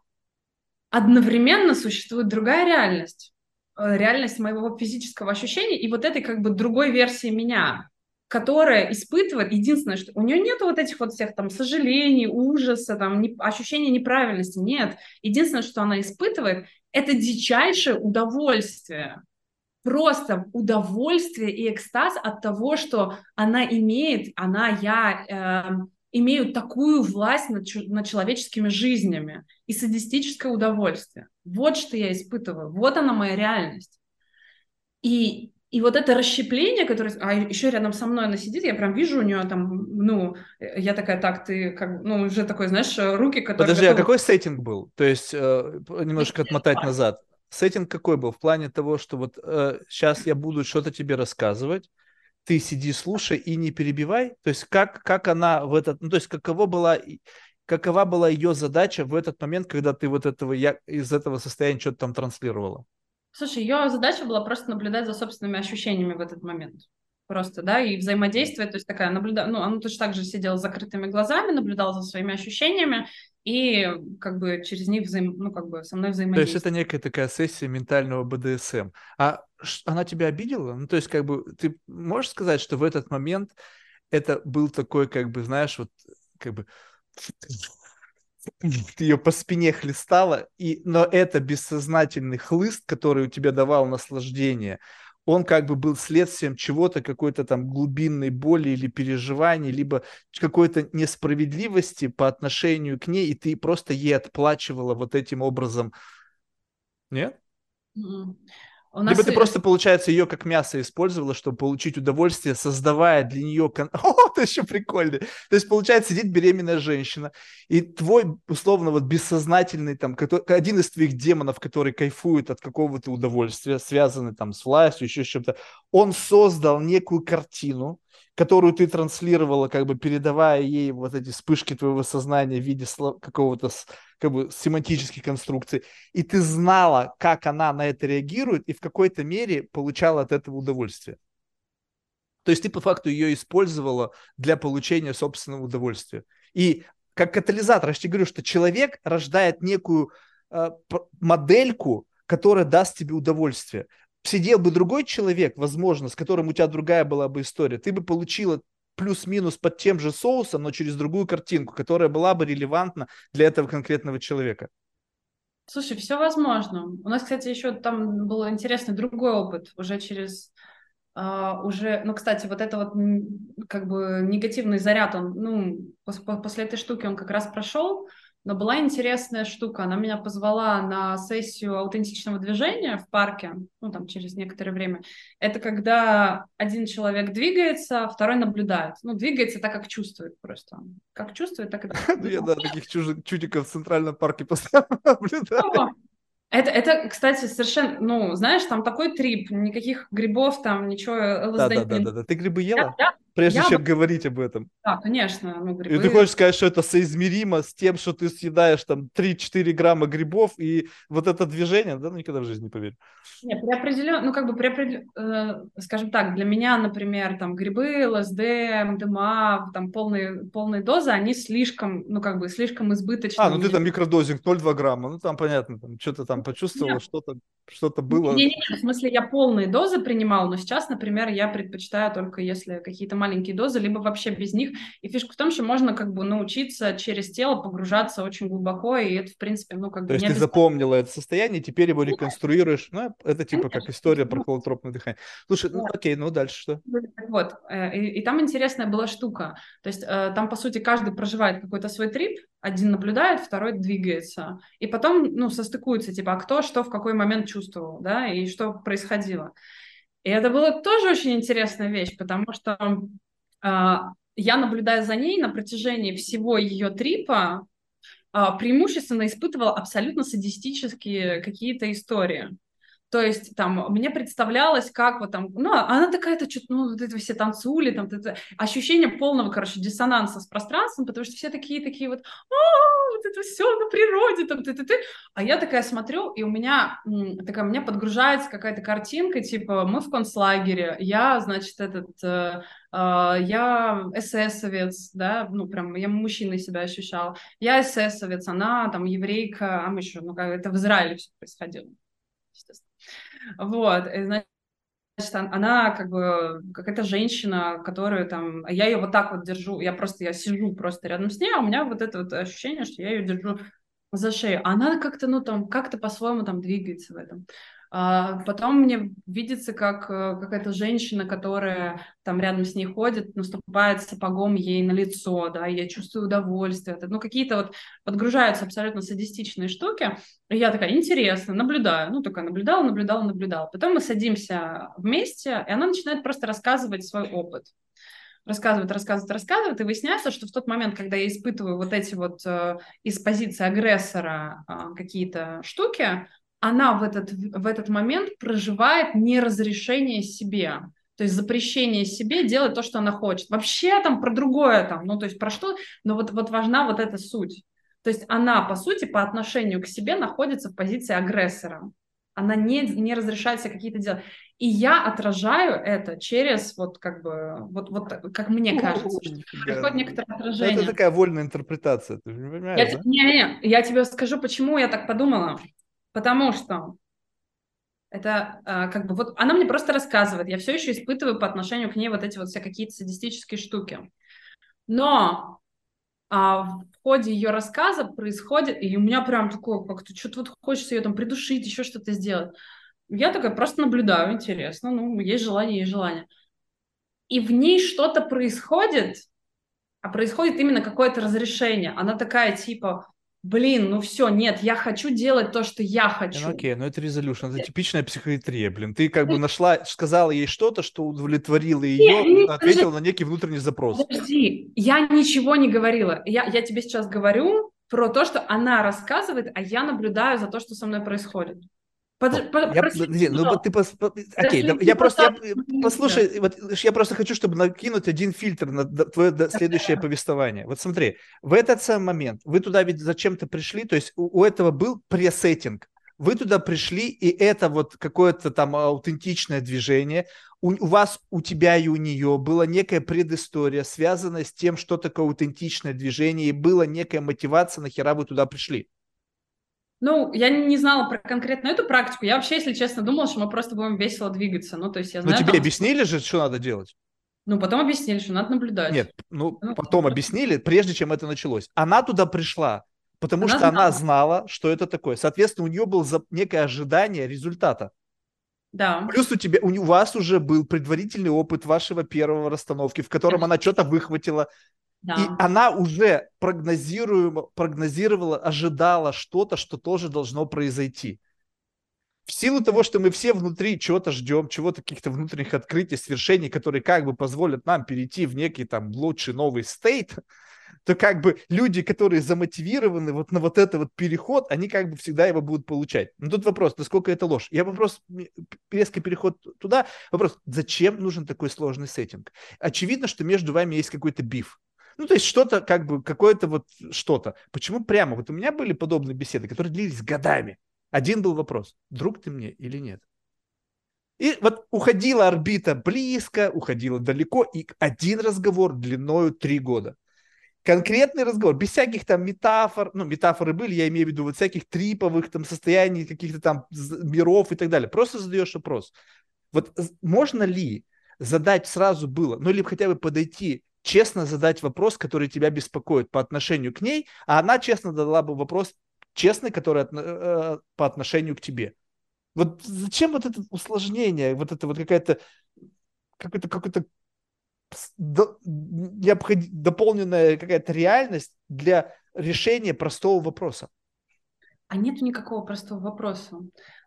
одновременно существует другая реальность, э, реальность моего физического ощущения и вот этой как бы другой версии меня, которая испытывает, единственное, что у нее нет вот этих вот всех там сожалений, ужаса, там, не, ощущения неправильности, нет. Единственное, что она испытывает, это дичайшее удовольствие. Просто удовольствие и экстаз от того, что она имеет, она, я, э, имеют такую власть над, над человеческими жизнями и садистическое удовольствие. Вот что я испытываю, вот она моя реальность. И, и вот это расщепление, которое... А еще рядом со мной она сидит, я прям вижу у нее там, ну, я такая, так, ты как... Ну, уже такой, знаешь, руки, которые... Подожди, готовы... а какой сеттинг был? То есть э, немножко отмотать назад. Сеттинг какой был? В плане того, что вот э, сейчас я буду что-то тебе рассказывать, ты сиди, слушай и не перебивай. То есть как, как она в этот... Ну, то есть каково была какова была ее задача в этот момент, когда ты вот этого, я, из этого состояния что-то там транслировала? Слушай, ее задача была просто наблюдать за собственными ощущениями в этот момент. Просто, да, и взаимодействие, то есть такая наблюда... ну, она точно так же сидела с закрытыми глазами, наблюдала за своими ощущениями и как бы через них взаим... ну, как бы со мной взаимодействовала. То есть это некая такая сессия ментального БДСМ. А она тебя обидела? Ну, то есть как бы ты можешь сказать, что в этот момент это был такой, как бы, знаешь, вот как бы ее по спине хлестала, и, но это бессознательный хлыст, который у тебя давал наслаждение, он как бы был следствием чего-то, какой-то там глубинной боли или переживания, либо какой-то несправедливости по отношению к ней, и ты просто ей отплачивала вот этим образом. Нет? Mm-hmm. У нас... Либо ты просто, получается, ее как мясо использовала, чтобы получить удовольствие, создавая для нее... Кон... О, это еще прикольно. То есть, получается, сидит беременная женщина, и твой, условно, вот бессознательный, там, один из твоих демонов, который кайфует от какого-то удовольствия, связанный там с властью, еще с чем-то, он создал некую картину, которую ты транслировала, как бы передавая ей вот эти вспышки твоего сознания в виде какого-то как бы семантической конструкции, и ты знала, как она на это реагирует, и в какой-то мере получала от этого удовольствие. То есть ты по факту ее использовала для получения собственного удовольствия. И как катализатор, я же тебе говорю, что человек рождает некую э, модельку, которая даст тебе удовольствие сидел бы другой человек, возможно, с которым у тебя другая была бы история, ты бы получила плюс-минус под тем же соусом, но через другую картинку, которая была бы релевантна для этого конкретного человека. Слушай, все возможно. У нас, кстати, еще там был интересный другой опыт, уже через Uh, уже, ну, кстати, вот это вот как бы негативный заряд, он, ну, после, после этой штуки он как раз прошел, но была интересная штука. Она меня позвала на сессию аутентичного движения в парке, ну, там, через некоторое время. Это когда один человек двигается, второй наблюдает. Ну, двигается так, как чувствует просто. Как чувствует, так и Ну, я, да, таких чудиков в Центральном парке постоянно наблюдаю. Это, это, кстати, совершенно, ну, знаешь, там такой трип, никаких грибов там, ничего. Да, да, да, да, да. Ты грибы ела? Я, Прежде я чем бы... говорить об этом. Да, конечно. Ну, грибы... И ты хочешь сказать, что это соизмеримо с тем, что ты съедаешь там 3-4 грамма грибов, и вот это движение, да, ну никогда в жизни не поверю. Нет, при определен... ну как бы при определен... э, скажем так, для меня, например, там грибы, ЛСД, МДМА, там полные, полные дозы, они слишком, ну как бы слишком избыточны. А, ну ты там микродозинг 0,2 грамма, ну там понятно, там что-то там почувствовал, что-то что-то было. Не, не, не, в смысле я полные дозы принимала, но сейчас, например, я предпочитаю только если какие-то маленькие дозы, либо вообще без них. И фишка в том, что можно как бы научиться через тело погружаться очень глубоко, и это, в принципе, ну, как бы... То есть ты запомнила это состояние, теперь его реконструируешь, ну, это типа как история про холотропное дыхание. Слушай, ну, окей, ну, дальше что? Вот, э, и, и там интересная была штука. То есть э, там, по сути, каждый проживает какой-то свой трип, один наблюдает, второй двигается. И потом, ну, состыкуется, типа, а кто что в какой момент чувствовал, да, и что происходило. И это была тоже очень интересная вещь, потому что э, я, наблюдая за ней на протяжении всего ее трипа, э, преимущественно испытывала абсолютно садистические какие-то истории. То есть там мне представлялось, как вот там, ну, она такая-то, что ну, вот это все танцули, там, это, ощущение полного, короче, диссонанса с пространством, потому что все такие, такие вот, а, вот это все на природе, там, ты, ты, ты. А я такая смотрю, и у меня такая, у меня подгружается какая-то картинка, типа, мы в концлагере, я, значит, этот, э, э, я эсэсовец, да, ну, прям, я мужчиной себя ощущала, я эсэсовец, она там еврейка, а мы еще, ну, как это в Израиле все происходило, естественно. Вот, и, значит, она как бы какая-то женщина, которую там, я ее вот так вот держу, я просто, я сижу просто рядом с ней, а у меня вот это вот ощущение, что я ее держу за шею. Она как-то, ну там, как-то по-своему там двигается в этом. А потом мне видится, как э, какая-то женщина, которая там рядом с ней ходит, наступает сапогом ей на лицо, да, я чувствую удовольствие. Ну, какие-то вот подгружаются абсолютно садистичные штуки. И я такая, интересно, наблюдаю. Ну, такая наблюдала, наблюдала, наблюдала. Потом мы садимся вместе, и она начинает просто рассказывать свой опыт рассказывает, рассказывает, рассказывает, и выясняется, что в тот момент, когда я испытываю вот эти вот э, из позиции агрессора э, какие-то штуки, она в этот, в этот момент проживает неразрешение себе. То есть запрещение себе делать то, что она хочет. Вообще там про другое там, ну то есть про что, но вот, вот важна вот эта суть. То есть она, по сути, по отношению к себе находится в позиции агрессора. Она не, не разрешает себе какие-то дела. И я отражаю это через вот как бы, вот, вот как мне кажется, что происходит некоторое отражение. Это такая вольная интерпретация, ты понимаешь, я, да? Не, не, я тебе скажу, почему я так подумала. Потому что это а, как бы вот она мне просто рассказывает, я все еще испытываю по отношению к ней вот эти вот все какие-то садистические штуки. Но а, в ходе ее рассказа происходит, и у меня прям такое, как-то что-то вот хочется ее там придушить, еще что-то сделать. Я такая просто наблюдаю, интересно, ну, есть желание, есть желание. И в ней что-то происходит, а происходит именно какое-то разрешение. Она такая типа, блин, ну все, нет, я хочу делать то, что я хочу. Ну окей, ну это резолюшн, это типичная психометрия, блин. Ты как бы нашла, сказала ей что-то, что удовлетворило ее, нет, ответила подожди. на некий внутренний запрос. Подожди, я ничего не говорила. Я, я тебе сейчас говорю про то, что она рассказывает, а я наблюдаю за то, что со мной происходит. Под, я, подожди, ну ты пос, окей, да, я просто я, послушай, вот я просто хочу, чтобы накинуть один фильтр на твое следующее повествование. Вот смотри, в этот самый момент вы туда ведь зачем-то пришли, то есть у, у этого был пресеттинг. Вы туда пришли, и это вот какое-то там аутентичное движение. У, у вас, у тебя и у нее была некая предыстория, связанная с тем, что такое аутентичное движение, и была некая мотивация, нахера вы туда пришли. Ну, я не знала про конкретно эту практику. Я вообще, если честно, думала, что мы просто будем весело двигаться. Ну, то есть я знаю... Но тебе там... объяснили же, что надо делать? Ну, потом объяснили, что надо наблюдать. Нет, ну, ну потом объяснили, прежде чем это началось. Она туда пришла, потому она что знала. она знала, что это такое. Соответственно, у нее было некое ожидание результата. Да. Плюс у тебя, у вас уже был предварительный опыт вашего первого расстановки, в котором она что-то выхватила, да. И она уже прогнозируемо, прогнозировала, ожидала что-то, что тоже должно произойти. В силу того, что мы все внутри чего-то ждем, чего-то каких-то внутренних открытий, свершений, которые как бы позволят нам перейти в некий там лучший новый стейт, то как бы люди, которые замотивированы вот на вот этот вот переход, они как бы всегда его будут получать. Но тут вопрос, насколько это ложь? Я вопрос, резкий переход туда, вопрос, зачем нужен такой сложный сеттинг? Очевидно, что между вами есть какой-то биф. Ну, то есть что-то, как бы, какое-то вот что-то. Почему прямо? Вот у меня были подобные беседы, которые длились годами. Один был вопрос, друг ты мне или нет? И вот уходила орбита близко, уходила далеко, и один разговор длиною три года. Конкретный разговор, без всяких там метафор, ну, метафоры были, я имею в виду вот всяких триповых там состояний, каких-то там миров и так далее. Просто задаешь вопрос. Вот можно ли задать сразу было, ну, или хотя бы подойти честно задать вопрос, который тебя беспокоит по отношению к ней, а она честно дала бы вопрос честный, который от, э, по отношению к тебе. Вот зачем вот это усложнение, вот это вот какая-то какой-то какой-то до, дополненная какая-то реальность для решения простого вопроса? А нет никакого простого вопроса.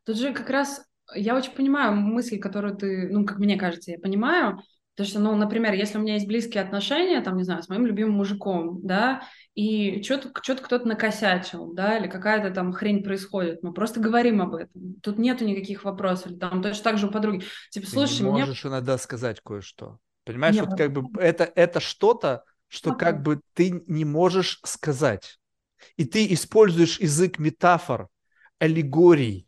Тут же как раз я очень понимаю мысль, которую ты, ну, как мне кажется, я понимаю, Потому что, ну, например, если у меня есть близкие отношения, там, не знаю, с моим любимым мужиком, да, и что-то что кто-то накосячил, да, или какая-то там хрень происходит, мы просто говорим об этом. Тут нету никаких вопросов. Или там точно так же у подруги. Типа, слушай, Ты не можешь мне... иногда сказать кое-что. Понимаешь, Нет, вот как бы это, это что-то, что okay. как бы ты не можешь сказать. И ты используешь язык метафор, аллегорий,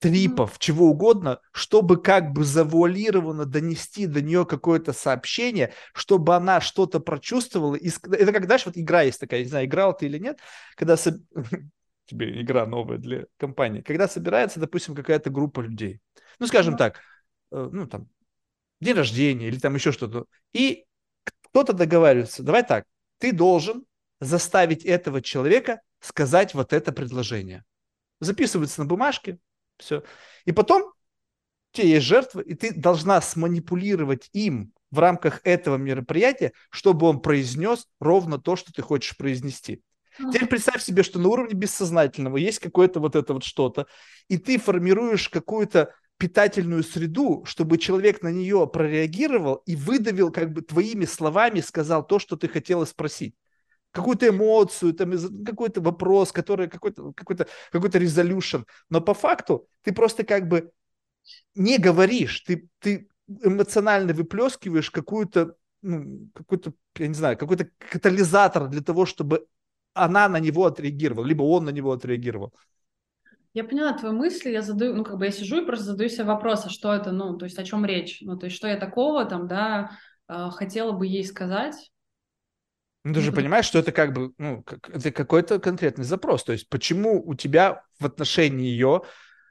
трипов, чего угодно, чтобы как бы завуалированно донести до нее какое-то сообщение, чтобы она что-то прочувствовала. И... Это как, знаешь, вот игра есть такая, не знаю, играл ты или нет, когда со... тебе игра новая для компании, когда собирается, допустим, какая-то группа людей, ну, скажем так, э, ну, там, день рождения или там еще что-то, и кто-то договаривается, давай так, ты должен заставить этого человека сказать вот это предложение. Записывается на бумажке, все. И потом У тебя есть жертва, и ты должна сманипулировать им в рамках этого мероприятия, чтобы он произнес ровно то, что ты хочешь произнести. Теперь представь себе, что на уровне бессознательного есть какое-то вот это вот что-то, и ты формируешь какую-то питательную среду, чтобы человек на нее прореагировал и выдавил как бы твоими словами, сказал то, что ты хотела спросить. Какую-то эмоцию, там, какой-то вопрос, который, какой-то, какой-то, какой-то resolution. Но по факту ты просто как бы не говоришь, ты, ты эмоционально выплескиваешь какую-то, ну, какой-то, я не знаю, какой-то катализатор для того, чтобы она на него отреагировала, либо он на него отреагировал. Я поняла твои мысли, я задаю, ну, как бы я сижу и просто задаю себе вопрос, а что это, ну, то есть о чем речь, ну, то есть что я такого там, да, э, хотела бы ей сказать. Ну, ты же понимаешь, что это как бы, ну, как, это какой-то конкретный запрос, то есть почему у тебя в отношении ее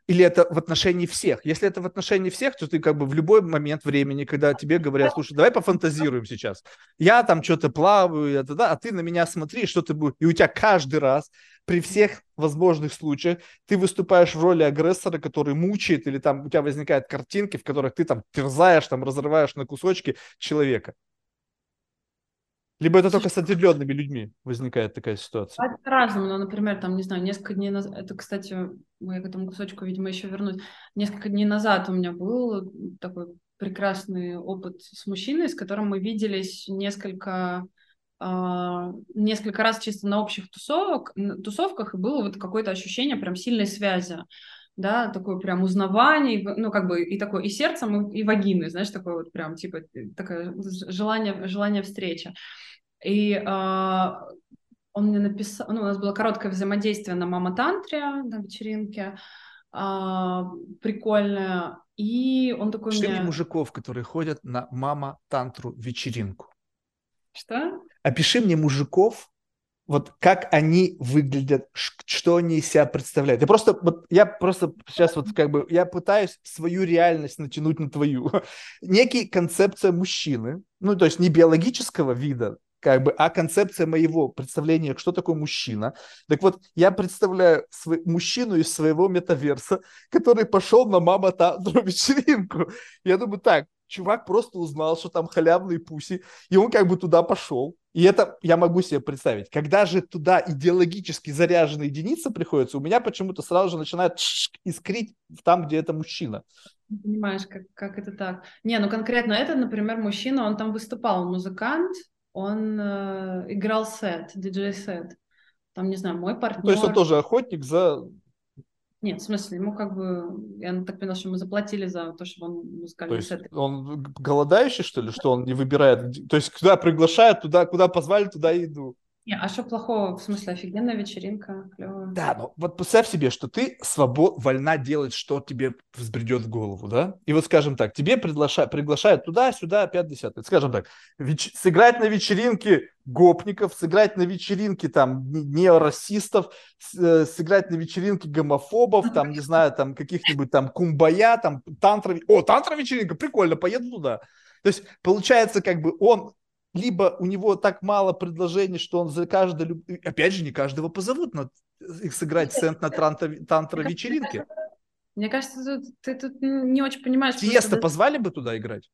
или это в отношении всех? Если это в отношении всех, то ты как бы в любой момент времени, когда тебе говорят, слушай, давай пофантазируем сейчас. Я там что-то плаваю, это, да, а ты на меня смотри, что ты будешь. И у тебя каждый раз при всех возможных случаях ты выступаешь в роли агрессора, который мучает, или там у тебя возникают картинки, в которых ты там терзаешь, там разрываешь на кусочки человека. Либо это только с определенными людьми возникает такая ситуация? По-разному, но, например, там, не знаю, несколько дней назад, это, кстати, я к этому кусочку, видимо, еще вернусь, несколько дней назад у меня был такой прекрасный опыт с мужчиной, с которым мы виделись несколько Uh, несколько раз чисто на общих тусовок, тусовках, и было вот какое-то ощущение прям сильной связи, да, такое прям узнавание, ну, как бы и такое и сердцем, и, и вагиной, знаешь, такое вот прям, типа, такое желание, желание встречи. И э, он мне написал, ну, у нас было короткое взаимодействие на Мама Тантре, на вечеринке, э, прикольное, и он такой Пиши мне... мужиков, которые ходят на Мама Тантру вечеринку. Что? Опиши мне мужиков, вот как они выглядят, что они из себя представляют. Я просто, вот, я просто сейчас вот как бы, я пытаюсь свою реальность натянуть на твою. Некий концепция мужчины, ну, то есть не биологического вида, как бы, а концепция моего представления, что такое мужчина. Так вот, я представляю свой, мужчину из своего метаверса, который пошел на мама тантру вечеринку. Я думаю, так, чувак просто узнал, что там халявные пуси, и он как бы туда пошел. И это я могу себе представить. Когда же туда идеологически заряженная единица приходится, у меня почему-то сразу же начинает искрить там, где это мужчина. Понимаешь, как, как это так? Не, ну конкретно это, например, мужчина, он там выступал, музыкант, он э, играл сет, диджей-сет. Там, не знаю, мой партнер... То есть он тоже охотник за... Нет, в смысле, ему как бы... Я так поняла, что мы заплатили за то, чтобы он музыкальный то сет... он голодающий, что ли, что он не выбирает? То есть куда приглашают, туда, куда позвали, туда и иду. Не, а что плохого? В смысле, офигенная вечеринка, клевая. Да, но вот представь себе, что ты свобод, вольна делать, что тебе взбредет в голову, да? И вот, скажем так, тебе приглашают, приглашают туда, сюда, пять десятых. Скажем так, веч- сыграть на вечеринке гопников, сыграть на вечеринке там неорасистов, э, сыграть на вечеринке гомофобов, там, не знаю, там каких-нибудь там кумбая, там тантра... О, тантра вечеринка, прикольно, поеду туда. То есть, получается, как бы он либо у него так мало предложений, что он за каждое... Опять же, не каждого позовут на их сыграть сцент на тантра-вечеринке. Мне кажется, ты, ты тут не очень понимаешь. Тиеста просто... позвали бы туда играть?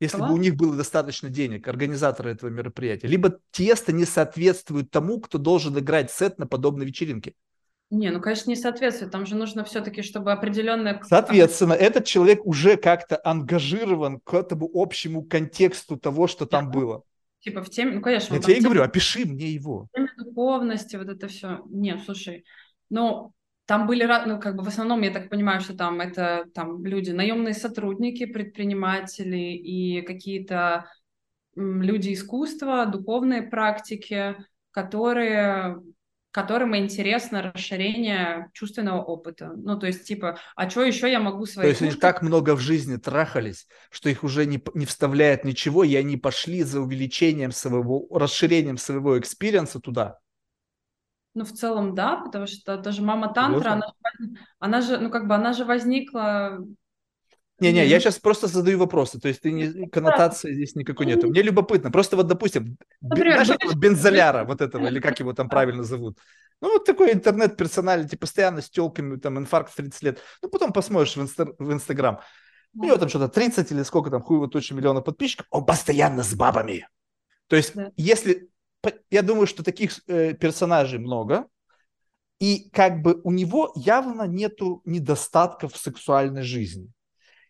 Если Кого? бы у них было достаточно денег, организаторы этого мероприятия. Либо Тиеста не соответствует тому, кто должен играть сет на подобной вечеринке. Не, ну, конечно, не соответствует. Там же нужно все-таки, чтобы определенное... Соответственно, этот человек уже как-то ангажирован к этому общему контексту того, что там было. Типа в теме... Ну, конечно. Я тебе и говорю, опиши мне его. В теме духовности, вот это все. Нет, слушай, ну, там были, ну, как бы в основном, я так понимаю, что там это там люди, наемные сотрудники, предприниматели и какие-то люди искусства, духовные практики, которые которым интересно расширение чувственного опыта. Ну, то есть, типа, а что еще я могу свои... То есть, они так много в жизни трахались, что их уже не, не вставляет ничего, и они пошли за увеличением своего, расширением своего experience а туда. Ну, в целом, да, потому что даже мама Тантра, она, она же, ну, как бы, она же возникла не-не, я сейчас просто задаю вопросы, то есть ты не, коннотации здесь никакой нету. Мне любопытно, просто вот, допустим, Например, знаешь, вы... бензоляра вот этого, или как его там правильно зовут, Ну, вот такой интернет-персоналити, постоянно с телками, там, инфаркт в 30 лет. Ну, потом посмотришь в, инстар- в Инстаграм. У него там что-то 30 или сколько там, хуй его точно миллионов подписчиков, он постоянно с бабами. То есть, да. если... Я думаю, что таких э, персонажей много, и как бы у него явно нету недостатков в сексуальной жизни.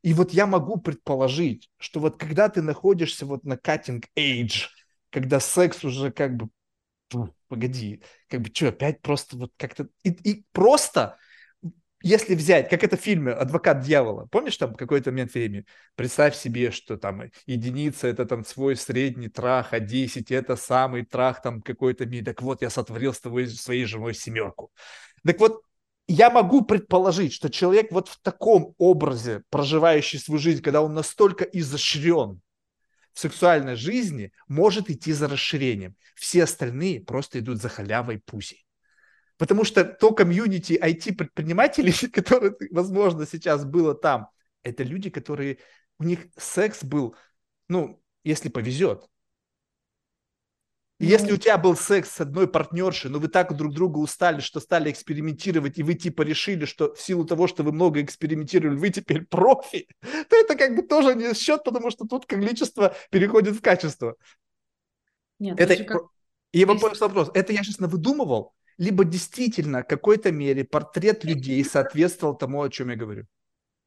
И вот я могу предположить, что вот когда ты находишься вот на cutting age, когда секс уже как бы, погоди, как бы что, опять просто вот как-то, и, и просто если взять, как это в фильме «Адвокат дьявола», помнишь там какой-то момент времени? Представь себе, что там единица – это там свой средний трах, а 10 – это самый трах там какой-то мир. Так вот, я сотворил с тобой своей женой семерку. Так вот, я могу предположить, что человек вот в таком образе, проживающий свою жизнь, когда он настолько изощрен в сексуальной жизни, может идти за расширением. Все остальные просто идут за халявой пуси. Потому что то комьюнити IT-предпринимателей, которое, возможно, сейчас было там, это люди, которые... У них секс был, ну, если повезет. И ну, если у тебя был секс с одной партнершей, но вы так друг друга устали, что стали экспериментировать, и вы типа решили, что в силу того, что вы много экспериментировали, вы теперь профи, то это как бы тоже не счет, потому что тут количество переходит в качество. Нет, это... Как... И вопрос, вопрос, это я сейчас выдумывал, либо действительно в какой-то мере портрет людей соответствовал тому, о чем я говорю.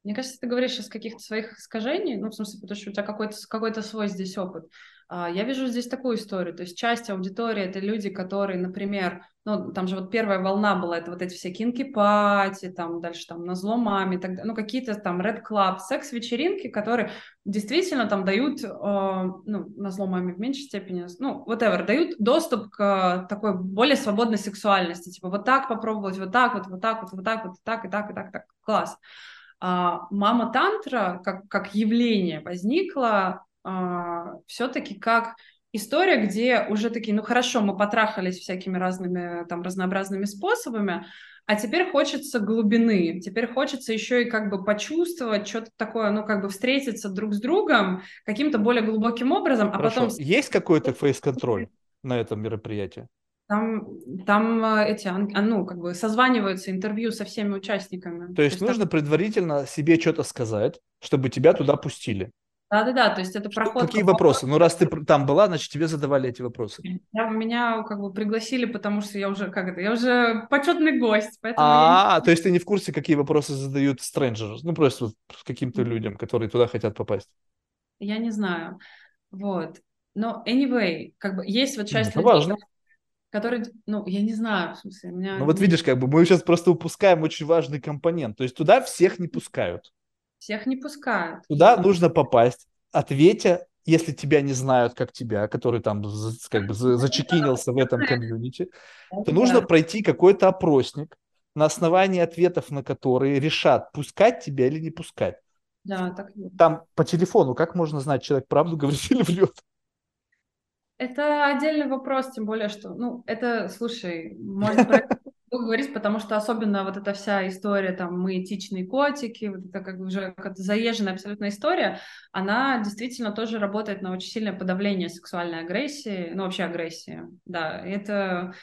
Мне кажется, ты говоришь сейчас каких-то своих искажений, ну, в смысле, потому что у тебя какой-то какой свой здесь опыт. А, я вижу здесь такую историю, то есть часть аудитории — это люди, которые, например, ну, там же вот первая волна была, это вот эти все кинки-пати, там дальше там на зло маме, так, ну, какие-то там Red Club, секс-вечеринки, которые действительно там дают, э, ну, на зло маме в меньшей степени, ну, whatever, дают доступ к такой более свободной сексуальности, типа вот так попробовать, вот так вот, вот так вот, вот так вот, так и так и так, и так, класс. А мама тантра как, как явление возникла все-таки как история, где уже такие, ну хорошо, мы потрахались всякими разными там разнообразными способами, а теперь хочется глубины, теперь хочется еще и как бы почувствовать что-то такое, ну как бы встретиться друг с другом каким-то более глубоким образом, а Хорошо. потом... Есть какой-то фейс-контроль на этом мероприятии? Там, там а, эти, а, ну, как бы созваниваются интервью со всеми участниками. То есть, То есть нужно так... предварительно себе что-то сказать, чтобы тебя туда пустили. Да-да-да, то есть это проход... Какие вопросы? Ну, раз ты там была, значит, тебе задавали эти вопросы. Я, меня как бы пригласили, потому что я уже, как это, я уже почетный гость, поэтому... А, я... то есть ты не в курсе, какие вопросы задают strangers, ну, просто вот каким-то людям, которые туда хотят попасть? Я не знаю, вот. Но anyway, как бы есть вот часть ну, людей, важно. Которые, ну, я не знаю, в смысле, у меня... Ну, вот видишь, как бы мы сейчас просто упускаем очень важный компонент, то есть туда всех не пускают. Всех не пускают. Туда нужно попасть, ответя, если тебя не знают, как тебя, который там как бы зачекинился в этом комьюнити, то нужно пройти какой-то опросник, на основании ответов на которые решат, пускать тебя или не пускать. Да, так Там по телефону как можно знать, человек правду говорит или врет? Это отдельный вопрос, тем более, что, ну, это, слушай, можно про говорить, потому что особенно вот эта вся история, там, мы этичные котики, вот это как бы уже как заезженная абсолютно история, она действительно тоже работает на очень сильное подавление сексуальной агрессии, ну, вообще агрессии, да, это,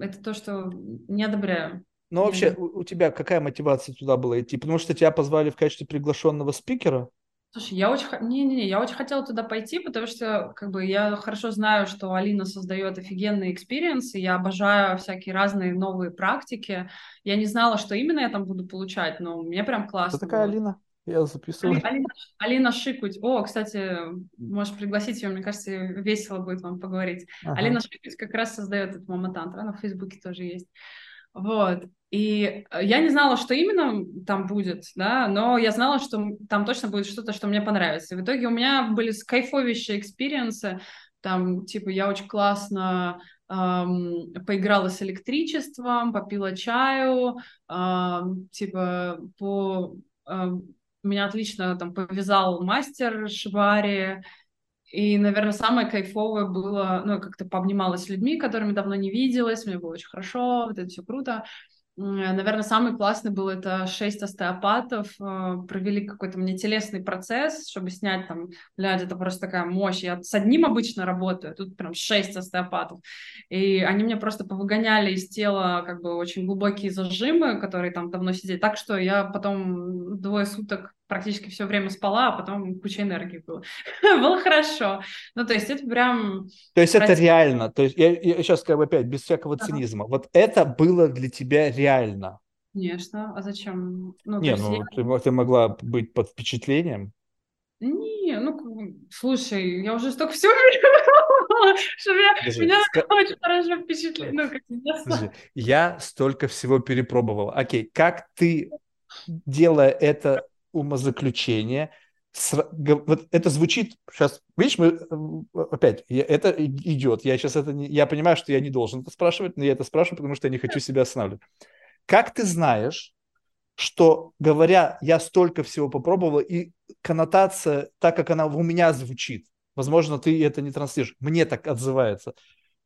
это то, что не одобряю. Ну, вообще, у, у тебя какая мотивация туда была идти? Потому что тебя позвали в качестве приглашенного спикера? Слушай, я очень, не, не, не, я очень хотела туда пойти, потому что, как бы, я хорошо знаю, что Алина создает офигенные experience ы, я обожаю всякие разные новые практики. Я не знала, что именно я там буду получать, но мне прям классно. Кто такая было. Алина? Я записываю. Алина, Алина Шикуть. О, кстати, можешь пригласить ее, мне кажется, весело будет вам поговорить. Ага. Алина Шикуть как раз создает этот Мама Тантра, она в Фейсбуке тоже есть. Вот. И э, я не знала, что именно там будет, да, но я знала, что там точно будет что-то, что мне понравится. И в итоге у меня были кайфовейшие experience ы, там, типа, я очень классно эм, поиграла с электричеством, попила чаю, эм, типа, по... Эм, меня отлично там повязал мастер Шибари, и, наверное, самое кайфовое было, ну, я как-то пообнималась с людьми, которыми давно не виделась, мне было очень хорошо, вот это все круто. Наверное, самый классный был это шесть остеопатов, э, провели какой-то мне телесный процесс, чтобы снять там, блядь, это просто такая мощь. Я с одним обычно работаю, а тут прям шесть остеопатов. И они мне просто повыгоняли из тела как бы очень глубокие зажимы, которые там давно сидели. Так что я потом двое суток практически все время спала, а потом куча энергии было. было хорошо. Ну, то есть это прям... То есть это реально. То есть я, я сейчас как бы опять без всякого цинизма. Вот это было для тебя реально. Конечно. А зачем? Ну, Не, ну я... ты, ты могла быть под впечатлением. Не, ну, слушай, я уже столько всего что меня, очень хорошо впечатлено. Ну, я столько всего перепробовал. Окей, как ты, делая это умозаключение. Вот это звучит сейчас, видишь, мы опять это идет. Я сейчас это не, я понимаю, что я не должен это спрашивать, но я это спрашиваю, потому что я не хочу себя останавливать. Как ты знаешь, что говоря, я столько всего попробовал, и коннотация, так как она у меня звучит, возможно, ты это не транслируешь, мне так отзывается,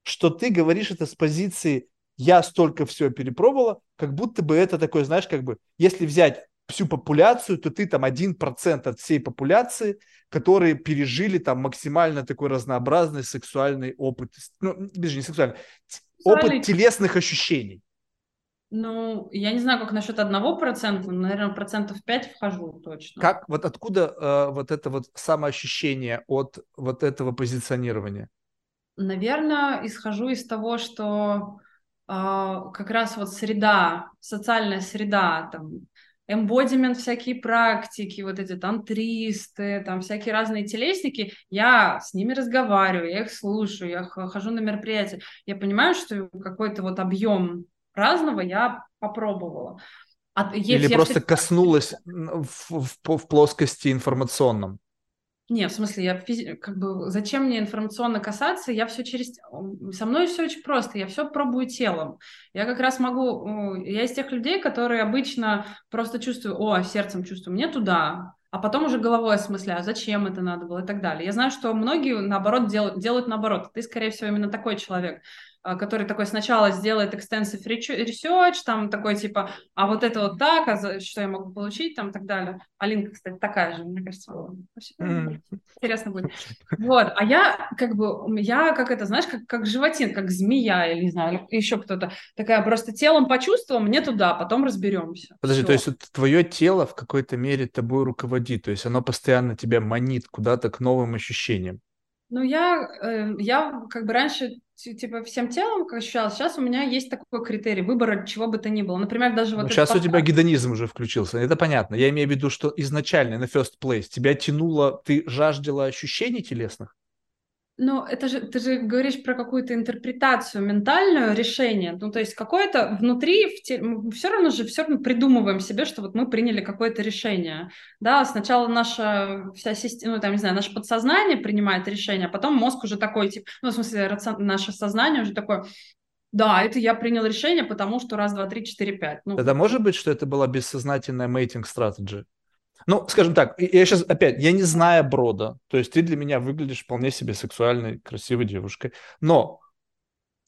что ты говоришь это с позиции я столько всего перепробовала, как будто бы это такое, знаешь, как бы, если взять всю популяцию, то ты там 1% от всей популяции, которые пережили там максимально такой разнообразный сексуальный опыт, ну, даже не сексуальный, опыт телесных ощущений. Ну, я не знаю, как насчет одного процента, наверное, процентов 5 вхожу точно. Как, вот откуда э, вот это вот самоощущение от вот этого позиционирования? Наверное, исхожу из того, что э, как раз вот среда, социальная среда, там, эмбодимент всякие практики, вот эти тантристы, там всякие разные телесники, я с ними разговариваю, я их слушаю, я хожу на мероприятия, я понимаю, что какой-то вот объем разного я попробовала. А, Или просто коснулась в, в, в плоскости информационном? Не, в смысле, я как бы зачем мне информационно касаться? Я все через со мной все очень просто. Я все пробую телом. Я как раз могу. Я из тех людей, которые обычно просто чувствую, о, сердцем чувствую, мне туда, а потом уже головой осмысляю, зачем это надо было и так далее. Я знаю, что многие наоборот делают, делают наоборот. Ты, скорее всего, именно такой человек. А, который такой сначала сделает extensive research, там такой типа, а вот это вот так, а за, что я могу получить, там и так далее. Алинка, кстати, такая же, мне кажется. Mm. Интересно будет. Вот, а я как бы, я как это, знаешь, как, как животин, как змея, или не знаю, еще кто-то. Такая просто телом почувствовала, мне туда, потом разберемся. Подожди, Все. то есть вот твое тело в какой-то мере тобой руководит, то есть оно постоянно тебя манит куда-то к новым ощущениям. Ну, я, э, я как бы раньше типа всем телом как ощущалась. Сейчас у меня есть такой критерий выбора чего бы то ни было. Например, даже вот... Ну, сейчас подкаст... у тебя гедонизм уже включился, это понятно. Я имею в виду, что изначально на first place тебя тянуло, ты жаждала ощущений телесных? Ну, это же, ты же говоришь про какую-то интерпретацию ментальную решение. Ну, то есть какое-то внутри, в те... мы все равно же все равно придумываем себе, что вот мы приняли какое-то решение. Да, сначала наша вся система, ну, там, не знаю, наше подсознание принимает решение, а потом мозг уже такой, типа, ну, в смысле, рацион... наше сознание уже такое, да, это я принял решение, потому что раз, два, три, четыре, пять. Ну, Тогда может быть, что это была бессознательная мейтинг стратегия? Ну, скажем так, я сейчас опять, я не знаю Брода, то есть ты для меня выглядишь вполне себе сексуальной, красивой девушкой, но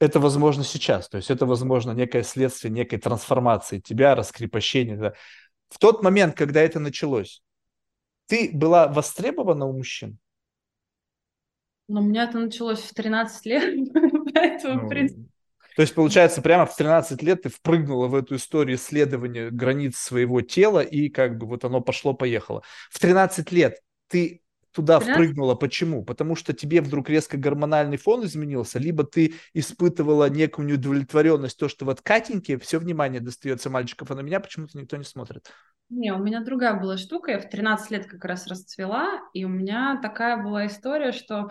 это возможно сейчас, то есть это возможно некое следствие некой трансформации тебя, раскрепощения. Да. В тот момент, когда это началось, ты была востребована у мужчин? Ну, у меня это началось в 13 лет, поэтому, ну, в принципе, то есть, получается, прямо в 13 лет ты впрыгнула в эту историю исследования границ своего тела, и как бы вот оно пошло-поехало. В 13 лет ты туда 13? впрыгнула. Почему? Потому что тебе вдруг резко гормональный фон изменился, либо ты испытывала некую неудовлетворенность, то, что вот Катеньке все внимание достается мальчиков, а на меня почему-то никто не смотрит. Не, у меня другая была штука, я в 13 лет как раз расцвела, и у меня такая была история, что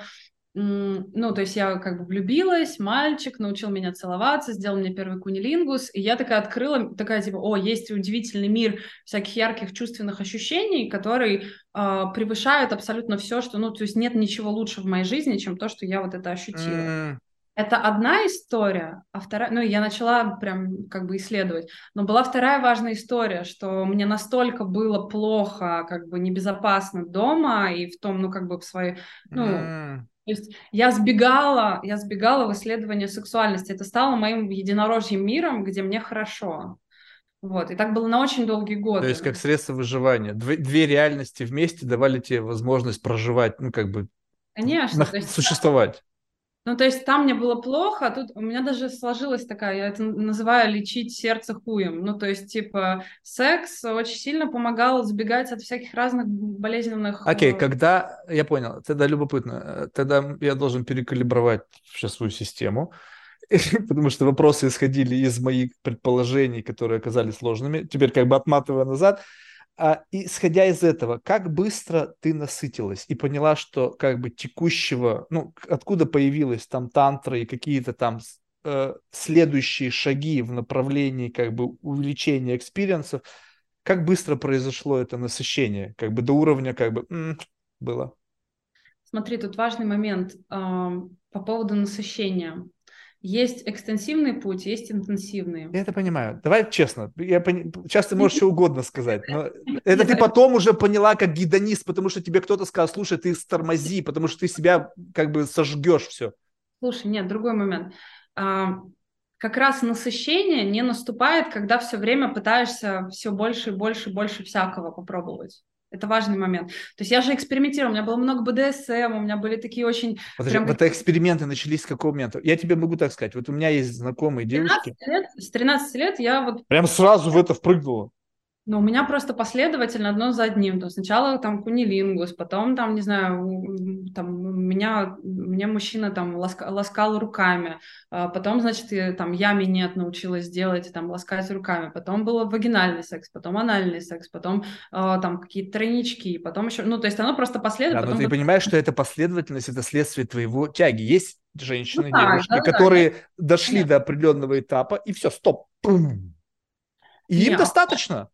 ну, то есть я как бы влюбилась, мальчик научил меня целоваться, сделал мне первый кунилингус, и я такая открыла, такая типа, о, есть удивительный мир всяких ярких чувственных ощущений, которые э, превышают абсолютно все, что, ну, то есть нет ничего лучше в моей жизни, чем то, что я вот это ощутила. Mm. Это одна история, а вторая, ну, я начала прям как бы исследовать, но была вторая важная история, что мне настолько было плохо, как бы небезопасно дома и в том, ну, как бы в своей, ну, mm то есть я сбегала, я сбегала в исследование сексуальности. Это стало моим единорожьим миром, где мне хорошо. Вот, и так было на очень долгие годы. То есть как средство выживания. Две, две реальности вместе давали тебе возможность проживать, ну как бы Конечно, на, есть, существовать. Ну, то есть там мне было плохо, а тут у меня даже сложилась такая, я это называю лечить сердце хуем. Ну, то есть, типа, секс очень сильно помогал избегать от всяких разных болезненных... Окей, okay, когда... Я понял, тогда любопытно. Тогда я должен перекалибровать сейчас свою систему, потому что вопросы исходили из моих предположений, которые оказались ложными. Теперь как бы отматывая назад, а, исходя из этого, как быстро ты насытилась и поняла, что как бы текущего, ну, откуда появилась там тантра и какие-то там э, следующие шаги в направлении как бы увеличения experience ов, как быстро произошло это насыщение, как бы до уровня как бы м-м, было? Смотри, тут важный момент э, по поводу насыщения. Есть экстенсивный путь, есть интенсивный. Я это понимаю. Давай честно. Я пон... Сейчас ты можешь что угодно сказать. Но это ты потом уже поняла как гедонист, потому что тебе кто-то сказал, слушай, ты стормози, потому что ты себя как бы сожгешь все. Слушай, нет, другой момент. А, как раз насыщение не наступает, когда все время пытаешься все больше и больше и больше всякого попробовать. Это важный момент. То есть я же экспериментировала, у меня было много БДСМ, у меня были такие очень... Подожди, прям... вот эксперименты начались с какого момента? Я тебе могу так сказать, вот у меня есть знакомые девушки... Лет, с 13 лет я вот... Прям сразу в это впрыгнула. Но у меня просто последовательно одно за одним. То сначала там кунилингус, потом там, не знаю, там меня, меня мужчина там ласка, ласкал руками, а потом, значит, я, там я минет научилась делать, там ласкать руками, потом был вагинальный секс, потом анальный секс, потом э, там какие-то тройнички, потом еще, ну, то есть оно просто последовательно. Да, но ты понимаешь, что эта последовательность, это следствие твоего тяги. Есть женщины, ну, девушки, да, которые да, дошли Нет. до определенного этапа, и все, стоп. И Нет. им достаточно.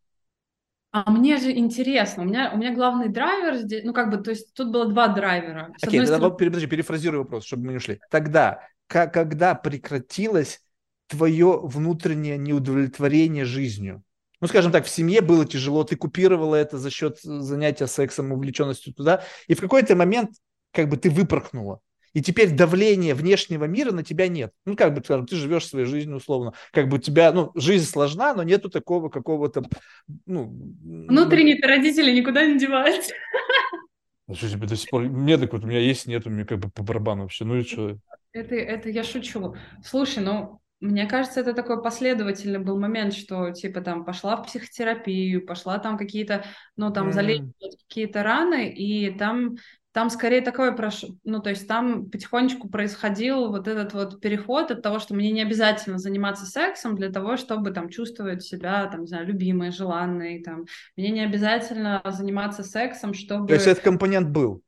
А мне же интересно, у меня, у меня главный драйвер здесь, ну как бы, то есть тут было два драйвера. Окей, okay, стороны... подожди, перефразирую вопрос, чтобы мы не ушли. Тогда, как, когда прекратилось твое внутреннее неудовлетворение жизнью? Ну, скажем так, в семье было тяжело, ты купировала это за счет занятия сексом, увлеченностью туда, и в какой-то момент как бы ты выпорхнула и теперь давления внешнего мира на тебя нет. Ну, как бы, скажем, ты живешь своей жизнью условно. Как бы у тебя, ну, жизнь сложна, но нету такого какого-то, ну... Внутренние ну, родители никуда не деваются. А что тебе до сих пор... Мне так вот, у меня есть, нет, у меня как бы по барабану вообще. Ну и что? Это, это я шучу. Слушай, ну, мне кажется, это такой последовательный был момент, что типа там пошла в психотерапию, пошла там какие-то, ну там mm. залечивать какие-то раны, и там там скорее такое прош... ну, то есть там потихонечку происходил вот этот вот переход от того, что мне не обязательно заниматься сексом для того, чтобы там чувствовать себя, там, не знаю, любимой, желанной, там, мне не обязательно заниматься сексом, чтобы... То есть этот компонент был?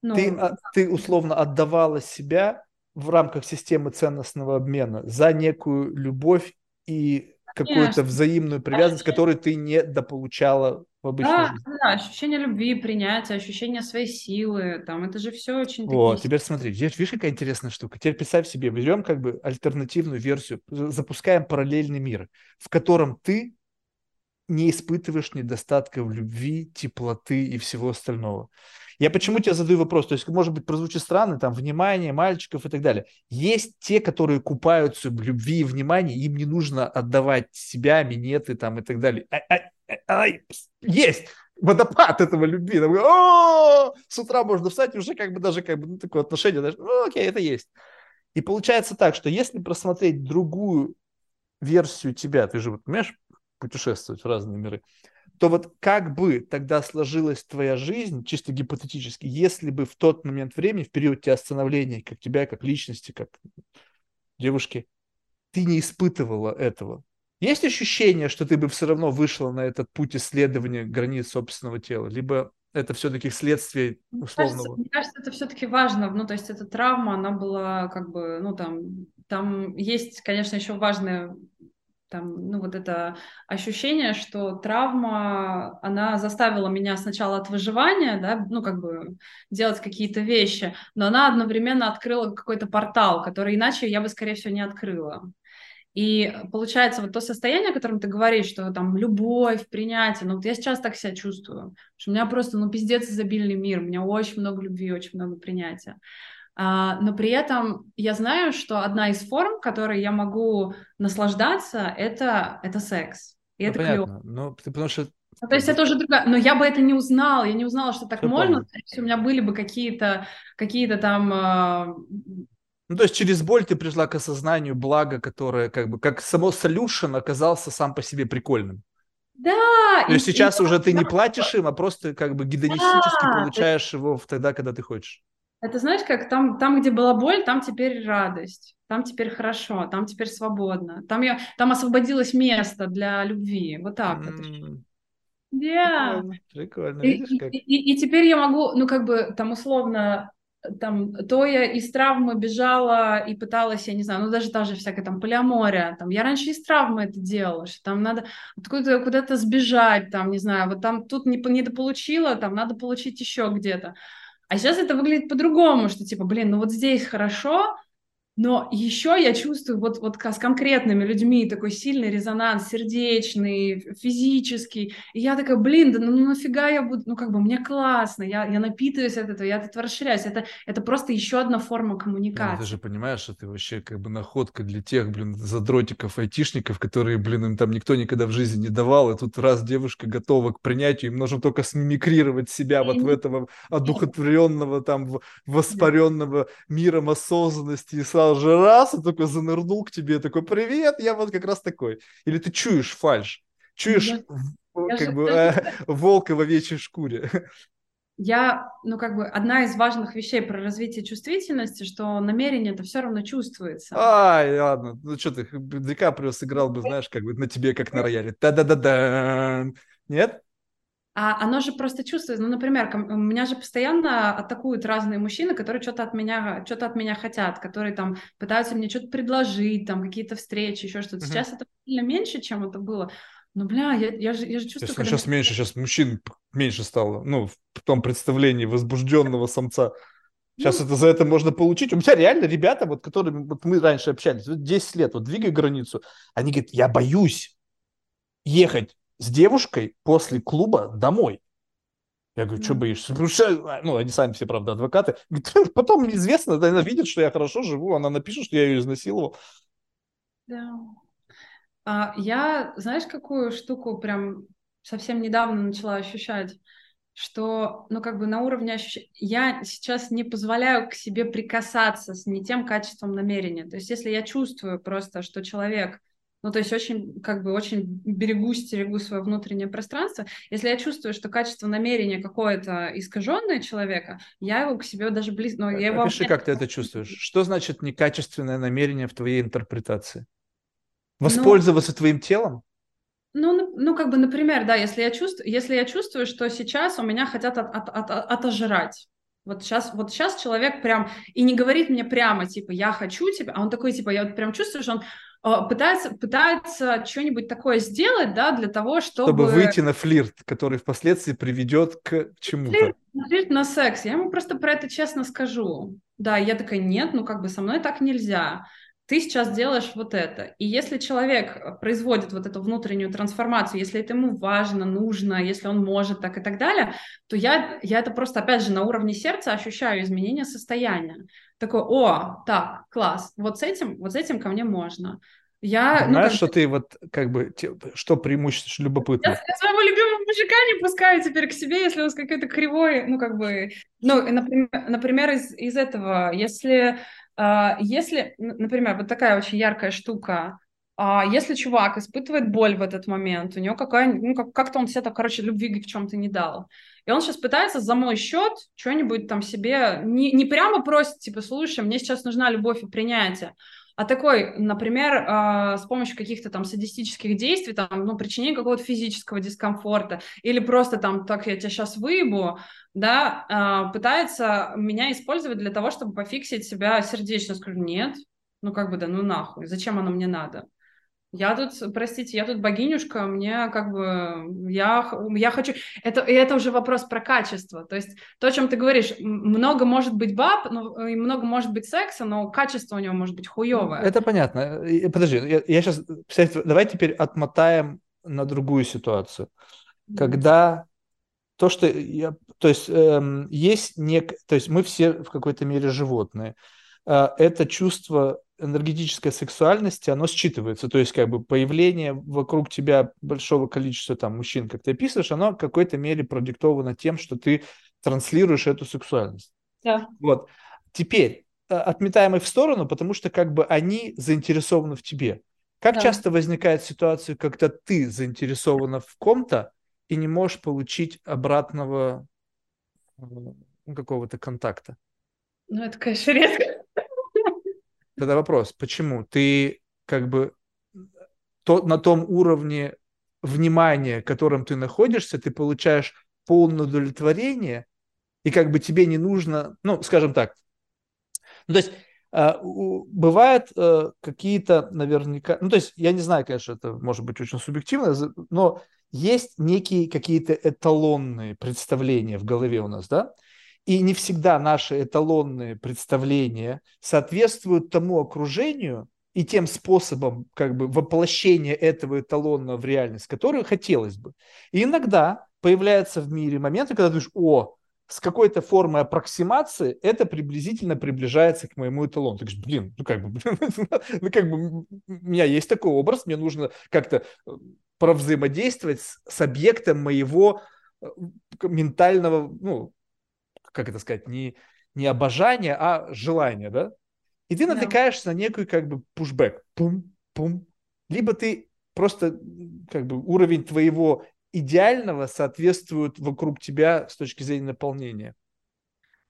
Ну, ты, а, ты условно отдавала себя в рамках системы ценностного обмена за некую любовь и какую-то взаимную привязанность, которую ты не дополучала в обычной да, жизни. Да, ощущение любви, принятия, ощущение своей силы, там, это же все очень Вот, такие... теперь смотри, здесь, видишь, какая интересная штука. Теперь представь себе, берем как бы альтернативную версию, запускаем параллельный мир, в котором ты не испытываешь недостатка в любви, теплоты и всего остального. Я почему тебе задаю вопрос? То есть, может быть, прозвучит странно, там, внимание мальчиков и так далее. Есть те, которые купаются в любви и внимании, им не нужно отдавать себя, минеты там и так далее. А, а, а, есть водопад этого любви. Там, О, с утра можно встать уже как бы даже как бы ну, такое отношение, даже, ну, окей, это есть. И получается так, что если просмотреть другую версию тебя, ты же, вот, понимаешь, путешествовать в разные миры, то вот как бы тогда сложилась твоя жизнь, чисто гипотетически, если бы в тот момент времени, в период тебя становления, как тебя, как личности, как девушки, ты не испытывала этого? Есть ощущение, что ты бы все равно вышла на этот путь исследования границ собственного тела? Либо это все-таки следствие условного? Мне кажется, мне кажется, это все-таки важно. Ну, то есть эта травма, она была как бы, ну, там, там есть, конечно, еще важное там, ну, вот это ощущение, что травма, она заставила меня сначала от выживания, да, ну, как бы делать какие-то вещи, но она одновременно открыла какой-то портал, который иначе я бы, скорее всего, не открыла. И получается, вот то состояние, о котором ты говоришь, что там любовь, принятие, ну вот я сейчас так себя чувствую, что у меня просто, ну, пиздец изобильный мир, у меня очень много любви, очень много принятия. А, но при этом я знаю, что одна из форм, которой я могу наслаждаться, это, это секс. И ну, это понятно. клево. Ну, потому что ну, то есть это уже другая, но я бы это не узнала, я не узнала, что так Все можно, если у меня были бы какие-то какие там э... ну, то есть через боль ты пришла к осознанию блага, которое как бы, как само solution оказался сам по себе прикольным. Да. То есть и, сейчас и, уже ты не платишь им, а просто как бы гедонистически да, получаешь есть... его тогда, когда ты хочешь. Это знаешь, как там, там, где была боль, там теперь радость, там теперь хорошо, там теперь свободно, там я, там освободилось место для любви, вот так mm. вот. Да. Прикольно, прикольно. Видишь, и, как... И, и, и теперь я могу, ну как бы там условно там, то я из травмы бежала и пыталась, я не знаю, ну даже та же всякая там полиамория, там, я раньше из травмы это делала, что там надо откуда-то куда-то сбежать, там, не знаю, вот там тут не, не дополучила, там, надо получить еще где-то. А сейчас это выглядит по-другому, что типа, блин, ну вот здесь хорошо, но еще я чувствую вот, вот с конкретными людьми такой сильный резонанс, сердечный, физический. И я такая, блин, да ну, ну нафига я буду, ну как бы мне классно, я, я напитываюсь от этого, я от этого расширяюсь. Это, это просто еще одна форма коммуникации. Ну, ты же понимаешь, что ты вообще как бы находка для тех, блин, задротиков, айтишников, которые, блин, им там никто никогда в жизни не давал. И тут раз девушка готова к принятию, им нужно только смимикрировать себя вот в этого одухотворенного, там, воспаренного миром осознанности и сразу сразу же раз, и такой занырнул к тебе, такой, привет, я вот как раз такой. Или ты чуешь фальш, чуешь я, как я бы э, волка в овечьей шкуре. Я, ну, как бы, одна из важных вещей про развитие чувствительности, что намерение это все равно чувствуется. Ай, ладно, ну что ты, Ди Каприо сыграл бы, знаешь, как бы на тебе, как на рояле. Та-да-да-да. Нет? А оно же просто чувствуется. Ну, например, меня же постоянно атакуют разные мужчины, которые что-то от меня, что-то от меня хотят, которые там пытаются мне что-то предложить, там какие-то встречи, еще что-то. Uh-huh. Сейчас это сильно меньше, чем это было. Но, бля, я, я, же, я же чувствую... Сейчас, сейчас меньше, сейчас мужчин меньше стало, ну, в том представлении возбужденного самца. Сейчас ну, это за это можно получить. У меня реально ребята, вот, которые вот мы раньше общались, вот 10 лет, вот двигай границу, они говорят, я боюсь ехать с девушкой после клуба домой. Я говорю, что боишься? Потому что, ну, они сами все, правда, адвокаты. Потом неизвестно, она видит, что я хорошо живу, она напишет, что я ее изнасиловал. Да. А, я, знаешь, какую штуку прям совсем недавно начала ощущать? Что, ну, как бы на уровне ощущения... Я сейчас не позволяю к себе прикасаться с не тем качеством намерения. То есть если я чувствую просто, что человек ну, то есть очень, как бы, очень берегу, стерегу свое внутреннее пространство. Если я чувствую, что качество намерения какое-то искаженное человека, я его к себе даже близко... Ну, я его... Опиши, как ты это чувствуешь. Что значит некачественное намерение в твоей интерпретации? Ну Воспользоваться ну, твоим телом? Ну, ну, как бы, например, да, если я чувствую, если я чувствую, что сейчас у меня хотят от, от, от, отожрать, вот сейчас, вот сейчас человек прям и не говорит мне прямо, типа, я хочу тебя, а он такой, типа, я вот прям чувствую, что он пытается, пытается что-нибудь такое сделать, да, для того, чтобы... Чтобы выйти на флирт, который впоследствии приведет к чему-то. Флирт, флирт на секс. Я ему просто про это честно скажу. Да, я такая, нет, ну как бы со мной так нельзя. Ты сейчас делаешь вот это. И если человек производит вот эту внутреннюю трансформацию, если это ему важно, нужно, если он может так и так далее, то я, я это просто, опять же, на уровне сердца ощущаю изменение состояния такой, о, так, класс, вот с этим, вот с этим ко мне можно. Я, Знаешь, ну, что ты вот как бы, что преимущество, любопытно? Я, я своего любимого мужика не пускаю теперь к себе, если он какой-то кривой, ну как бы, ну, например, например из, из этого, если, э, если, например, вот такая очень яркая штука, а если чувак испытывает боль в этот момент, у него какая, ну, как, как-то он себе так, короче, любви в чем-то не дал. И он сейчас пытается за мой счет что-нибудь там себе, не, не прямо просит, типа, слушай, мне сейчас нужна любовь и принятие, а такой, например, э, с помощью каких-то там садистических действий, там, ну, причинение какого-то физического дискомфорта, или просто там, так, я тебя сейчас выебу, да, э, пытается меня использовать для того, чтобы пофиксить себя сердечно. Скажу, нет, ну, как бы, да ну нахуй, зачем оно мне надо? Я тут, простите, я тут богинюшка, мне как бы, я, я хочу, это, и это уже вопрос про качество, то есть то, о чем ты говоришь, много может быть баб, но, и много может быть секса, но качество у него может быть хуевое. Это понятно. Подожди, я, я сейчас, давай теперь отмотаем на другую ситуацию. Когда то, что я, то есть эм, есть нек, то есть мы все в какой-то мере животные. Э, это чувство энергетической сексуальности, оно считывается. То есть как бы появление вокруг тебя большого количества там мужчин, как ты описываешь, оно в какой-то мере продиктовано тем, что ты транслируешь эту сексуальность. Да. Вот. Теперь э, отметаем их в сторону, потому что как бы они заинтересованы в тебе. Как да. часто возникает ситуация, когда ты заинтересована в ком-то и не можешь получить обратного э, какого-то контакта? Ну, это, конечно, редко. Тогда вопрос, почему? Ты как бы то, на том уровне внимания, которым ты находишься, ты получаешь полное удовлетворение, и как бы тебе не нужно, ну, скажем так, ну, то есть э, бывают э, какие-то наверняка, ну, то есть я не знаю, конечно, это может быть очень субъективно, но есть некие какие-то эталонные представления в голове у нас, да, и не всегда наши эталонные представления соответствуют тому окружению и тем способам как бы воплощения этого эталона в реальность, которую хотелось бы. И иногда появляются в мире моменты, когда ты думаешь, о, с какой-то формой аппроксимации это приблизительно приближается к моему эталону. Ты говоришь, блин, ну как бы, ну как бы у меня есть такой образ, мне нужно как-то э, провзаимодействовать с, с объектом моего э, ментального, ну, как это сказать, не, не обожание, а желание, да? И ты натыкаешься да. на некую как бы пушбэк. Пум-пум. Либо ты просто как бы уровень твоего идеального соответствует вокруг тебя с точки зрения наполнения.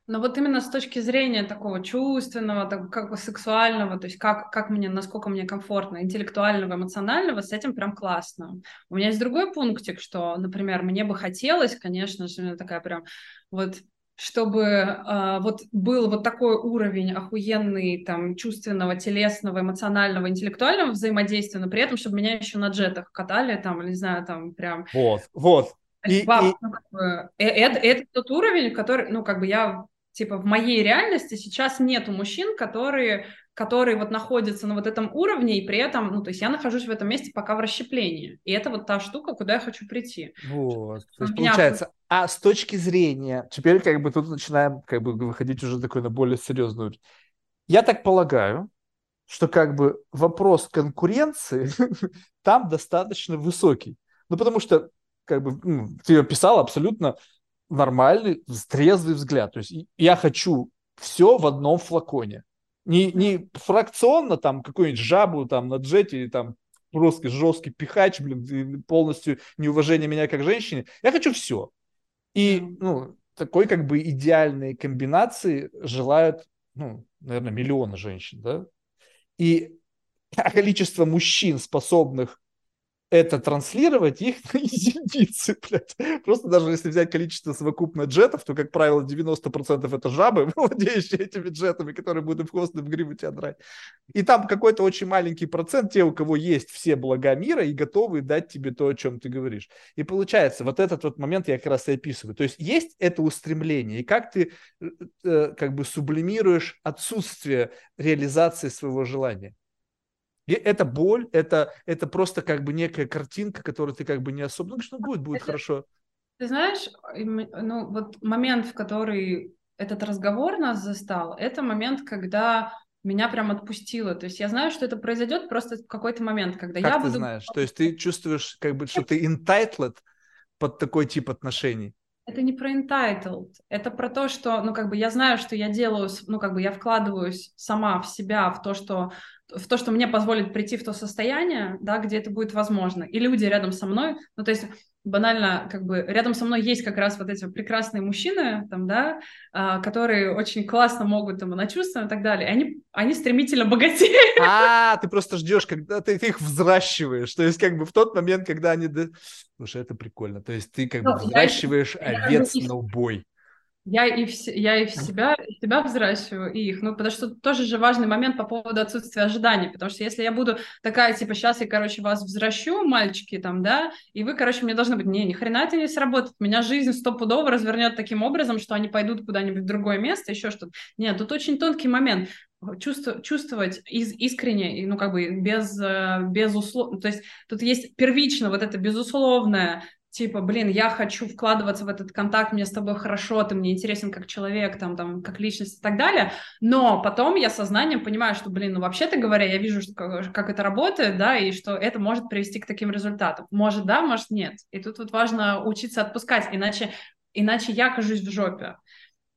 Но вот именно с точки зрения такого чувственного, так, как бы сексуального, то есть как, как мне, насколько мне комфортно, интеллектуального, эмоционального, с этим прям классно. У меня есть другой пунктик, что, например, мне бы хотелось, конечно же, такая прям вот чтобы э, вот был вот такой уровень охуенный там чувственного, телесного, эмоционального, интеллектуального взаимодействия, но при этом, чтобы меня еще на джетах катали, там, не знаю, там прям... Вот, вот. И, Баб, и... Ну, как бы, это, это тот уровень, который, ну, как бы я, типа, в моей реальности сейчас нету мужчин, которые которые вот находятся на вот этом уровне, и при этом, ну, то есть я нахожусь в этом месте пока в расщеплении. И это вот та штука, куда я хочу прийти. Вот. То есть меня... получается, а с точки зрения, теперь как бы тут начинаем как бы выходить уже такой на более серьезную. Я так полагаю, что как бы вопрос конкуренции там достаточно высокий. Ну, потому что как бы ну, ты описал абсолютно нормальный, трезвый взгляд. То есть я хочу все в одном флаконе. Не, не фракционно там какую-нибудь жабу там на джете там просто жесткий пихач, блин, полностью неуважение меня как женщины. Я хочу все. И, ну, такой как бы идеальной комбинации желают, ну, наверное, миллионы женщин, да? И количество мужчин, способных это транслировать, их единицы, блядь. Просто даже если взять количество совокупно джетов, то, как правило, 90% это жабы, владеющие этими джетами, которые будут в хвост в гриву тебя драть. И там какой-то очень маленький процент те, у кого есть все блага мира и готовы дать тебе то, о чем ты говоришь. И получается, вот этот вот момент я как раз и описываю. То есть есть это устремление, и как ты э, э как бы сублимируешь отсутствие реализации своего желания. И это боль, это, это просто как бы некая картинка, которую ты как бы не особо... Ну, что будет, будет это, хорошо. Ты знаешь, ну вот момент, в который этот разговор нас застал, это момент, когда меня прям отпустило. То есть я знаю, что это произойдет просто в какой-то момент, когда как я ты буду... знаешь? То есть ты чувствуешь, как бы, что ты entitled под такой тип отношений? Это не про entitled, это про то, что, ну, как бы я знаю, что я делаю, ну, как бы я вкладываюсь сама в себя, в то, что в то, что мне позволит прийти в то состояние, да, где это будет возможно. И люди рядом со мной, ну, то есть банально, как бы рядом со мной есть как раз вот эти прекрасные мужчины, там, да, а, которые очень классно могут там на чувства и так далее. И они, они стремительно богатеют. А, ты просто ждешь, когда ты, ты их взращиваешь. То есть как бы в тот момент, когда они... Слушай, это прикольно. То есть ты как бы ну, взращиваешь овец на убой. Я и, в, я и в себя, и себя взращиваю, и их. Ну, потому что тоже же важный момент по поводу отсутствия ожиданий. Потому что если я буду такая, типа, сейчас я, короче, вас взращу, мальчики, там, да, и вы, короче, мне должны быть, не, ни хрена это не сработает. Меня жизнь стопудово развернет таким образом, что они пойдут куда-нибудь в другое место, еще что-то. Нет, тут очень тонкий момент чувствовать, чувствовать из, искренне, ну, как бы без, э, без услов... То есть тут есть первично вот это безусловное типа, блин, я хочу вкладываться в этот контакт, мне с тобой хорошо, ты мне интересен как человек, там, там, как личность и так далее, но потом я сознанием понимаю, что, блин, ну, вообще-то говоря, я вижу, что, как это работает, да, и что это может привести к таким результатам. Может, да, может, нет. И тут вот важно учиться отпускать, иначе, иначе я окажусь в жопе.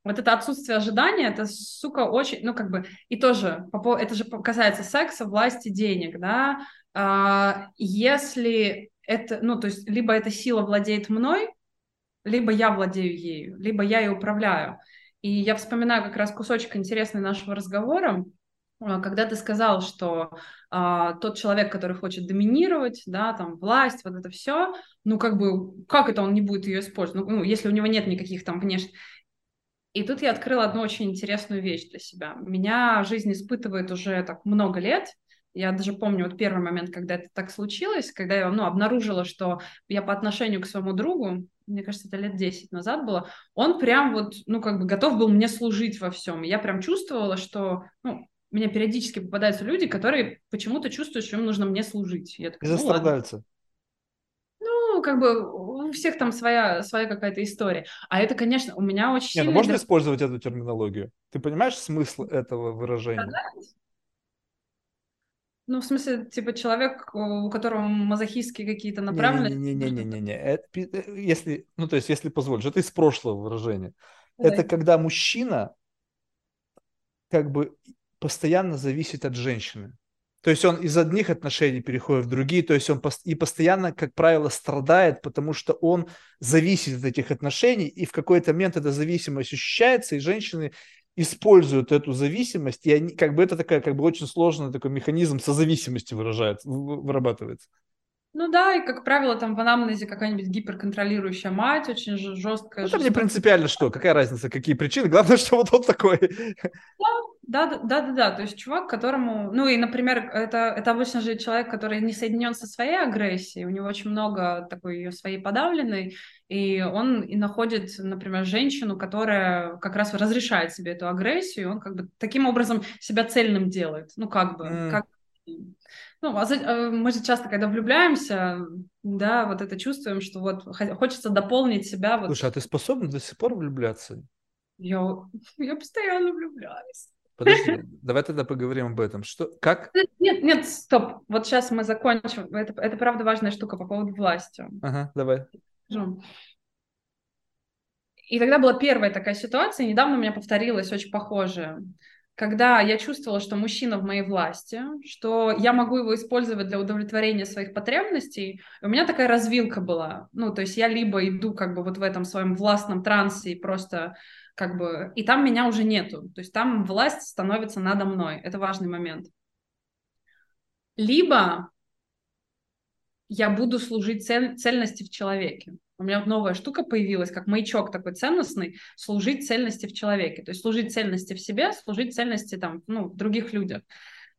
Вот это отсутствие ожидания, это, сука, очень, ну, как бы, и тоже, это же касается секса, власти, денег, да, а, если это, ну, то есть либо эта сила владеет мной, либо я владею ею, либо я ее управляю. И я вспоминаю как раз кусочек интересный нашего разговора, а, когда ты сказал, что а, тот человек, который хочет доминировать, да, там, власть, вот это все, ну, как бы, как это он не будет ее использовать? Ну, ну если у него нет никаких там внешних... И тут я открыла одну очень интересную вещь для себя. Меня жизнь испытывает уже так много лет, я даже помню вот первый момент, когда это так случилось, когда я ну, обнаружила, что я по отношению к своему другу, мне кажется, это лет 10 назад было, он прям вот, ну, как бы готов был мне служить во всем. Я прям чувствовала, что, ну, у меня периодически попадаются люди, которые почему-то чувствуют, что им нужно мне служить. Я такая, ну, страдальцы. Ну, как бы у всех там своя, своя какая-то история. А это, конечно, у меня очень Не, ну можно использовать эту терминологию? Ты понимаешь смысл этого выражения? Страдать? Ну, в смысле, типа человек, у которого мазохистские какие-то направленности. Не-не-не-не-не. Э, если, ну, то есть, если позволишь, это из прошлого выражения. Да. Это когда мужчина как бы постоянно зависит от женщины. То есть он из одних отношений переходит в другие, то есть он и постоянно, как правило, страдает, потому что он зависит от этих отношений, и в какой-то момент эта зависимость ощущается, и женщины используют эту зависимость, и они, как бы это такая, как бы очень сложный такой механизм созависимости выражает, вырабатывается. Ну да, и, как правило, там в анамнезе какая-нибудь гиперконтролирующая мать, очень жесткая. Ну, это не принципиально что, какая разница, какие причины, главное, что вот он такой. Да, да, да, да, да, то есть чувак, которому, ну и, например, это, это обычно же человек, который не соединен со своей агрессией, у него очень много такой ее своей подавленной, и он и находит, например, женщину, которая как раз разрешает себе эту агрессию, он как бы таким образом себя цельным делает, ну как бы, mm. как ну, а, а мы же часто, когда влюбляемся, да, вот это чувствуем, что вот хочется дополнить себя. Вот. Слушай, а ты способна до сих пор влюбляться? Я, я постоянно влюбляюсь. Подожди, давай тогда поговорим об этом. Что, как? Нет, нет, стоп. Вот сейчас мы закончим. Это, это правда важная штука по поводу власти. Ага, давай. И тогда была первая такая ситуация, недавно у меня повторилась очень похожая когда я чувствовала, что мужчина в моей власти, что я могу его использовать для удовлетворения своих потребностей, у меня такая развилка была. Ну, то есть я либо иду как бы вот в этом своем властном трансе и просто как бы... И там меня уже нету. То есть там власть становится надо мной. Это важный момент. Либо я буду служить цель, цельности в человеке. У меня вот новая штука появилась, как маячок такой ценностный, служить цельности в человеке. То есть служить цельности в себе, служить цельности там, ну, в других людях.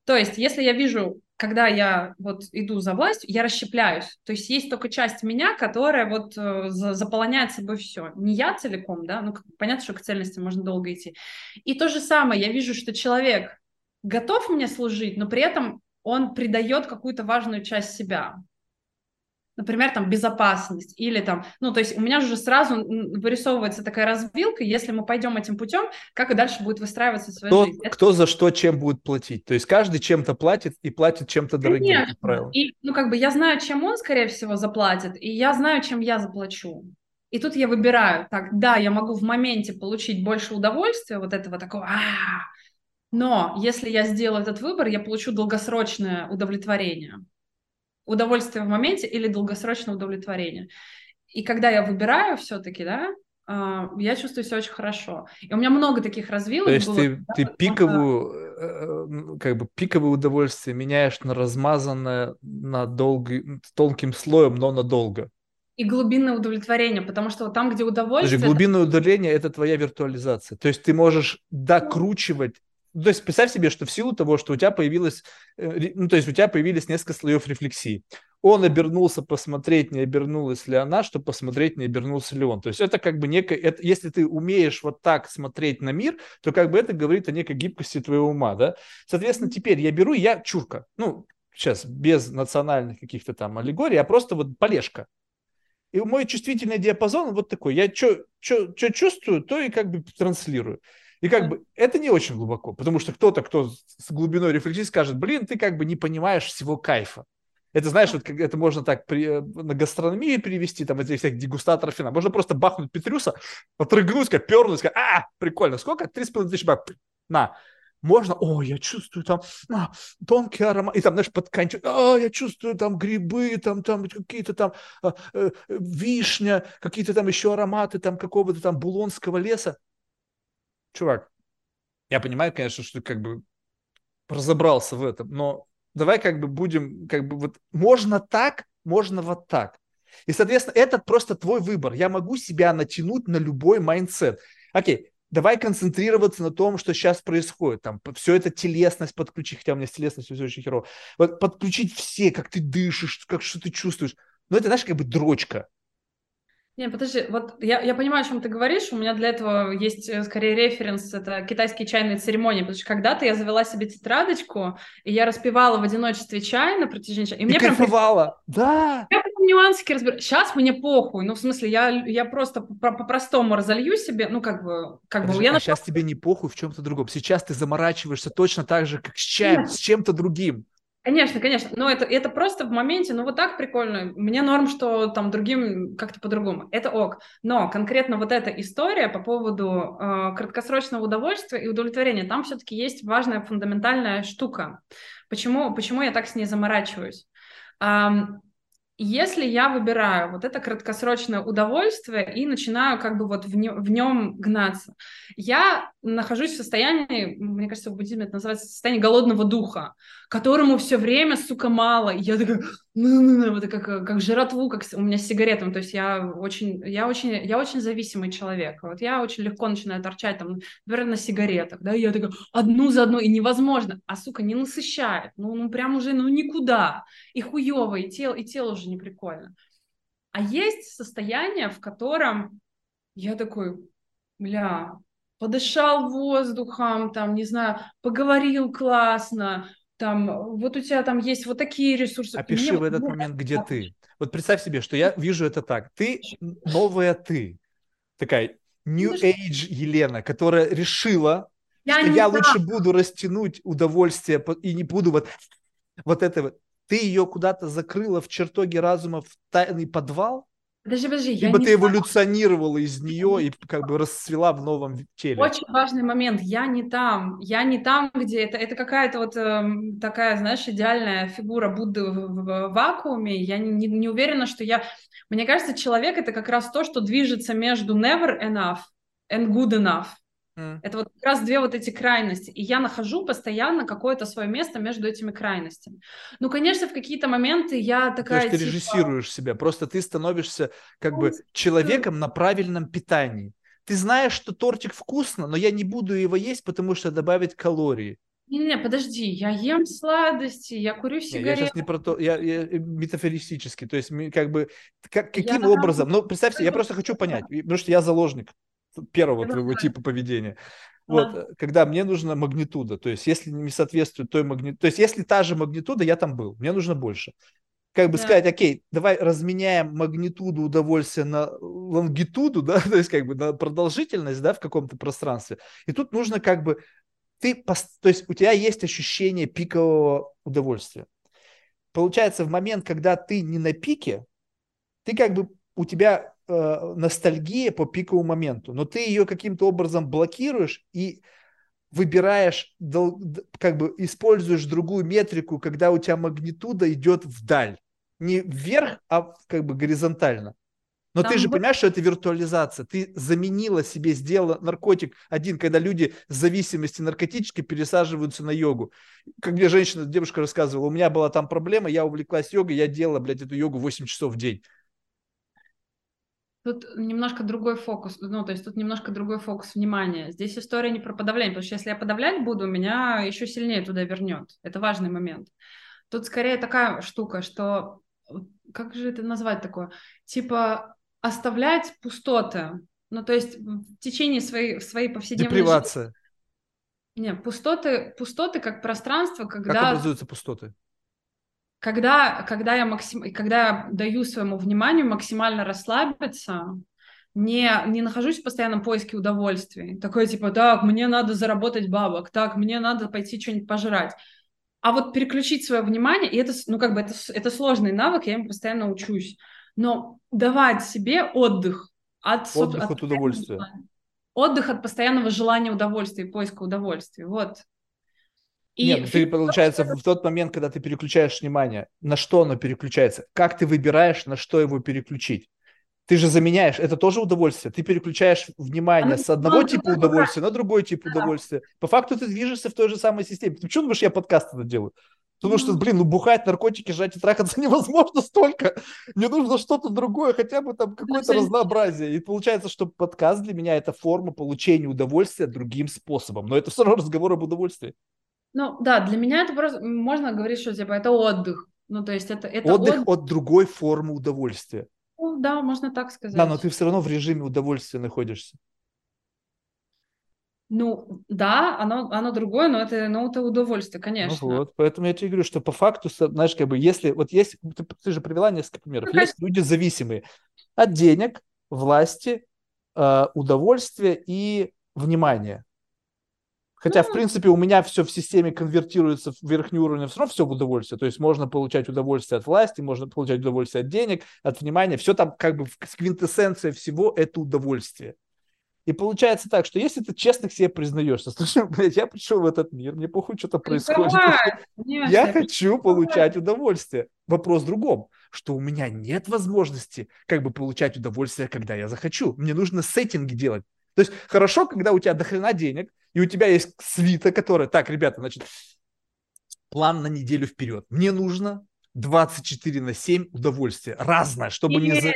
То есть, если я вижу, когда я вот иду за властью, я расщепляюсь. То есть есть только часть меня, которая вот э, заполоняет собой все. Не я целиком, да, ну, понятно, что к цельности можно долго идти. И то же самое, я вижу, что человек готов мне служить, но при этом он придает какую-то важную часть себя например, там безопасность или там, ну, то есть у меня уже сразу вырисовывается такая развилка, если мы пойдем этим путем, как и дальше будет выстраиваться своя кто, жизнь. Кто за что чем будет платить? То есть каждый чем-то платит и платит чем-то дорогим, Конечно. правило. И, ну, как бы я знаю, чем он, скорее всего, заплатит, и я знаю, чем я заплачу. И тут я выбираю, так, да, я могу в моменте получить больше удовольствия, вот этого такого, а но если я сделаю этот выбор, я получу долгосрочное удовлетворение удовольствие в моменте или долгосрочное удовлетворение. И когда я выбираю все-таки, да, а, я чувствую себя очень хорошо. И у меня много таких развилок То есть было. ты, да, ты пиковую, э, как бы пиковое удовольствие меняешь на размазанное на долгий, тонким слоем, но надолго. И глубинное удовлетворение, потому что вот там, где удовольствие... Даже глубинное удовлетворение – это твоя виртуализация. То есть ты можешь докручивать то есть представь себе, что в силу того, что у тебя появилось, э, ну, то есть у тебя появились несколько слоев рефлексии. Он обернулся посмотреть, не обернулась ли она, чтобы посмотреть, не обернулся ли он. То есть это как бы некое, это, если ты умеешь вот так смотреть на мир, то как бы это говорит о некой гибкости твоего ума, да. Соответственно, теперь я беру, я чурка, ну, сейчас без национальных каких-то там аллегорий, а просто вот полежка. И мой чувствительный диапазон вот такой. Я что чувствую, то и как бы транслирую. И как бы это не очень глубоко, потому что кто-то, кто с глубиной рефлексии скажет, блин, ты как бы не понимаешь всего кайфа. Это, знаешь, вот как это можно так при, э, на гастрономии перевести, там, этих всех дегустаторов вина. Можно просто бахнуть Петрюса, отрыгнуть, как пернуть, сказать, а, прикольно, сколько? Три с половиной тысячи баксов. На. Можно, о, я чувствую там а, тонкий аромат, и там, знаешь, под конец, а, я чувствую там грибы, там, там какие-то там а, э, вишня, какие-то там еще ароматы там какого-то там булонского леса. Чувак, я понимаю, конечно, что ты как бы разобрался в этом, но давай как бы будем, как бы вот можно так, можно вот так. И, соответственно, это просто твой выбор. Я могу себя натянуть на любой mindset. Окей, давай концентрироваться на том, что сейчас происходит. Там все это телесность подключить, хотя у меня с телесностью все очень херово. Вот подключить все, как ты дышишь, как что ты чувствуешь. Но это, знаешь, как бы дрочка. Не, подожди, вот я, я понимаю, о чем ты говоришь. У меня для этого есть э, скорее референс, это китайские чайные церемонии, потому что когда-то я завела себе тетрадочку, и я распевала в одиночестве чай на протяжении чая. И, и мне кайфовала, прям... да. Я потом нюансики разбираю. Сейчас мне похуй, ну, в смысле, я, я просто по-простому разолью себе, ну, как бы... Как подожди, бы я а сейчас тебе не похуй в чем-то другом. Сейчас ты заморачиваешься точно так же, как с чаем, Нет. с чем-то другим. Конечно, конечно, но это, это просто в моменте, ну вот так прикольно, мне норм, что там другим как-то по-другому, это ок, но конкретно вот эта история по поводу э, краткосрочного удовольствия и удовлетворения, там все-таки есть важная фундаментальная штука, почему, почему я так с ней заморачиваюсь. Um, если я выбираю вот это краткосрочное удовольствие и начинаю как бы вот в, не, в нем гнаться, я нахожусь в состоянии, мне кажется, в буддизме это называется состояние голодного духа, которому все время, сука, мало. И я такая, ну, ну, ну, вот как, как жратву, как у меня с сигаретами. То есть я очень, я очень, я очень зависимый человек. Вот я очень легко начинаю торчать там, например, на сигаретах, да, и я такая, одну за одну, и невозможно. А, сука, не насыщает. Ну, ну, прям уже, ну, никуда. И хуево, и тело, и тело уже не прикольно. А есть состояние, в котором я такой, бля, подышал воздухом, там, не знаю, поговорил классно, там, вот у тебя там есть вот такие ресурсы. Опиши Мне в этот момент, где ты. Вот представь себе, что я вижу это так. Ты новая ты. Такая New Age Елена, которая решила, я что я лучше буду растянуть удовольствие и не буду вот, вот это вот. Ты ее куда-то закрыла в чертоге разума в тайный подвал, Подожди, подожди. Либо ты не... эволюционировала из нее и как бы расцвела в новом теле. Очень важный момент. Я не там. Я не там, где это. Это какая-то вот э, такая, знаешь, идеальная фигура Будды в, в, в вакууме. Я не, не, не уверена, что я... Мне кажется, человек — это как раз то, что движется между never enough and good enough. Mm. Это вот как раз две вот эти крайности. И я нахожу постоянно какое-то свое место между этими крайностями. Ну, конечно, в какие-то моменты я такая... То есть ты типа... режиссируешь себя, просто ты становишься как бы человеком на правильном питании. Ты знаешь, что тортик вкусно, но я не буду его есть, потому что добавить калории. Не-не, подожди, я ем сладости, я курю сигареты. я сейчас не про то, я, я э, метафорически, то есть как бы, как, каким я образом, ну, представь себе, я просто хочу понять, потому что я заложник первого твоего типа поведения. Вот, а. когда мне нужна магнитуда, то есть если не соответствует той магнитуде, то есть если та же магнитуда, я там был, мне нужно больше. Как бы да. сказать, окей, давай разменяем магнитуду удовольствия на лонгитуду, да, то есть как бы на продолжительность, да, в каком-то пространстве. И тут нужно как бы ты, то есть у тебя есть ощущение пикового удовольствия. Получается, в момент, когда ты не на пике, ты как бы у тебя э, ностальгия по пиковому моменту, но ты ее каким-то образом блокируешь и выбираешь, как бы используешь другую метрику, когда у тебя магнитуда идет вдаль. Не вверх, а как бы горизонтально. Но Там ты же бы... понимаешь, что это виртуализация. Ты заменила себе, сделала наркотик один, когда люди с зависимости наркотической пересаживаются на йогу. Как мне женщина, девушка рассказывала, у меня была там проблема, я увлеклась йогой, я делала, блядь, эту йогу 8 часов в день. Тут немножко другой фокус, ну, то есть тут немножко другой фокус внимания. Здесь история не про подавление, потому что если я подавлять буду, меня еще сильнее туда вернет. Это важный момент. Тут скорее такая штука, что, как же это назвать такое? Типа оставлять пустоты. Ну, то есть в течение своей, своей повседневной Депривация. жизни. Не, пустоты, пустоты как пространство, когда... Как образуются пустоты? Когда, когда, я максим... когда я даю своему вниманию максимально расслабиться, не, не нахожусь в постоянном поиске удовольствия. Такое типа, так, мне надо заработать бабок, так, мне надо пойти что-нибудь пожрать. А вот переключить свое внимание, и это, ну, как бы, это, это сложный навык, я им постоянно учусь. Но давать себе отдых от, отдых от, от удовольствия. Отдых от постоянного желания удовольствия и поиска удовольствия. Вот. И Нет, ну ты, получается, в тот момент, когда ты переключаешь внимание, на что оно переключается, как ты выбираешь, на что его переключить? Ты же заменяешь, это тоже удовольствие. Ты переключаешь внимание с одного типа удовольствия на другой тип удовольствия. По факту ты движешься в той же самой системе. Ты почему думаешь, я подкасты это делаю? Потому что, блин, ну бухать, наркотики, жать и трахаться невозможно столько. Мне нужно что-то другое, хотя бы там какое-то разнообразие. И получается, что подкаст для меня это форма получения удовольствия другим способом. Но это все равно разговор об удовольствии. Ну да, для меня это просто, можно говорить, что типа это отдых. Ну то есть это, это отдых, отдых от другой формы удовольствия. Ну, да, можно так сказать. Да, но ты все равно в режиме удовольствия находишься. Ну, да, оно, оно другое, но это, ну, это удовольствие, ну конечно. Ну вот, поэтому я тебе говорю, что по факту, знаешь, как бы, если, вот есть, ты, ты же привела несколько примеров, ну, есть люди зависимые от денег, власти, э, удовольствия и внимания. Хотя, ну, в принципе, у меня все в системе конвертируется в верхний уровень, все равно все в удовольствие. То есть можно получать удовольствие от власти, можно получать удовольствие от денег, от внимания. Все там как бы квинтэссенция всего – это удовольствие. И получается так, что если ты честно к себе признаешься, слушай, блядь, я пришел в этот мир, мне похуй, что то происходит. Конечно, я хочу получать удовольствие. Вопрос в другом, что у меня нет возможности как бы получать удовольствие, когда я захочу. Мне нужно сеттинги делать. То есть хорошо, когда у тебя дохрена денег, и у тебя есть свита, которая, так, ребята, значит, план на неделю вперед. Мне нужно 24 на 7 удовольствия, разное, чтобы не...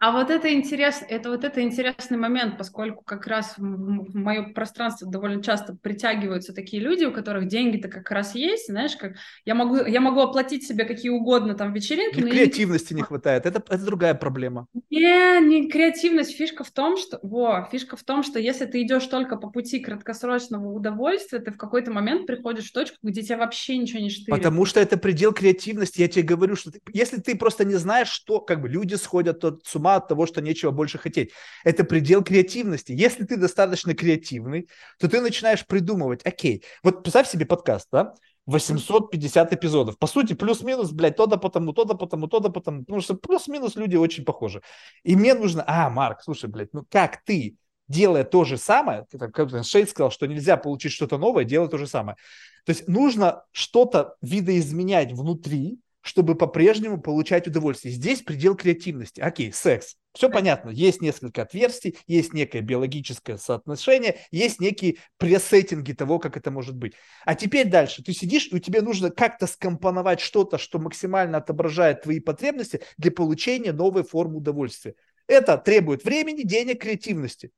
А вот это интересно, это вот это интересный момент, поскольку как раз в, в мое пространство довольно часто притягиваются такие люди, у которых деньги-то как раз есть, знаешь, как я могу, я могу оплатить себе какие угодно там вечеринки. Но креативности не... не хватает, это, это другая проблема. Не, не креативность, фишка в том, что, во, фишка в том, что если ты идешь только по пути краткосрочного удовольствия, ты в какой-то момент приходишь в точку, где тебя вообще ничего не штырит. Потому что это предел креативности, я тебе говорю, что ты, если ты просто не знаешь, что, как бы люди сходят от, с ума от того, что нечего больше хотеть. Это предел креативности. Если ты достаточно креативный, то ты начинаешь придумывать, окей, вот представь себе подкаст, да, 850 эпизодов. По сути, плюс-минус, блядь, то-то потому, то-то потому, то-то потому. Потому что плюс-минус люди очень похожи. И мне нужно... А, Марк, слушай, блядь, ну как ты, делая то же самое, как Шейд сказал, что нельзя получить что-то новое, делая то же самое. То есть нужно что-то видоизменять внутри, чтобы по-прежнему получать удовольствие. Здесь предел креативности. Окей, секс. Все понятно. Есть несколько отверстий, есть некое биологическое соотношение, есть некие пресеттинги того, как это может быть. А теперь дальше. Ты сидишь, и тебе нужно как-то скомпоновать что-то, что максимально отображает твои потребности для получения новой формы удовольствия. Это требует времени, денег, креативности.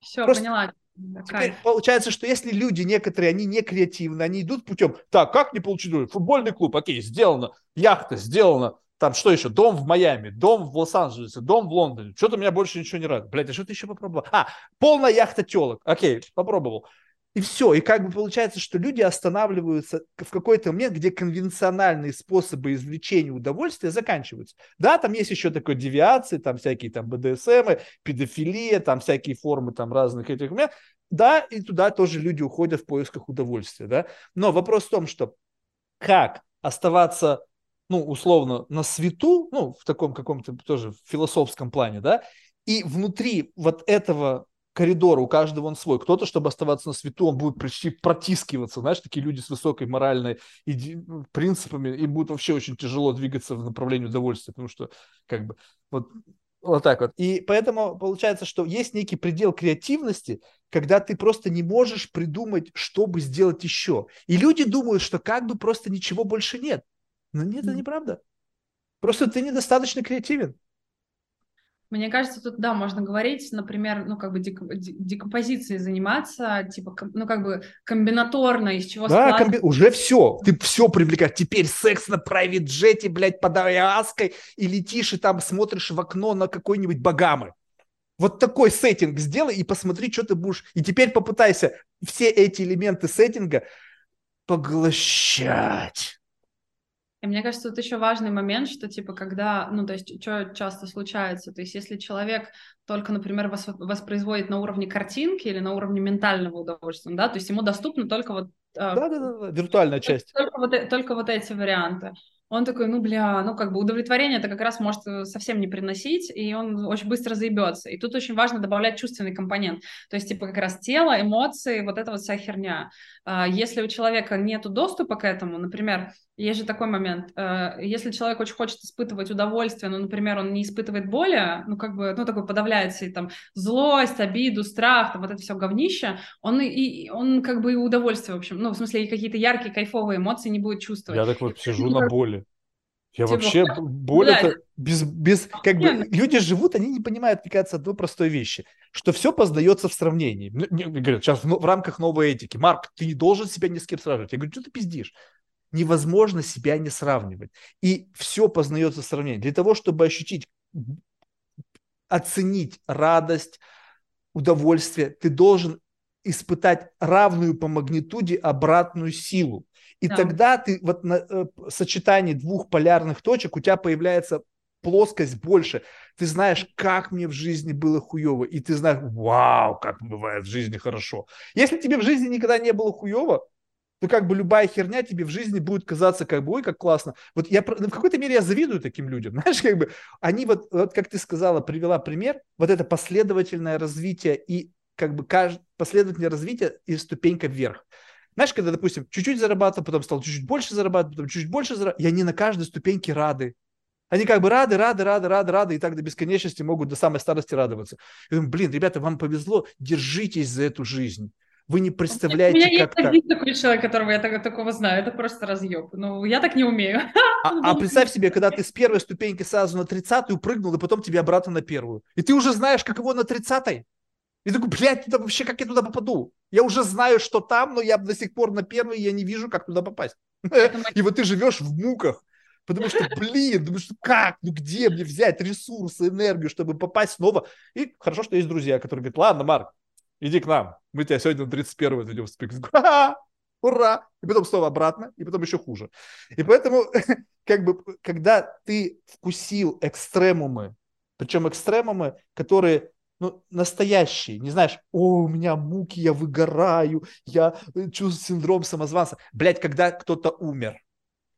Все, Просто поняла. Теперь Кайф. получается, что если люди некоторые, они не креативны, они идут путем, так, как не получить Футбольный клуб, окей, сделано. Яхта, сделано. Там что еще? Дом в Майами, дом в Лос-Анджелесе, дом в Лондоне. Что-то меня больше ничего не радует. Блядь, а что ты еще попробовал? А, полная яхта телок. Окей, попробовал. И все. И как бы получается, что люди останавливаются в какой-то момент, где конвенциональные способы извлечения удовольствия заканчиваются. Да, там есть еще такой девиации, там всякие там БДСМ, педофилия, там всякие формы там разных этих моментов. Да, и туда тоже люди уходят в поисках удовольствия, да. Но вопрос в том, что как оставаться ну, условно, на свету, ну, в таком каком-то тоже философском плане, да, и внутри вот этого коридор, у каждого он свой. Кто-то, чтобы оставаться на свету, он будет почти протискиваться. Знаешь, такие люди с высокой моральной иди... принципами, им будет вообще очень тяжело двигаться в направлении удовольствия, потому что как бы вот, вот так вот. И поэтому получается, что есть некий предел креативности, когда ты просто не можешь придумать, чтобы сделать еще. И люди думают, что как бы просто ничего больше нет. Но нет, это неправда. Просто ты недостаточно креативен. Мне кажется, тут, да, можно говорить, например, ну, как бы дек- декомпозицией заниматься, типа, ну, как бы комбинаторно, из чего Да, комби... уже все, ты все привлекаешь. Теперь секс на private джете, блядь, под Аляской, и летишь, и там смотришь в окно на какой-нибудь Багамы. Вот такой сеттинг сделай и посмотри, что ты будешь. И теперь попытайся все эти элементы сеттинга поглощать. И мне кажется, тут еще важный момент, что типа когда, ну то есть что часто случается, то есть если человек только, например, воспроизводит на уровне картинки или на уровне ментального удовольствия, да, то есть ему доступно только вот да, да, да, виртуальная часть. Только вот, э, только вот эти варианты он такой, ну, бля, ну, как бы удовлетворение это как раз может э, совсем не приносить, и он очень быстро заебется. И тут очень важно добавлять чувственный компонент. То есть, типа, как раз тело, эмоции, вот эта вот вся херня. А, если у человека нет доступа к этому, например, есть же такой момент, э, если человек очень хочет испытывать удовольствие, но, например, он не испытывает боли, ну, как бы, ну, такой подавляет себе там злость, обиду, страх, там, вот это все говнище, он и, и он как бы и удовольствие, в общем, ну, в смысле, и какие-то яркие, кайфовые эмоции не будет чувствовать. Я так вот сижу на боли. Я типа, вообще боль да, без, без как бы люди живут, они не понимают, мне кажется, одной простой вещи, что все познается в сравнении. Мне говорят, сейчас в, в рамках новой этики, Марк, ты не должен себя ни с кем сравнивать. Я говорю, что ты пиздишь? Невозможно себя не сравнивать. И все познается в сравнении. Для того, чтобы ощутить, оценить радость, удовольствие, ты должен испытать равную по магнитуде обратную силу. И да. тогда ты вот на э, сочетании двух полярных точек у тебя появляется плоскость больше. Ты знаешь, как мне в жизни было хуево, и ты знаешь, вау, как бывает в жизни хорошо. Если тебе в жизни никогда не было хуево, то как бы любая херня тебе в жизни будет казаться как бы, ой, как классно. Вот я в какой-то мере я завидую таким людям, знаешь, как бы они вот, вот как ты сказала, привела пример, вот это последовательное развитие и как бы кажд... последовательное развитие и ступенька вверх. Знаешь, когда, допустим, чуть-чуть зарабатывал, потом стал чуть-чуть больше зарабатывать, потом чуть-чуть больше зарабатывать, и они на каждой ступеньке рады. Они как бы рады, рады, рады, рады, рады, и так до бесконечности могут до самой старости радоваться. Я думаю, блин, ребята, вам повезло, держитесь за эту жизнь. Вы не представляете, как У меня как есть такой человек, которого я так, такого знаю. Это просто разъеб. Ну, я так не умею. А, а представь себе, когда ты с первой ступеньки сразу на 30-ю прыгнул, и потом тебе обратно на первую. И ты уже знаешь, как его на 30-й. И такой, блядь, туда вообще как я туда попаду? Я уже знаю, что там, но я до сих пор на первый, я не вижу, как туда попасть. И вот ты живешь в муках, потому что, блин, думаешь, как, ну где мне взять ресурсы, энергию, чтобы попасть снова? И хорошо, что есть друзья, которые говорят, ладно, Марк, иди к нам, мы тебя сегодня на 31 отведем в спик. Ура! И потом снова обратно, и потом еще хуже. И поэтому, как бы, когда ты вкусил экстремумы, причем экстремумы, которые ну, настоящие, не знаешь, о, у меня муки, я выгораю, я э, чувствую синдром самозванца. Блять, когда кто-то умер,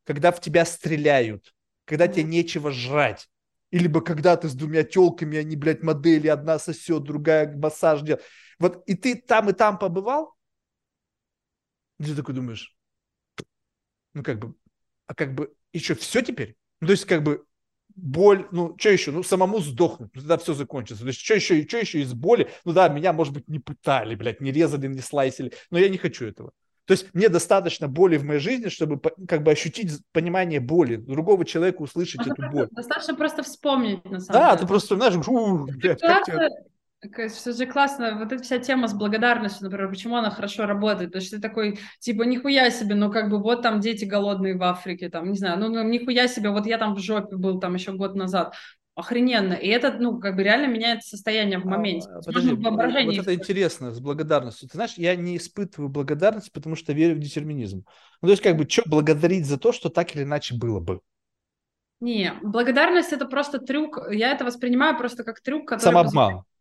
когда в тебя стреляют, когда тебе нечего жрать, или бы когда ты с двумя телками, они, блядь, модели, одна сосет, другая массаж делает. Вот и ты там и там побывал, и ты такой думаешь, ну как бы, а как бы еще все теперь? Ну, то есть как бы боль, ну, что еще? Ну, самому сдохнуть, ну, тогда все закончится. То есть, что еще, что еще из боли? Ну, да, меня, может быть, не пытали, блядь, не резали, не слайсили, но я не хочу этого. То есть, мне достаточно боли в моей жизни, чтобы как бы ощутить понимание боли, другого человека услышать Можно эту боль. Достаточно просто вспомнить, на самом да, деле. ты просто, знаешь, блядь, как тебе все же классно, вот эта вся тема с благодарностью, например, почему она хорошо работает, потому что ты такой, типа, нихуя себе, ну, как бы, вот там дети голодные в Африке, там, не знаю, ну, ну нихуя себе, вот я там в жопе был там еще год назад, охрененно, и это, ну, как бы реально меняет состояние в а, моменте. А, подожди, вот это интересно, с благодарностью. Ты знаешь, я не испытываю благодарность, потому что верю в детерминизм. Ну, то есть, как бы, что благодарить за то, что так или иначе было бы? Не, благодарность это просто трюк, я это воспринимаю просто как трюк, который... Самообман. Позволяет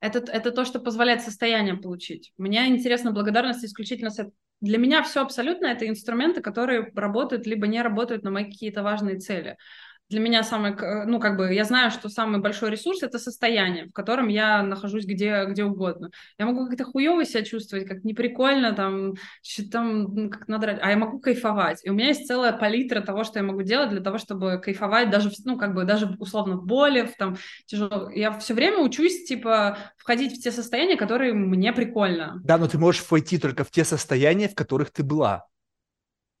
это, это то, что позволяет состояние получить. Мне интересна благодарность исключительно с Для меня все абсолютно это инструменты, которые работают либо не работают на мои какие-то важные цели для меня самый, ну, как бы, я знаю, что самый большой ресурс – это состояние, в котором я нахожусь где, где угодно. Я могу как-то хуево себя чувствовать, как неприкольно, там, что там, как надо, а я могу кайфовать. И у меня есть целая палитра того, что я могу делать для того, чтобы кайфовать даже, ну, как бы, даже условно в боли, в там, тяжело. Я все время учусь, типа, входить в те состояния, которые мне прикольно. Да, но ты можешь войти только в те состояния, в которых ты была.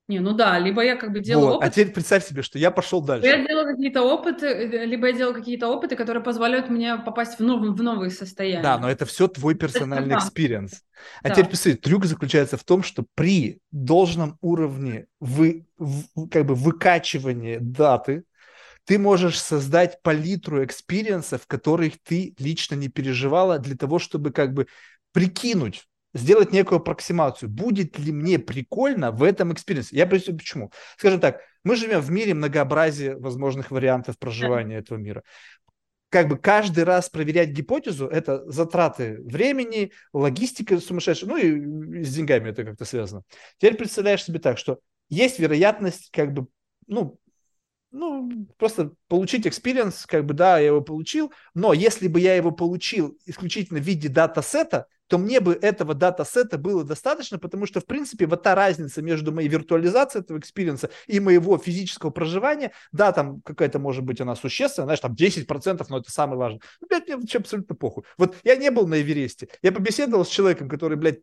Не, ну да, либо я как бы делаю вот. опыт. А теперь представь себе, что я пошел дальше. Я делаю какие-то опыты, э, либо я делаю какие-то опыты, которые позволяют мне попасть в, нов, в новые состояния. Да, но это все твой персональный experience. А да. теперь представь, трюк заключается в том, что при должном уровне вы, в, как бы выкачивания даты ты можешь создать палитру experience ов, которых ты лично не переживала для того, чтобы как бы прикинуть, сделать некую аппроксимацию. Будет ли мне прикольно в этом experience е? Я объясню почему. Скажем так, Мы живем в мире многообразия возможных вариантов проживания этого мира как бы каждый раз проверять гипотезу, это затраты времени, логистика сумасшедшая, ну и с деньгами это как-то связано. Теперь представляешь себе так, что есть вероятность как бы, ну, ну, просто получить experience, как бы, да, я его получил, но если бы я его получил исключительно в виде dataset а, то мне бы этого dataset а было достаточно, потому что, в принципе, вот та разница между моей виртуализацией этого experience а и моего физического проживания, да, там какая-то может быть она существенная, знаешь, там 10%, но это самое важное. Ну, блядь, мне вообще абсолютно похуй. Вот я не был на Эвересте, я побеседовал с человеком, который, блядь,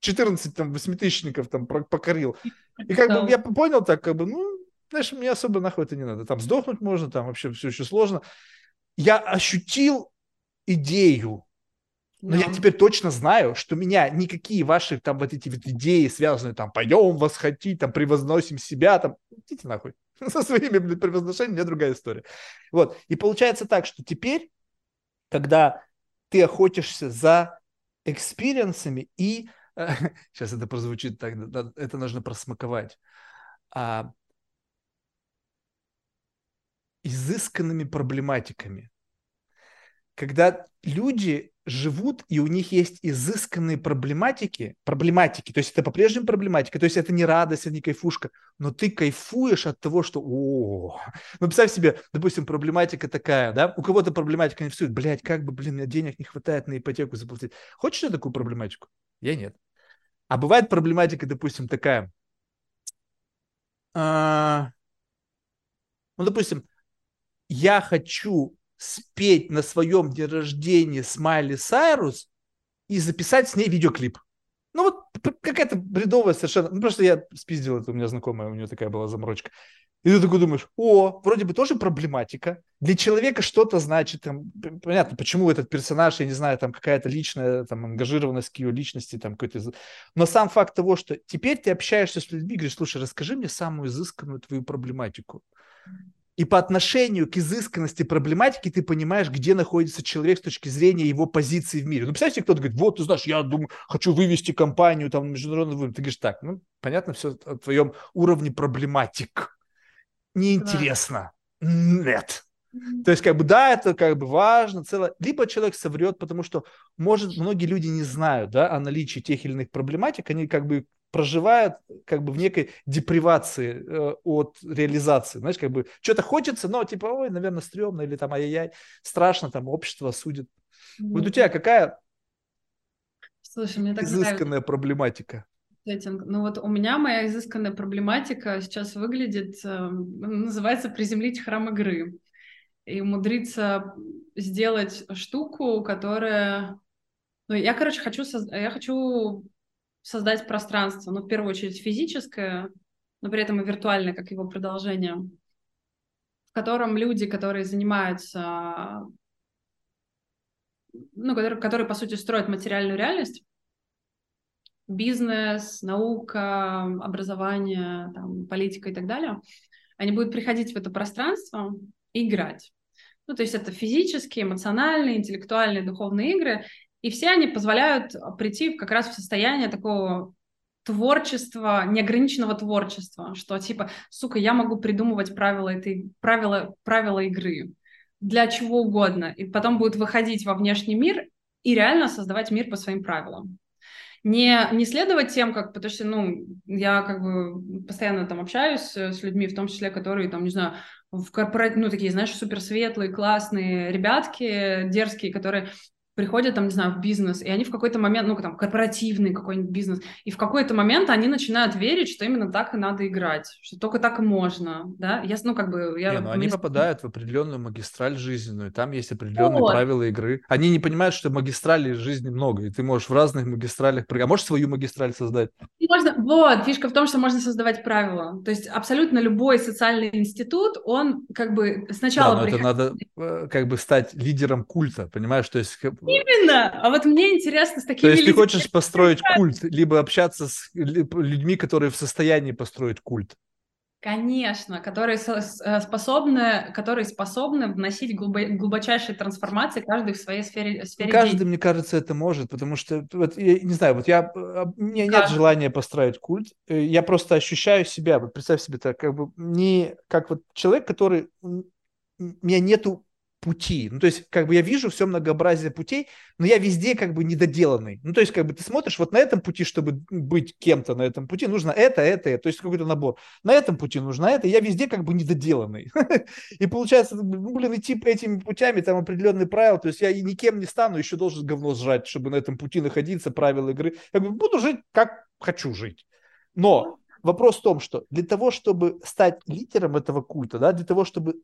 14 там восьмитысячников там покорил. И как бы я понял так, как бы, ну, знаешь, мне особо нахуй это не надо. Там сдохнуть можно, там вообще все еще сложно. Я ощутил идею, но yeah. я теперь точно знаю, что меня никакие ваши там вот эти вот идеи, связанные там, пойдем восходить, там, превозносим себя, там, идите нахуй. Со своими блин, превозношениями, у меня другая история. Вот. И получается так, что теперь, когда ты охотишься за experience ами и... сейчас это прозвучит так, это нужно просмаковать. А, изысканными проблематиками. Когда люди живут, и у них есть изысканные проблематики, проблематики, то есть это по-прежнему проблематика, то есть это не радость, это не кайфушка, но ты кайфуешь от того, что, о, ну представь себе, допустим, проблематика такая, да, у кого-то проблематика не всюду, блядь, как бы, блин, денег не хватает на ипотеку заплатить. Хочешь я такую проблематику? Я нет. А бывает проблематика, допустим, такая, а, ну, допустим, я хочу спеть на своем дне рождения Смайли Сайрус и записать с ней видеоклип. Ну вот какая-то бредовая совершенно. Ну просто я спиздил это, у меня знакомая, у нее такая была заморочка. И ты такой думаешь, о, вроде бы тоже проблематика. Для человека что-то значит. Там, понятно, почему этот персонаж, я не знаю, там какая-то личная там, ангажированность к ее личности. Там, какой-то... Но сам факт того, что теперь ты общаешься с людьми, говоришь, слушай, расскажи мне самую изысканную твою проблематику. И по отношению к изысканности проблематики ты понимаешь, где находится человек с точки зрения его позиции в мире. Ну, представьте, кто-то говорит, вот, ты знаешь, я думаю, хочу вывести компанию там на международный уровень. Ты говоришь, так, ну, понятно все о твоем уровне проблематик. Неинтересно. Да. Нет. То есть, как бы, да, это как бы важно, целое. Либо человек соврет, потому что, может, многие люди не знают, да, о наличии тех или иных проблематик, они как бы проживают как бы в некой депривации э, от реализации. Знаешь, как бы что-то хочется, но типа, ой, наверное, стрёмно, или там, ай-яй-яй, страшно, там, общество судит. Mm-hmm. Вот у тебя какая Слушай, мне так изысканная нравится. проблематика? Сеттинг. Ну вот у меня моя изысканная проблематика сейчас выглядит, э, называется «Приземлить храм игры». И умудриться сделать штуку, которая... Ну, я, короче, хочу, соз... я хочу создать пространство, ну, в первую очередь физическое, но при этом и виртуальное, как его продолжение, в котором люди, которые занимаются, ну, которые, которые по сути, строят материальную реальность, бизнес, наука, образование, там, политика и так далее, они будут приходить в это пространство и играть. Ну, то есть это физические, эмоциональные, интеллектуальные, духовные игры, и все они позволяют прийти как раз в состояние такого творчества, неограниченного творчества, что типа, сука, я могу придумывать правила этой, правила, правила игры для чего угодно, и потом будет выходить во внешний мир и реально создавать мир по своим правилам. Не, не следовать тем, как, потому что, ну, я как бы постоянно там общаюсь с людьми, в том числе, которые там, не знаю, в корпорат, ну, такие, знаешь, суперсветлые, классные ребятки, дерзкие, которые приходят там, не знаю, в бизнес, и они в какой-то момент, ну, там, корпоративный какой-нибудь бизнес, и в какой-то момент они начинают верить, что именно так и надо играть, что только так и можно, да, я, ну, как бы... Я, не, ну, они попадают в определенную магистраль жизненную, там есть определенные вот. правила игры. Они не понимают, что магистралей жизни много, и ты можешь в разных магистралях... А можешь свою магистраль создать? Можно, вот, фишка в том, что можно создавать правила. То есть абсолютно любой социальный институт, он как бы сначала... Да, но приходит... это надо э, как бы стать лидером культа, понимаешь? То есть Именно! А вот мне интересно с такими... То есть ты хочешь построить культ, либо общаться с людьми, которые в состоянии построить культ? Конечно, которые э, способны, которые способны вносить глубочайшие трансформации каждый в своей сфере, сфере Каждый, мне кажется, это может, потому что, вот, я, не знаю, вот я, а, у меня нет каждый. желания построить культ, э, я просто ощущаю себя, вот представь себе так, как бы не как вот человек, который, у меня нету пути. Ну, то есть, как бы я вижу все многообразие путей, но я везде как бы недоделанный. Ну, то есть, как бы ты смотришь, вот на этом пути, чтобы быть кем-то на этом пути, нужно это, это, это. То есть, какой-то набор. На этом пути нужно это, я везде как бы недоделанный. И получается, ну, блин, идти этими путями, там определенные правила, то есть я никем не стану, еще должен говно сжать, чтобы на этом пути находиться, правила игры. Как бы буду жить, как хочу жить. Но вопрос в том, что для того, чтобы стать лидером этого культа, да, для того, чтобы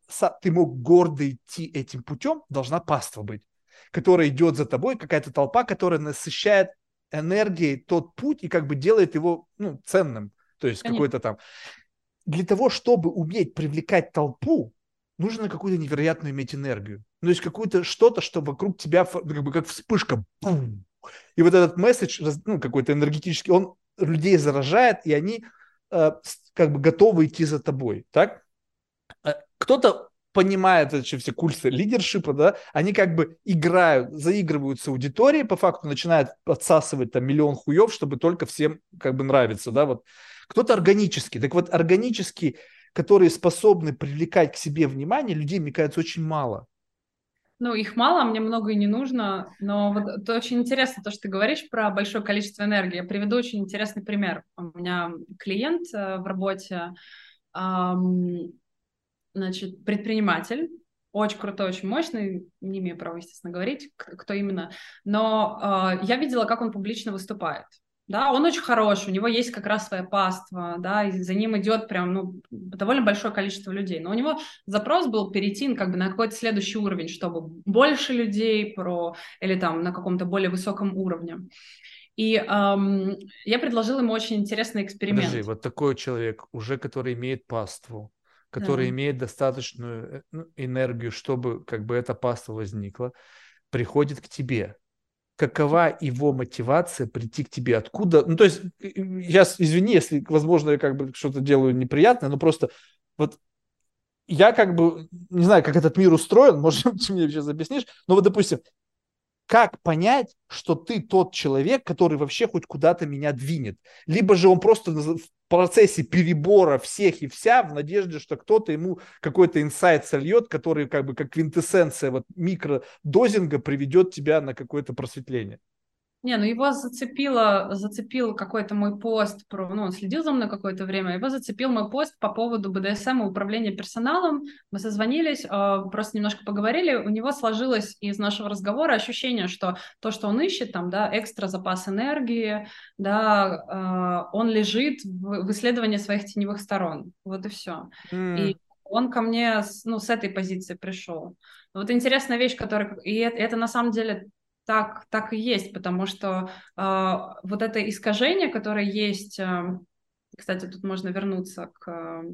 ты мог гордо идти этим путем, должна паства быть, которая идет за тобой, какая-то толпа, которая насыщает энергией тот путь и как бы делает его ну, ценным. То есть какой-то там... Для того, чтобы уметь привлекать толпу, нужно какую-то невероятную иметь энергию. Ну, то есть какую-то что-то, что вокруг тебя как бы как вспышка. Бум! И вот этот месседж, ну, какой-то энергетический, он людей заражает, и они как бы готовы идти за тобой, так? Э, кто-то понимает эти все курсы лидершипа, да, они как бы играют, заигрывают с аудиторией, по факту начинают отсасывать там миллион хуев, чтобы только всем как бы нравиться, да, вот. Кто-то органический, так вот органический, которые способны привлекать к себе внимание, людей, мне кажется, очень мало. Ну, их мало, мне много и не нужно, но вот это очень интересно, то, что ты говоришь про большое количество энергии. Я приведу очень интересный пример. У меня клиент э, в работе, значит, предприниматель, очень крутой, очень мощный, не имею права, естественно, говорить, кто именно, но э, я видела, как он публично выступает да, он очень хороший, у него есть как раз своя паства, да, и за ним идет прям, ну, довольно большое количество людей, но у него запрос был перейти как бы на какой-то следующий уровень, чтобы больше людей про, или там на каком-то более высоком уровне. И эм, я предложила ему очень интересный эксперимент. Подожди, вот такой человек, уже который имеет паству, который да. имеет достаточную э, ну, энергию, чтобы как бы эта паства возникла, приходит к тебе какова его мотивация прийти к тебе, откуда, ну, то есть, сейчас, извини, если, возможно, я как бы что-то делаю неприятное, но просто вот я как бы, не знаю, как этот мир устроен, может, ты мне сейчас объяснишь, но вот, допустим, как понять, что ты тот человек, который вообще хоть куда-то меня двинет? Либо же он просто процессе перебора всех и вся в надежде, что кто-то ему какой-то инсайт сольет, который как бы как квинтэссенция вот микродозинга приведет тебя на какое-то просветление. Не, ну его зацепило, зацепил какой-то мой пост, про, ну он следил за мной какое-то время, его зацепил мой пост по поводу БДСМ и управления персоналом. Мы созвонились, э, просто немножко поговорили, у него сложилось из нашего разговора ощущение, что то, что он ищет, там, да, экстра запас энергии, да, э, он лежит в, в исследовании своих теневых сторон. Вот и все. Mm. И он ко мне ну, с этой позиции пришел. Вот интересная вещь, которая... И это, это на самом деле так, так и есть, потому что э, вот это искажение, которое есть, э, кстати, тут можно вернуться к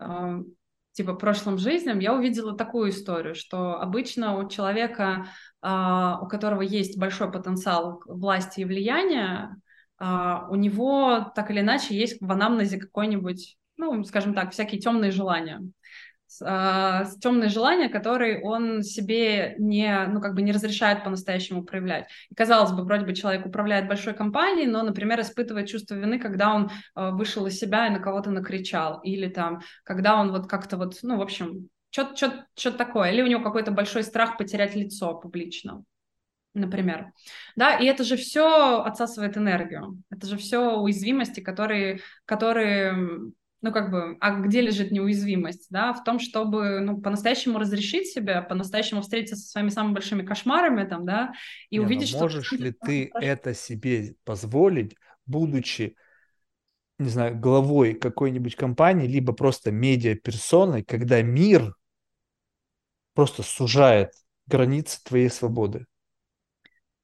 э, типа прошлым жизням, я увидела такую историю, что обычно у человека, э, у которого есть большой потенциал власти и влияния, э, у него так или иначе есть в анамнезе какой-нибудь, ну, скажем так, всякие темные желания э, темные желания, которые он себе не, ну, как бы не разрешает по-настоящему проявлять. И, казалось бы, вроде бы человек управляет большой компанией, но, например, испытывает чувство вины, когда он э, вышел из себя и на кого-то накричал, или там, когда он вот как-то вот, ну, в общем, что-то такое, или у него какой-то большой страх потерять лицо публично например. Да, и это же все отсасывает энергию. Это же все уязвимости, которые, которые ну, как бы, а где лежит неуязвимость, да, в том, чтобы, ну, по-настоящему разрешить себя, по-настоящему встретиться со своими самыми большими кошмарами, там, да, и Не, ну, увидеть, что... Можешь ли ты это себе позволить, будучи, не знаю, главой какой-нибудь компании, либо просто медиа-персоной, когда мир просто сужает границы твоей свободы?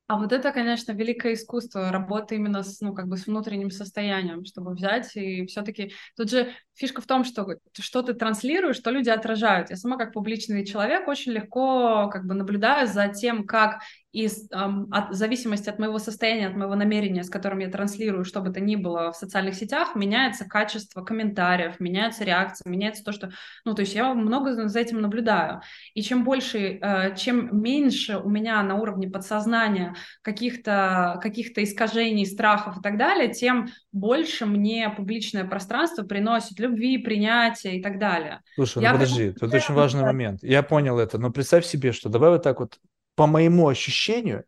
А вот это, конечно, великое искусство работы именно с, ну, как бы с внутренним состоянием, чтобы взять и все-таки... Тут же фишка в том, что что ты транслируешь, что люди отражают. Я сама как публичный человек очень легко как бы наблюдаю за тем, как и эм, от в зависимости от моего состояния, от моего намерения, с которым я транслирую, что бы то ни было в социальных сетях, меняется качество комментариев, меняется реакция, меняется то, что... Ну, то есть я много за этим наблюдаю. И чем больше, э, чем меньше у меня на уровне подсознания каких-то каких искажений, страхов и так далее, тем больше мне публичное пространство приносит любви, принятия и так далее. Слушай, ну я подожди, тут очень важный момент. Я понял это, но представь себе, что давай вот так вот по моему ощущению,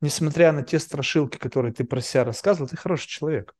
несмотря на те страшилки, которые ты про себя рассказывал, ты хороший человек.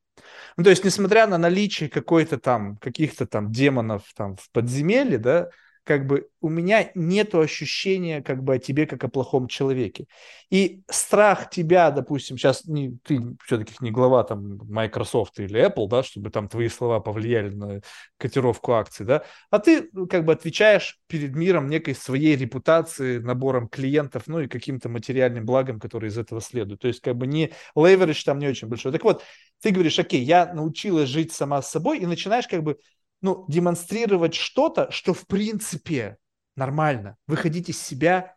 Ну, то есть, несмотря на наличие какой-то там, каких-то там демонов там в подземелье, да, как бы у меня нет ощущения как бы о тебе как о плохом человеке. И страх тебя, допустим, сейчас не, ты все-таки не глава там Microsoft или Apple, да, чтобы там твои слова повлияли на котировку акций, да, а ты ну, как бы отвечаешь перед миром некой своей репутации, набором клиентов, ну и каким-то материальным благом, который из этого следует. То есть как бы не леверидж там не очень большой. Так вот, ты говоришь, окей, я научилась жить сама с собой, и начинаешь как бы ну, демонстрировать что-то, что в принципе нормально. Выходить из себя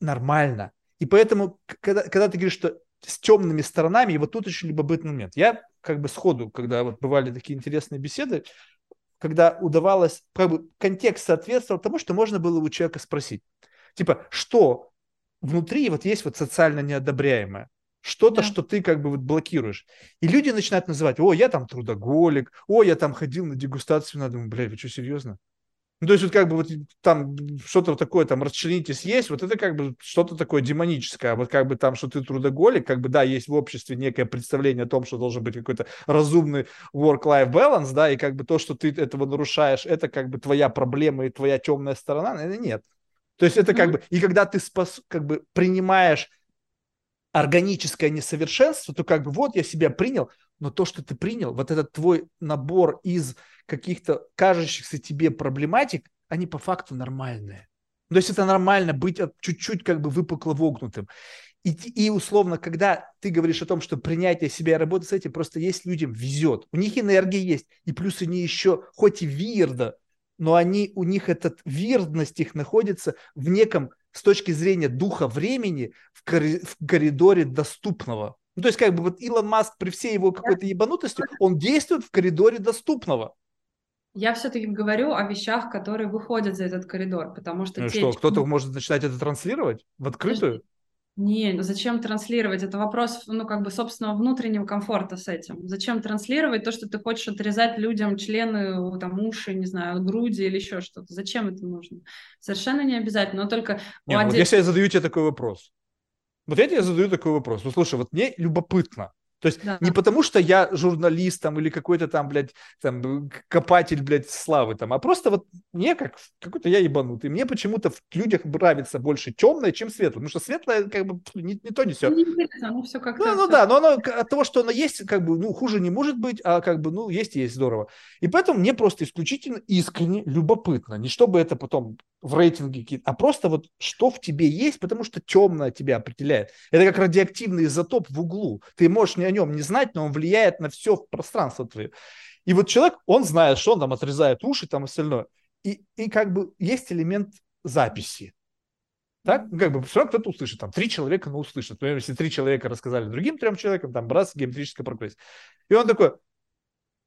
нормально. И поэтому, когда, когда ты говоришь, что с темными сторонами, и вот тут еще любопытный момент. Я как бы сходу, когда вот бывали такие интересные беседы, когда удавалось, как бы контекст соответствовал тому, что можно было у человека спросить. Типа, что внутри вот есть вот социально неодобряемое? Что-то, да. что ты как бы вот блокируешь. И люди начинают называть, о, я там трудоголик, о, я там ходил на дегустацию, надо, думаю, бля, вы что, серьезно? Ну, то есть вот как бы вот там что-то такое, там, расчленитесь есть, вот это как бы что-то такое демоническое, а вот как бы там, что ты трудоголик, как бы, да, есть в обществе некое представление о том, что должен быть какой-то разумный work-life balance, да, и как бы то, что ты этого нарушаешь, это как бы твоя проблема и твоя темная сторона, наверное, нет. То есть это как mm-hmm. бы, и когда ты спас, как бы принимаешь органическое несовершенство, то как бы вот я себя принял, но то, что ты принял, вот этот твой набор из каких-то кажущихся тебе проблематик, они по факту нормальные. То есть это нормально быть чуть-чуть как бы выпукло вогнутым. И, и условно, когда ты говоришь о том, что принятие себя и работа с этим, просто есть людям везет. У них энергия есть. И плюс они еще, хоть и вирда, но они, у них этот вирдность их находится в неком с точки зрения духа времени в, коридоре доступного. Ну, то есть, как бы вот Илон Маск при всей его какой-то ебанутости, он действует в коридоре доступного. Я все-таки говорю о вещах, которые выходят за этот коридор, потому что... Ну, те, что, кто-то может начинать это транслировать в открытую? Не, ну зачем транслировать? Это вопрос, ну, как бы, собственного внутреннего комфорта с этим. Зачем транслировать то, что ты хочешь отрезать людям члены, там, уши, не знаю, груди или еще что-то? Зачем это нужно? Совершенно не обязательно, но только... Не, ну, вот если я задаю тебе такой вопрос. Вот я тебе задаю такой вопрос. Ну, слушай, вот мне любопытно. То есть да. не потому, что я журналист там или какой-то там, блядь, там, копатель, блядь, славы там, а просто вот мне как какой-то я ебанутый. Мне почему-то в людях нравится больше темное, чем светлое. Потому что светлое как бы не, не то, не все. Не оно все как Ну, ну да, но оно от того, что оно есть, как бы, ну, хуже не может быть, а как бы, ну, есть, есть, здорово. И поэтому мне просто исключительно искренне любопытно. Не чтобы это потом в рейтинге какие-то, а просто вот что в тебе есть, потому что темное тебя определяет. Это как радиоактивный изотоп в углу. Ты можешь не нем не знать, но он влияет на все пространство твое. И вот человек, он знает, что он там отрезает уши там остальное. И, и как бы есть элемент записи. Так, ну, как бы все равно кто-то услышит, там, три человека, ну, услышат. Например, если три человека рассказали другим трем человекам, там, раз, геометрическая прогрессия. И он такой,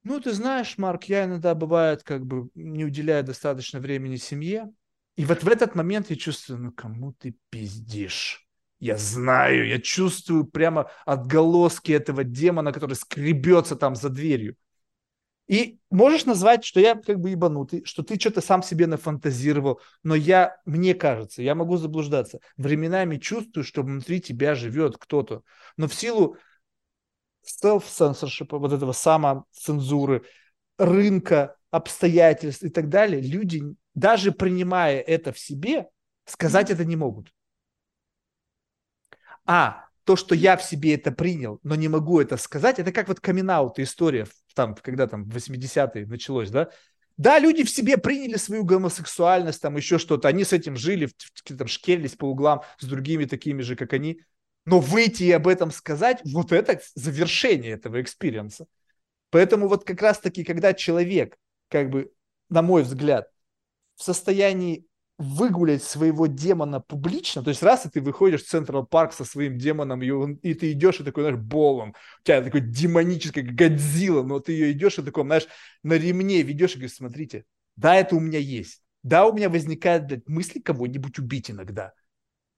ну, ты знаешь, Марк, я иногда бывает, как бы, не уделяю достаточно времени семье, и вот в этот момент я чувствую, ну кому ты пиздишь? Я знаю, я чувствую прямо отголоски этого демона, который скребется там за дверью. И можешь назвать, что я как бы ебанутый, что ты что-то сам себе нафантазировал, но я, мне кажется, я могу заблуждаться, временами чувствую, что внутри тебя живет кто-то. Но в силу self-censorship, вот этого самоцензуры, рынка, обстоятельств и так далее, люди даже принимая это в себе, сказать это не могут. А то, что я в себе это принял, но не могу это сказать, это как вот камин история, там, когда там в 80-е началось, да? Да, люди в себе приняли свою гомосексуальность, там еще что-то, они с этим жили, там, шкерились по углам с другими такими же, как они. Но выйти и об этом сказать, вот это завершение этого experience а. Поэтому вот как раз-таки, когда человек, как бы, на мой взгляд, в состоянии выгулять своего демона публично, то есть раз и ты выходишь в Central Park со своим демоном, и, он, и ты идешь, и такой, знаешь, болом, у тебя такой демонический Годзилла, но ты ее идешь и такой, знаешь, на ремне ведешь и говоришь, смотрите, да, это у меня есть, да, у меня возникает блядь, мысли кого-нибудь убить иногда,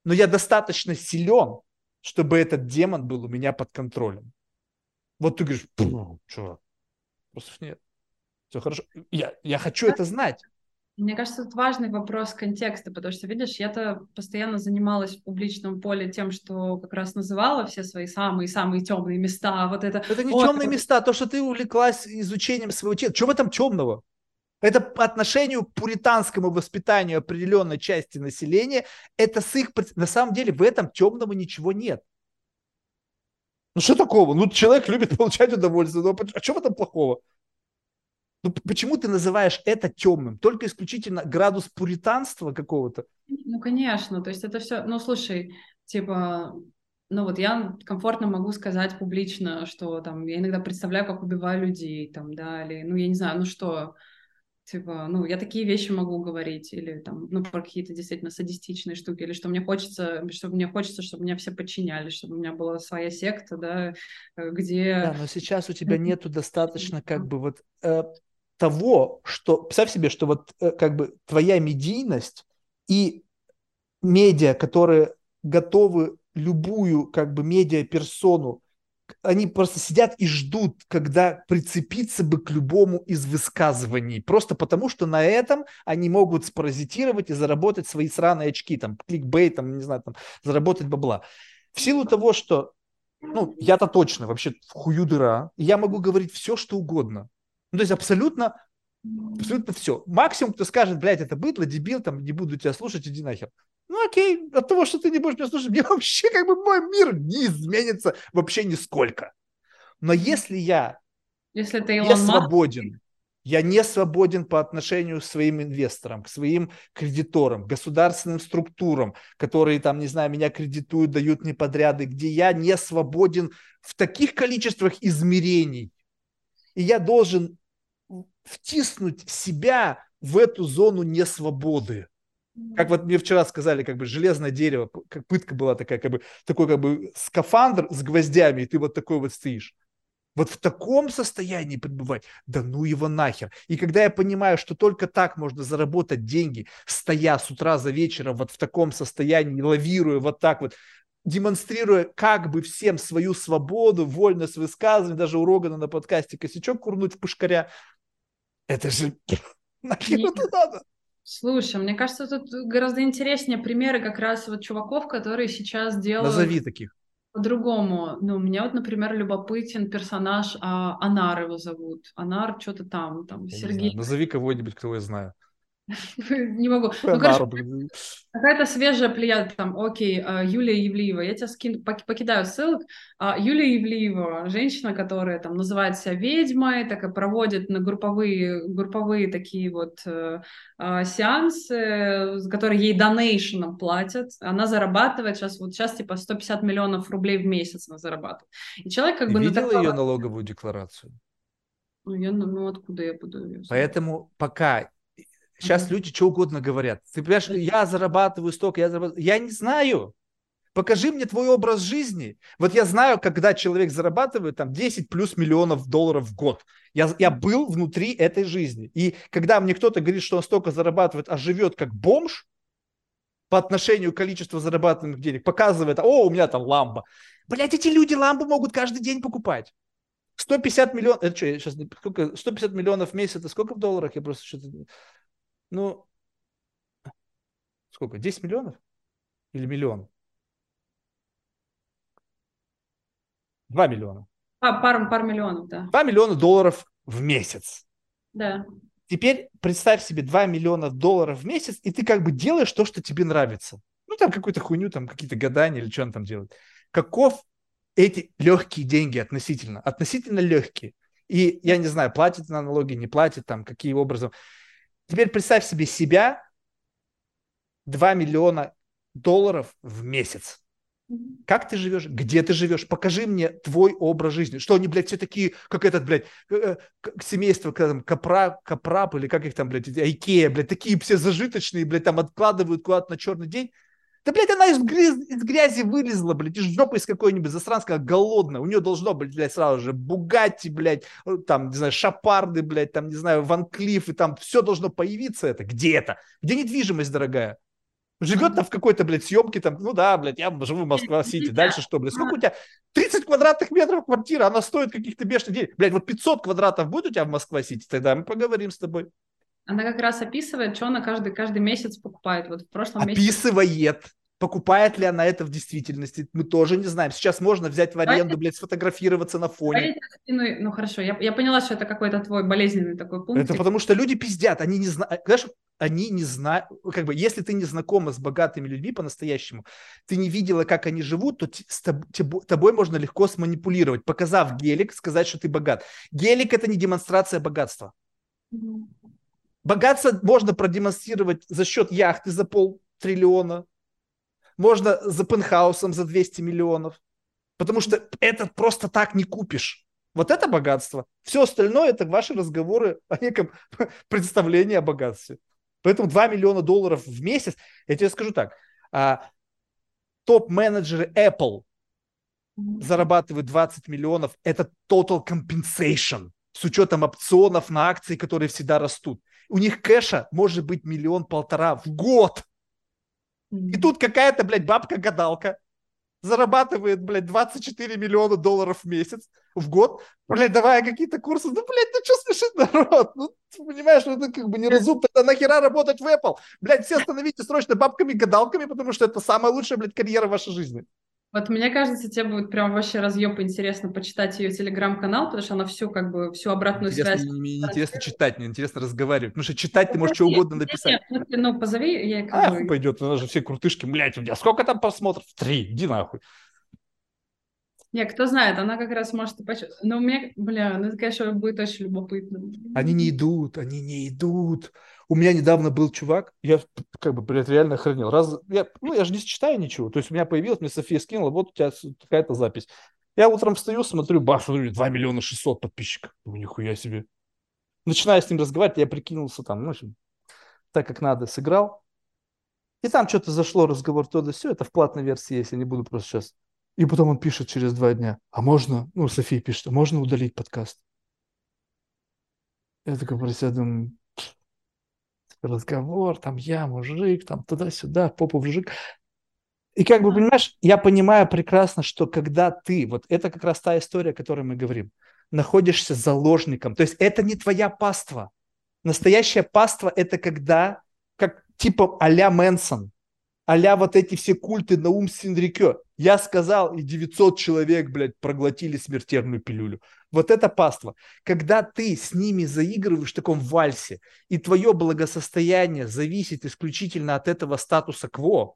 но я достаточно силен, чтобы этот демон был у меня под контролем. Вот ты говоришь, чувак, просто нет, все хорошо, я, я хочу это знать. Мне кажется, это важный вопрос контекста, потому что, видишь, я-то постоянно занималась в публичном поле тем, что как раз называла все свои самые-самые темные места. Вот это, это не темные это... места, то, что ты увлеклась изучением своего тела. Что в этом темного? Это по отношению к пуританскому воспитанию определенной части населения, это с их... На самом деле в этом темного ничего нет. Ну что такого? Ну человек любит получать удовольствие. Ну, а что в этом плохого? Ну, почему ты называешь это темным? Только исключительно градус пуританства какого-то? Ну, конечно. То есть это все... Ну, слушай, типа, ну вот я комфортно могу сказать публично, что там я иногда представляю, как убиваю людей, там, да, или, ну, я не знаю, ну что, типа, ну, я такие вещи могу говорить, или там, ну, про какие-то действительно садистичные штуки, или что мне хочется, что мне хочется, чтобы меня все подчинялись, чтобы у меня была своя секта, да, э, где... Да, но сейчас у тебя нету достаточно, как бы, вот, э, того, что, представь себе, что вот э, как бы твоя медийность и медиа, которые готовы любую как бы медиа-персону, они просто сидят и ждут, когда прицепиться бы к любому из высказываний. Просто потому, что на этом они могут спаразитировать и заработать свои сраные очки, там, кликбейтом, не знаю, там, заработать бабла. В силу того, что, ну, я-то точно вообще в хую дыра, я могу говорить все, что угодно. Ну, то есть абсолютно, абсолютно все. Максимум, кто скажет, блядь, это быдло, дебил, там, не буду тебя слушать, иди нахер. Ну окей, от того, что ты не будешь меня слушать, мне вообще как бы мой мир не изменится вообще нисколько. Но если я если ты не свободен, я не свободен по отношению к своим инвесторам, к своим кредиторам, государственным структурам, которые там, не знаю, меня кредитуют, дают мне подряды, где я не свободен в таких количествах измерений. И я должен втиснуть себя в эту зону несвободы. Как вот мне вчера сказали, как бы железное дерево, как пытка была такая, как бы такой как бы скафандр с гвоздями, и ты вот такой вот стоишь. Вот в таком состоянии пребывать, да ну его нахер. И когда я понимаю, что только так можно заработать деньги, стоя с утра за вечером вот в таком состоянии, лавируя вот так вот, демонстрируя как бы всем свою свободу, вольность высказывания, даже у Рогана на подкасте косячок курнуть в пушкаря, это же нахер это надо? Слушай, мне кажется, тут гораздо интереснее примеры как раз вот чуваков, которые сейчас делают... Назови таких. По-другому. Ну, меня вот, например, любопытен персонаж, а, Анар его зовут. Анар что-то там, там, я Сергей. Назови кого-нибудь, кого я знаю. Не могу. Ну, короче, какая-то свежая плеяда, там, окей, а, Юлия Евлеева, я тебя скину, покидаю ссылок. А, Юлия Евлеева, женщина, которая там называет себя ведьмой, так и проводит на групповые, групповые такие вот э, а, сеансы, которые ей донейшеном платят. Она зарабатывает сейчас, вот сейчас типа 150 миллионов рублей в месяц она зарабатывает. И человек как Ты бы... Видела такого... ее налоговую декларацию? Ну, я, ну, откуда я буду ее Поэтому пока Сейчас mm-hmm. люди что угодно говорят. Ты понимаешь, я зарабатываю столько, я зарабатываю. Я не знаю. Покажи мне твой образ жизни. Вот я знаю, когда человек зарабатывает там 10 плюс миллионов долларов в год. Я, я был внутри этой жизни. И когда мне кто-то говорит, что он столько зарабатывает, а живет как бомж, по отношению к количеству зарабатываемых денег, показывает, о, у меня там ламба. Блять, эти люди ламбу могут каждый день покупать. 150 миллионов, это что, я сейчас, сколько, 150 миллионов в месяц, это сколько в долларах? Я просто что-то ну, сколько, 10 миллионов? Или миллион? 2 миллиона. А, пар, пар миллионов, да. 2 миллиона долларов в месяц. Да. Теперь представь себе 2 миллиона долларов в месяц, и ты как бы делаешь то, что тебе нравится. Ну, там какую-то хуйню, там какие-то гадания или что он там делает. Каков эти легкие деньги относительно? Относительно легкие. И я не знаю, платит на налоги, не платит, там, какие образом. Теперь представь себе себя 2 миллиона долларов в месяц. Как ты живешь? Где ты живешь? Покажи мне твой образ жизни. Что они, блядь, все такие, как этот, блядь, э, семейство, там, Капра, Капрап или как их там, блядь, Айкея, блядь, такие все зажиточные, блядь, там откладывают куда-то на черный день. Да, блядь, она из, грязи, из грязи вылезла, блядь, из жопы из какой-нибудь засранска голодная. У нее должно быть, блядь, сразу же Бугатти, блядь, э, там, не знаю, Шапарды, блядь, там, не знаю, Ван Клифф, и там все должно появиться это. Где это? Где недвижимость, дорогая? Живет там в какой-то, блядь, съемке, там, ну да, блядь, я живу в Москва-Сити, дальше что, блядь, сколько у тебя? 30 квадратных метров квартира, она стоит каких-то бешеных денег. Блядь, вот 500 квадратов будет у тебя в Москва-Сити, тогда мы поговорим с тобой. Она как раз описывает, что она каждый, каждый месяц покупает. Вот в прошлом Описывает. месяце... Покупает ли она это в действительности, мы тоже не знаем. Сейчас можно взять в аренду, блядь, сфотографироваться на фоне. Ну, хорошо, я, я поняла, что это какой-то твой болезненный такой пункт. Это потому что люди пиздят, они не знают, знаешь, они не знают, как бы, если ты не знакома с богатыми людьми по-настоящему, ты не видела, как они живут, то с тобой можно легко сманипулировать, показав гелик, сказать, что ты богат. Гелик – это не демонстрация богатства. Богатство можно продемонстрировать за счет яхты за пол триллиона, можно за пентхаусом за 200 миллионов. Потому что это просто так не купишь. Вот это богатство. Все остальное это ваши разговоры о неком представлении о богатстве. Поэтому 2 миллиона долларов в месяц, я тебе скажу так, а, топ-менеджеры Apple зарабатывают 20 миллионов, это total compensation с учетом опционов на акции, которые всегда растут. У них кэша может быть миллион-полтора в год. И тут какая-то, блядь, бабка-гадалка зарабатывает, блядь, 24 миллиона долларов в месяц, в год, блядь, давая какие-то курсы. Ну, блядь, ну что смешит народ? Ну, ты понимаешь, ну, это как бы неразумно. Это нахера работать в Apple? Блядь, все становитесь срочно бабками-гадалками, потому что это самая лучшая, блядь, карьера в вашей жизни. Вот мне кажется, тебе будет прям вообще разъеб интересно почитать ее телеграм-канал, потому что она всю как бы всю обратную интересно, связь. Мне не интересно читать, мне интересно разговаривать. Потому что читать ты можешь что угодно написать. Нет, ну, позови, я как а, пойдет, у нас же все крутышки, блядь, у тебя сколько там просмотров? Три, иди нахуй. Не, кто знает, она как раз может и почувствовать. Но меня, бля, ну это, конечно, будет очень любопытно. Они не идут, они не идут. У меня недавно был чувак, я как бы, блядь, реально охренел. Раз, я, ну, я же не читаю ничего. То есть у меня появилась, мне София скинула, вот у тебя какая-то запись. Я утром встаю, смотрю, бах, смотрю, 2 миллиона 600 подписчиков. Ну, нихуя себе. Начинаю с ним разговаривать, я прикинулся там, ну, так как надо, сыграл. И там что-то зашло, разговор то да все, это в платной версии есть, я не буду просто сейчас. И потом он пишет через два дня, а можно, ну, София пишет, а можно удалить подкаст? Я такой про себя думаю, разговор, там я мужик, там туда-сюда, попу вжик. И как бы, понимаешь, я понимаю прекрасно, что когда ты, вот это как раз та история, о которой мы говорим, находишься заложником, то есть это не твоя паства. Настоящая паства – это когда, как типа а-ля Мэнсон, а вот эти все культы на ум Синдрикё. Я сказал, и 900 человек, блядь, проглотили смертельную пилюлю. Вот это паства. Когда ты с ними заигрываешь в таком вальсе, и твое благосостояние зависит исключительно от этого статуса кво,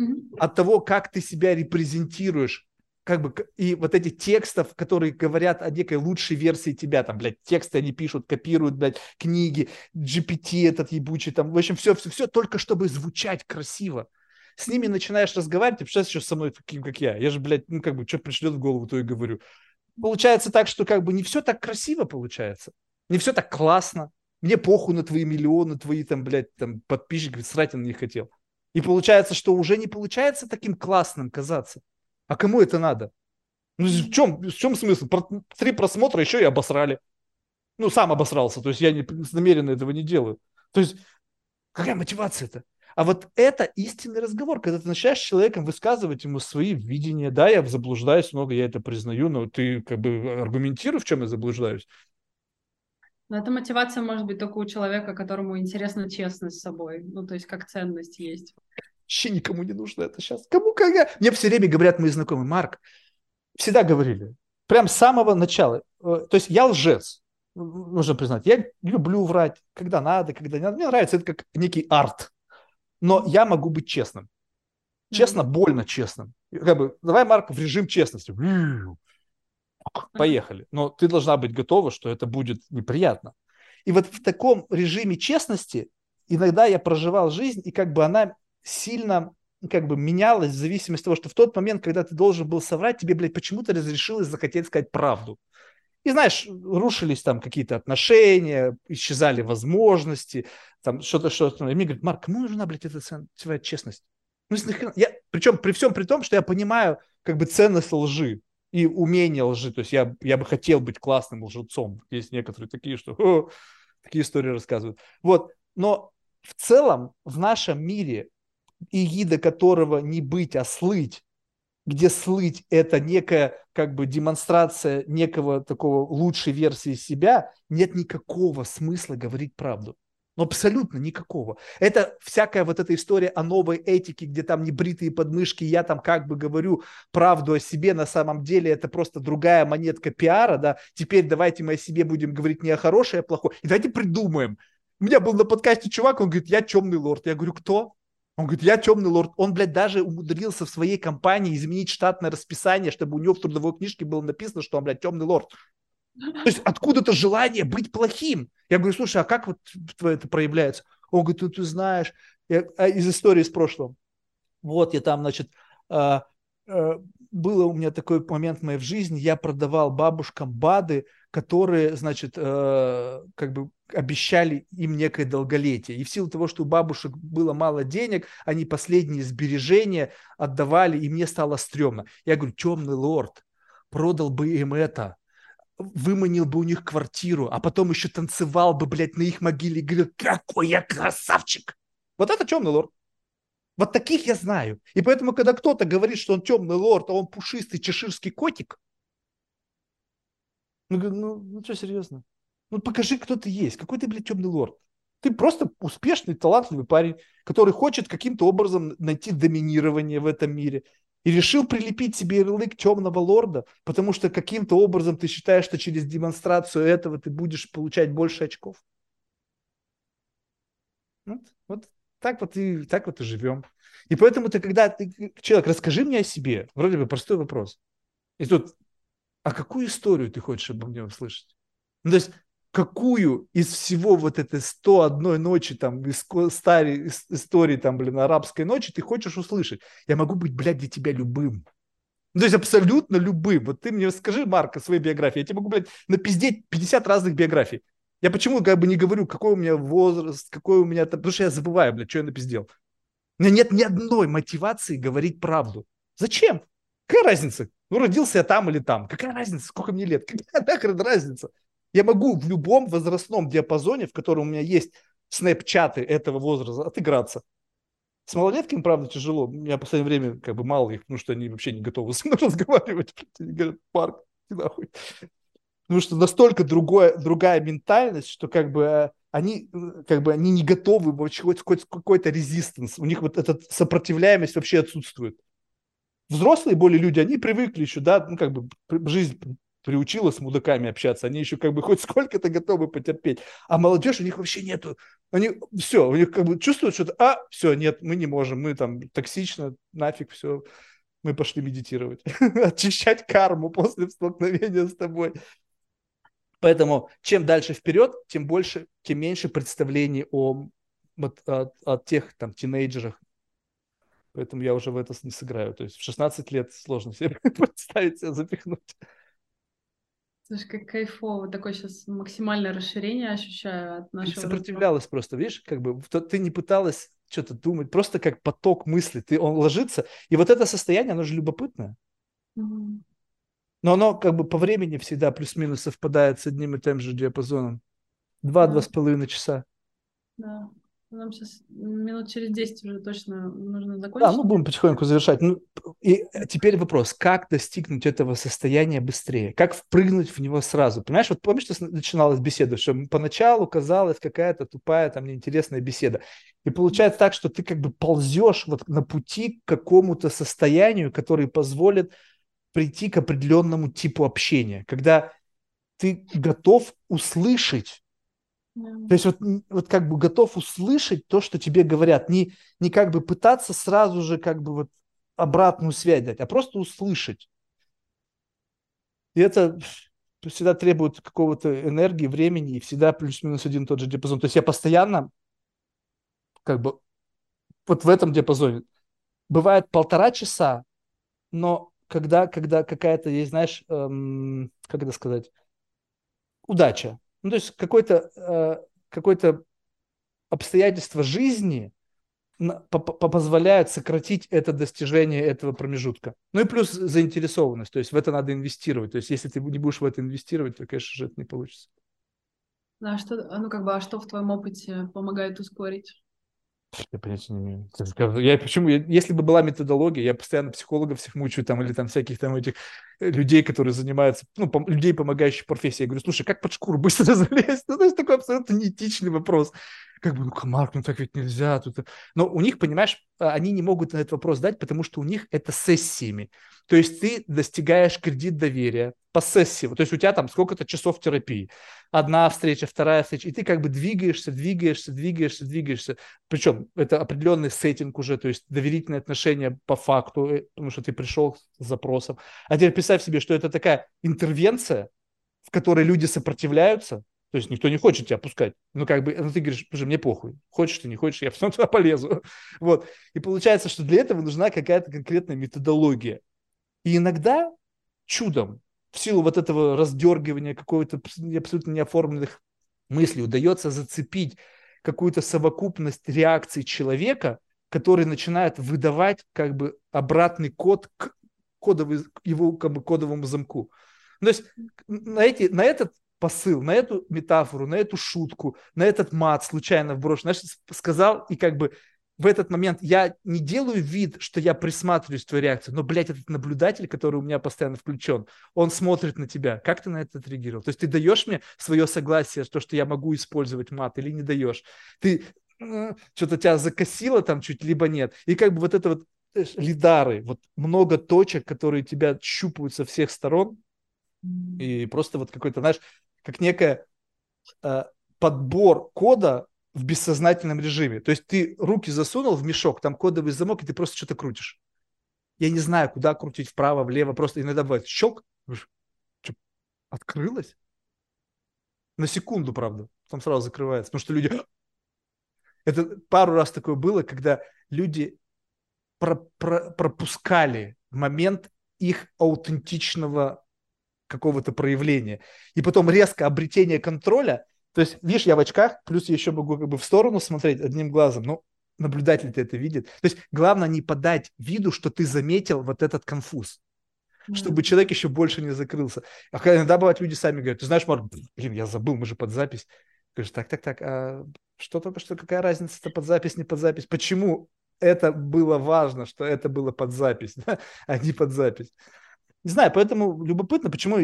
mm-hmm. от того, как ты себя репрезентируешь, как бы, и вот эти текстов, которые говорят о некой лучшей версии тебя, там, блядь, тексты они пишут, копируют, блядь, книги, GPT этот ебучий, там, в общем, все, все, все только чтобы звучать красиво с ними начинаешь разговаривать, представляешь, еще со мной таким, как я. Я же, блядь, ну, как бы, что пришлет в голову, то и говорю. Получается так, что как бы не все так красиво получается. Не все так классно. Мне похуй на твои миллионы, твои там, блядь, там, подписчики, срать он не хотел. И получается, что уже не получается таким классным казаться. А кому это надо? Ну, в чем, в чем смысл? Про, три просмотра еще и обосрали. Ну, сам обосрался, то есть я не, намеренно этого не делаю. То есть какая мотивация-то? А вот это истинный разговор, когда ты начинаешь с человеком высказывать ему свои видения. Да, я заблуждаюсь много, я это признаю, но ты как бы аргументируй, в чем я заблуждаюсь. Но эта мотивация может быть только у человека, которому интересна честность с собой. Ну, то есть как ценность есть. Вообще никому не нужно это сейчас. Кому как? Мне все время говорят мои знакомые, Марк, всегда говорили, прям с самого начала. Э, то есть я лжец, нужно признать. Я люблю врать, когда надо, когда не надо. Мне нравится это как некий арт. Но я могу быть честным. Честно, больно честным. Как бы, давай, Марк, в режим честности. Поехали. Но ты должна быть готова, что это будет неприятно. И вот в таком режиме честности иногда я проживал жизнь, и как бы она сильно как бы менялось в зависимости от того, что в тот момент, когда ты должен был соврать, тебе, блядь, почему-то разрешилось захотеть сказать правду. И знаешь, рушились там какие-то отношения, исчезали возможности, там что-то, что-то. И мне говорят, Марк, кому нужна, блядь, эта твоя честность? Ну, я, причем при всем при том, что я понимаю как бы ценность лжи и умение лжи. То есть я, я бы хотел быть классным лжецом. Есть некоторые такие, что о, такие истории рассказывают. Вот. Но в целом в нашем мире, эгида которого не быть, а слыть, где слыть – это некая как бы демонстрация некого такого лучшей версии себя, нет никакого смысла говорить правду. Ну, абсолютно никакого. Это всякая вот эта история о новой этике, где там не бритые подмышки, я там как бы говорю правду о себе, на самом деле это просто другая монетка пиара, да, теперь давайте мы о себе будем говорить не о хорошее, а о плохое, и давайте придумаем. У меня был на подкасте чувак, он говорит, я темный лорд. Я говорю, кто? Он говорит, я темный лорд. Он, блядь, даже умудрился в своей компании изменить штатное расписание, чтобы у него в трудовой книжке было написано, что он, блядь, темный лорд. То есть откуда-то желание быть плохим. Я говорю, слушай, а как вот это проявляется? Он говорит, ну ты знаешь, я, а, из истории из прошлого. Вот я там, значит, а, а, было у меня такой момент в моей жизни, я продавал бабушкам БАДы, которые, значит, э, как бы обещали им некое долголетие. И в силу того, что у бабушек было мало денег, они последние сбережения отдавали, и мне стало стрёмно. Я говорю, темный лорд, продал бы им это, выманил бы у них квартиру, а потом еще танцевал бы, блядь, на их могиле и говорил, какой я красавчик. Вот это темный лорд. Вот таких я знаю. И поэтому, когда кто-то говорит, что он темный лорд, а он пушистый чеширский котик, ну, ну, ну что, серьезно? Ну, покажи, кто ты есть. Какой ты, блядь, темный лорд? Ты просто успешный, талантливый парень, который хочет каким-то образом найти доминирование в этом мире и решил прилепить себе ярлык темного лорда, потому что каким-то образом ты считаешь, что через демонстрацию этого ты будешь получать больше очков. Вот, вот так вот и так вот и живем. И поэтому ты, когда ты, человек, расскажи мне о себе, вроде бы простой вопрос. И тут, а какую историю ты хочешь обо мне услышать? Ну, то есть, какую из всего вот этой 101 ночи, там, из старой истории, там, блин, арабской ночи ты хочешь услышать? Я могу быть, блядь, для тебя любым. Ну, то есть абсолютно любым. Вот ты мне скажи, Марк, о своей биографии. Я тебе могу, блядь, напиздеть 50 разных биографий. Я почему как бы не говорю, какой у меня возраст, какой у меня... Потому что я забываю, блядь, что я напиздел. У меня нет ни одной мотивации говорить правду. Зачем? Какая разница? Ну, родился я там или там. Какая разница, сколько мне лет? Какая нахрен разница? Я могу в любом возрастном диапазоне, в котором у меня есть снэпчаты этого возраста, отыграться. С малолетками, правда, тяжело. У меня в последнее время как бы мало их, потому что они вообще не готовы со мной разговаривать. Они говорят, Марк, ты нахуй. Потому что настолько другое, другая ментальность, что как бы э, они, э, как бы, они не готовы вообще хоть, хоть какой-то резистанс. У них вот эта сопротивляемость вообще отсутствует. Взрослые более люди, они привыкли еще, да, ну, как бы жизнь приучила с мудаками общаться, они еще как бы хоть сколько-то готовы потерпеть. А молодежь у них вообще нету. Они все, у них как бы чувствуют что-то, а, все, нет, мы не можем, мы там токсично, нафиг, все, мы пошли медитировать, очищать карму после столкновения с тобой. Поэтому чем дальше вперед, тем больше, тем меньше представлений о, вот, о, о тех там тинейджерах. Поэтому я уже в это не сыграю. То есть в 16 лет сложно себе представить себя запихнуть. Слушай, как кайфово. Такое сейчас максимальное расширение ощущаю от нашего... Ты сопротивлялась разговора. просто, видишь, как бы ты не пыталась что-то думать, просто как поток мысли. Ты, он ложится, и вот это состояние, оно же любопытное. Угу. Но оно как бы по времени всегда плюс-минус совпадает с одним и тем же диапазоном. Два-два да. с половиной часа. Да. Нам сейчас минут через 10 уже точно нужно закончить. Да, мы будем потихоньку завершать. Ну, и теперь вопрос, как достигнуть этого состояния быстрее? Как впрыгнуть в него сразу? Понимаешь, вот помнишь, что начиналась беседа, что поначалу казалась какая-то тупая, там, неинтересная беседа. И получается так, что ты как бы ползешь вот на пути к какому-то состоянию, который позволит прийти к определенному типу общения, когда ты готов услышать то есть вот, вот как бы готов услышать то, что тебе говорят, не, не как бы пытаться сразу же как бы вот обратную связь дать, а просто услышать. И это всегда требует какого-то энергии, времени, и всегда плюс-минус один тот же диапазон. То есть я постоянно как бы вот в этом диапазоне. бывает полтора часа, но когда, когда какая-то есть, знаешь, эм, как это сказать, удача. Ну, то есть какое-то э, какое обстоятельство жизни позволяют сократить это достижение этого промежутка. Ну и плюс заинтересованность, то есть в это надо инвестировать. То есть если ты не будешь в это инвестировать, то, конечно же, это не получится. А что, ну как бы, а что в твоем опыте помогает ускорить? Я понятия не имею. Я почему, если бы была методология, я постоянно психологов всех мучаю там или там всяких там этих людей, которые занимаются, ну, пом- людей, помогающих профессии. Я говорю, слушай, как под шкуру быстро залезть? Ну, знаешь, такой абсолютно неэтичный вопрос. Как бы, ну, Марк, ну так ведь нельзя. Тут... Но у них, понимаешь, а, они не могут на этот вопрос дать, потому что у них это сессиями. То есть ты достигаешь кредит доверия по сессии. То есть у тебя там сколько-то часов терапии. Одна встреча, вторая встреча. И ты как бы двигаешься, двигаешься, двигаешься, двигаешься. Причем это определенный сеттинг уже, то есть доверительные отношения по факту, э, потому что ты пришел с запросом. А теперь представь себе, что это такая интервенция, в которой люди сопротивляются, то есть никто не хочет тебя пускать. Ну, как бы, ну, ты говоришь, слушай, мне похуй. Хочешь ты, не хочешь, я все равно туда полезу. Вот. И получается, что для этого нужна какая-то конкретная методология. И иногда чудом, в силу вот этого раздергивания какой-то абсолютно неоформленных мыслей, удается зацепить какую-то совокупность реакций человека, который начинает выдавать как бы обратный код к кодовый, его как бы кодовому замку. То есть на, эти, на этот посыл, на эту метафору, на эту шутку, на этот мат случайно вброшен, знаешь, сказал и как бы в этот момент я не делаю вид, что я присматриваюсь к твоей реакции, но, блядь, этот наблюдатель, который у меня постоянно включен, он смотрит на тебя. Как ты на это отреагировал? То есть ты даешь мне свое согласие, то, что я могу использовать мат или не даешь? Ты что-то тебя закосило там чуть, либо нет. И как бы вот это вот лидары, вот много точек, которые тебя щупают со всех сторон, и просто вот какой-то, знаешь, как некая э, подбор кода в бессознательном режиме. То есть ты руки засунул в мешок, там кодовый замок, и ты просто что-то крутишь. Я не знаю, куда крутить, вправо, влево, просто иногда бывает щелк, что, открылось? На секунду, правда, потом сразу закрывается, потому что люди... Это пару раз такое было, когда люди про про пропускали момент их аутентичного какого-то проявления. И потом резко обретение контроля – то есть, видишь, я в очках, плюс я еще могу как бы в сторону смотреть одним глазом. Ну, наблюдатель это видит. То есть, главное не подать виду, что ты заметил вот этот конфуз. Чтобы человек еще больше не закрылся. А иногда бывают люди сами говорят, ты знаешь, Марк, блин, я забыл, мы же под запись. Говоришь, так, так, так, а что только что, какая разница-то под запись, не под запись? Почему это было важно, что это было под запись, а не под запись? Не знаю, поэтому любопытно, почему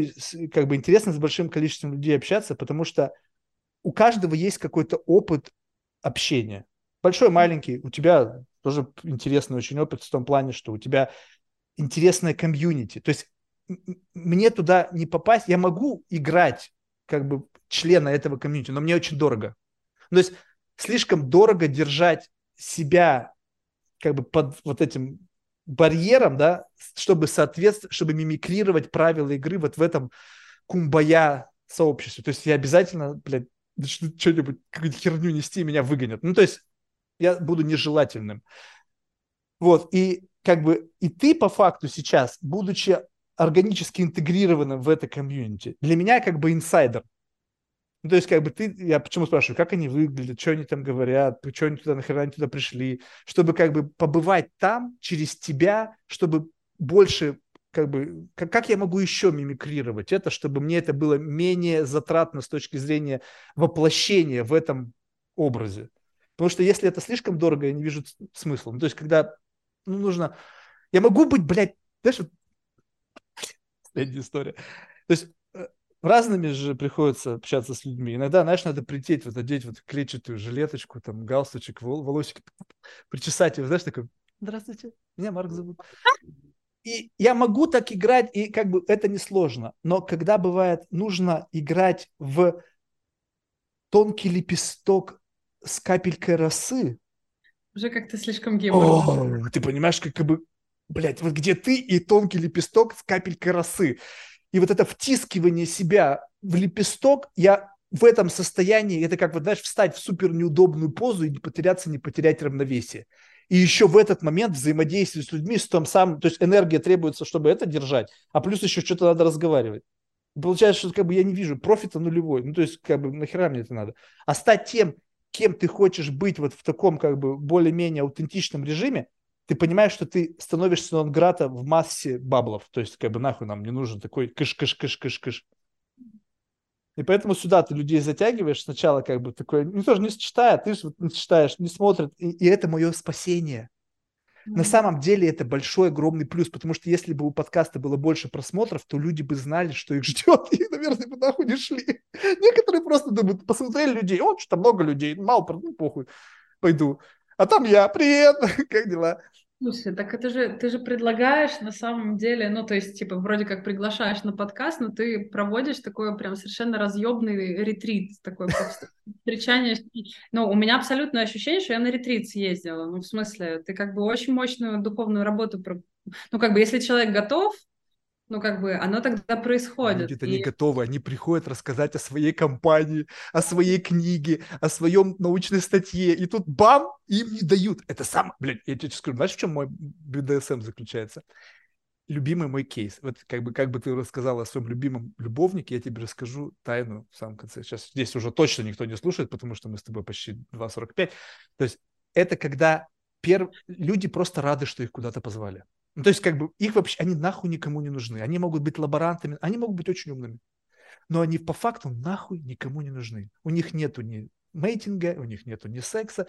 как бы интересно с большим количеством людей общаться, потому что у каждого есть какой-то опыт общения. Большой, маленький. У тебя тоже интересный очень опыт в том плане, что у тебя интересная комьюнити. То есть мне туда не попасть. Я могу играть как бы члена этого комьюнити, но мне очень дорого. То есть слишком дорого держать себя как бы под вот этим барьером, да, чтобы соответствовать, чтобы мимикрировать правила игры вот в этом кумбая сообществе. То есть я обязательно, блядь, что-нибудь, какую-то херню нести, меня выгонят. Ну, то есть я буду нежелательным. Вот, и как бы, и ты по факту сейчас, будучи органически интегрированным в это комьюнити, для меня как бы инсайдер. Ну, то есть, как бы ты, я почему спрашиваю, как они выглядят, что они там говорят, что они туда, нахера они туда пришли, чтобы как бы побывать там через тебя, чтобы больше как бы, как, как я могу еще мимикрировать это, чтобы мне это было менее затратно с точки зрения воплощения в этом образе. Потому что если это слишком дорого, я не вижу смысла. Ну, то есть, когда ну, нужно... Я могу быть, блядь, знаешь, вот... История. То есть, разными же приходится общаться с людьми. Иногда, знаешь, надо прийти, вот одеть вот клетчатую жилеточку, там, галстучек, волосик, причесать его, знаешь, такой, здравствуйте, меня Марк зовут. И я могу так играть, и как бы это несложно. Но когда бывает нужно играть в тонкий лепесток с капелькой росы. Уже как-то слишком геморно. Ты понимаешь, как бы, блядь, вот где ты и тонкий лепесток с капелькой росы. И вот это втискивание себя в лепесток, я в этом состоянии, это как вот, знаешь, встать в супер неудобную позу и не потеряться, не потерять равновесие. И еще в этот момент взаимодействие с людьми, с том самым, то есть энергия требуется, чтобы это держать, а плюс еще что-то надо разговаривать. Получается, что как бы я не вижу профита нулевой. Ну, то есть, как бы, нахера мне это надо? А стать тем, кем ты хочешь быть вот в таком, как бы, более-менее аутентичном режиме, ты понимаешь, что ты становишься нонграта в массе баблов. То есть, как бы, нахуй нам не нужен такой кыш-кыш-кыш-кыш-кыш. И поэтому сюда ты людей затягиваешь сначала, как бы, такой, ну, тоже не читая, ты же не читаешь, не смотрит, и, и это мое спасение. На самом деле это большой, огромный плюс, потому что если бы у подкаста было больше просмотров, то люди бы знали, что их ждет, и, наверное, бы нахуй не шли. Некоторые просто думают, посмотрели людей, о, что-то много людей, мало, ну, похуй, пойду. А там я, привет, как дела? Слушай, так это же ты же предлагаешь на самом деле, ну то есть типа вроде как приглашаешь на подкаст, но ты проводишь такой прям совершенно разъебный ретрит, такой встречание. Ну у меня абсолютное ощущение, что я на ретрит съездила. Ну в смысле, ты как бы очень мощную духовную работу, ну как бы если человек готов, ну, как бы оно тогда происходит. Люди-то и... не готовы, они приходят рассказать о своей компании, о своей книге, о своем научной статье, и тут бам, им не дают. Это сам, блядь, я тебе скажу, знаешь, в чем мой BDSM заключается? Любимый мой кейс. Вот как бы, как бы ты рассказал о своем любимом любовнике, я тебе расскажу тайну в самом конце. Сейчас здесь уже точно никто не слушает, потому что мы с тобой почти 2.45. То есть это когда перв... люди просто рады, что их куда-то позвали. Ну, то есть, как бы, их вообще, они нахуй никому не нужны. Они могут быть лаборантами, они могут быть очень умными. Но они по факту нахуй никому не нужны. У них нету ни мейтинга, у них нету ни секса.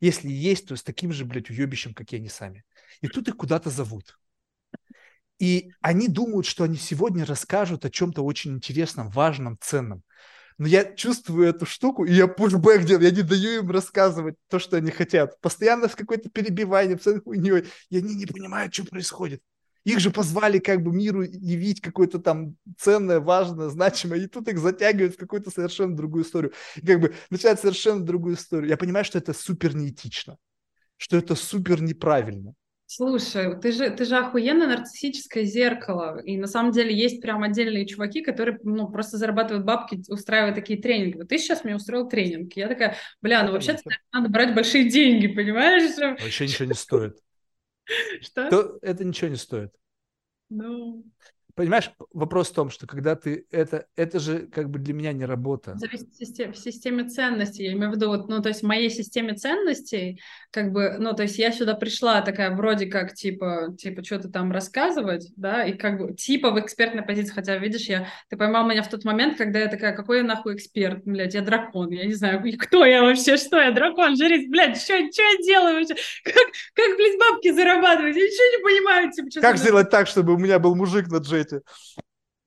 Если есть, то с таким же, блядь, уебищем, как и они сами. И тут их куда-то зовут. И они думают, что они сегодня расскажут о чем-то очень интересном, важном, ценном но я чувствую эту штуку, и я пушбэк делаю, я не даю им рассказывать то, что они хотят. Постоянно с какой-то перебиванием, с хуйней, и они не понимают, что происходит. Их же позвали как бы миру явить какое-то там ценное, важное, значимое, и тут их затягивают в какую-то совершенно другую историю. И как бы начинают совершенно другую историю. Я понимаю, что это супер неэтично, что это супер неправильно. Слушай, ты же, ты же охуенно нарциссическое зеркало. И на самом деле есть прям отдельные чуваки, которые ну, просто зарабатывают бабки, устраивая такие тренинги. Вот ты сейчас мне устроил тренинг. Я такая, бля, ну вообще надо брать большие деньги, понимаешь? Вообще ничего не стоит. Что? Это ничего не стоит. Ну, Понимаешь, вопрос в том, что когда ты это, это же как бы для меня не работа. Зависит в системе, в системе ценностей, я имею в виду, вот, ну, то есть в моей системе ценностей, как бы, ну, то есть я сюда пришла такая вроде как, типа, типа, что-то там рассказывать, да, и как бы, типа в экспертной позиции, хотя, видишь, я, ты поймал меня в тот момент, когда я такая, какой я нахуй эксперт, блядь, я дракон, я не знаю, кто я вообще, что я, дракон, жриц, блядь, что, что я делаю вообще, как, как, блядь, бабки зарабатывать, я ничего не понимаю, типа, что Как сделать так, чтобы у меня был мужик на джете? to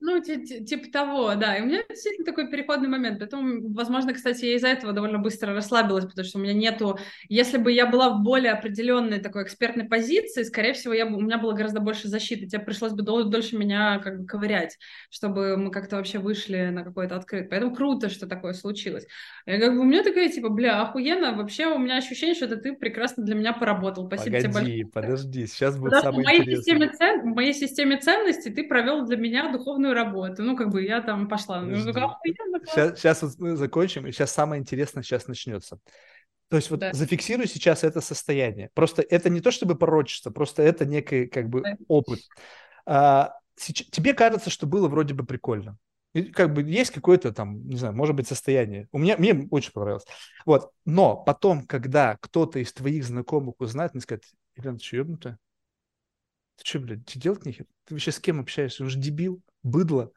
Ну, типа того, да. И у меня действительно такой переходный момент. Поэтому, возможно, кстати, я из-за этого довольно быстро расслабилась, потому что у меня нету... Если бы я была в более определенной такой экспертной позиции, скорее всего, я, у меня было гораздо больше защиты. Тебе пришлось бы дол- дольше меня как бы ковырять, чтобы мы как-то вообще вышли на какой-то открыт. Поэтому круто, что такое случилось. Я как бы у меня такая, типа, бля, охуенно. Вообще у меня ощущение, что это ты прекрасно для меня поработал. Спасибо Погоди, тебе большое. подожди, сейчас будет Потому самое в моей интересное. Системе цен... В моей системе ценностей ты провел для меня духовную работу. Ну, как бы я там пошла. Ну, сейчас, сейчас вот мы закончим, и сейчас самое интересное сейчас начнется. То есть вот да. зафиксирую сейчас это состояние. Просто это не то чтобы пророчество, просто это некий как бы да. опыт. А, сейчас, тебе кажется, что было вроде бы прикольно. И как бы есть какое-то там, не знаю, может быть, состояние. У меня, мне очень понравилось. Вот. Но потом, когда кто-то из твоих знакомых узнает, мне скажет, Елена, ты что, ебнутая? Ты что, блядь, ты делать нехер? Ты вообще с кем общаешься? Ты уже дебил, быдло.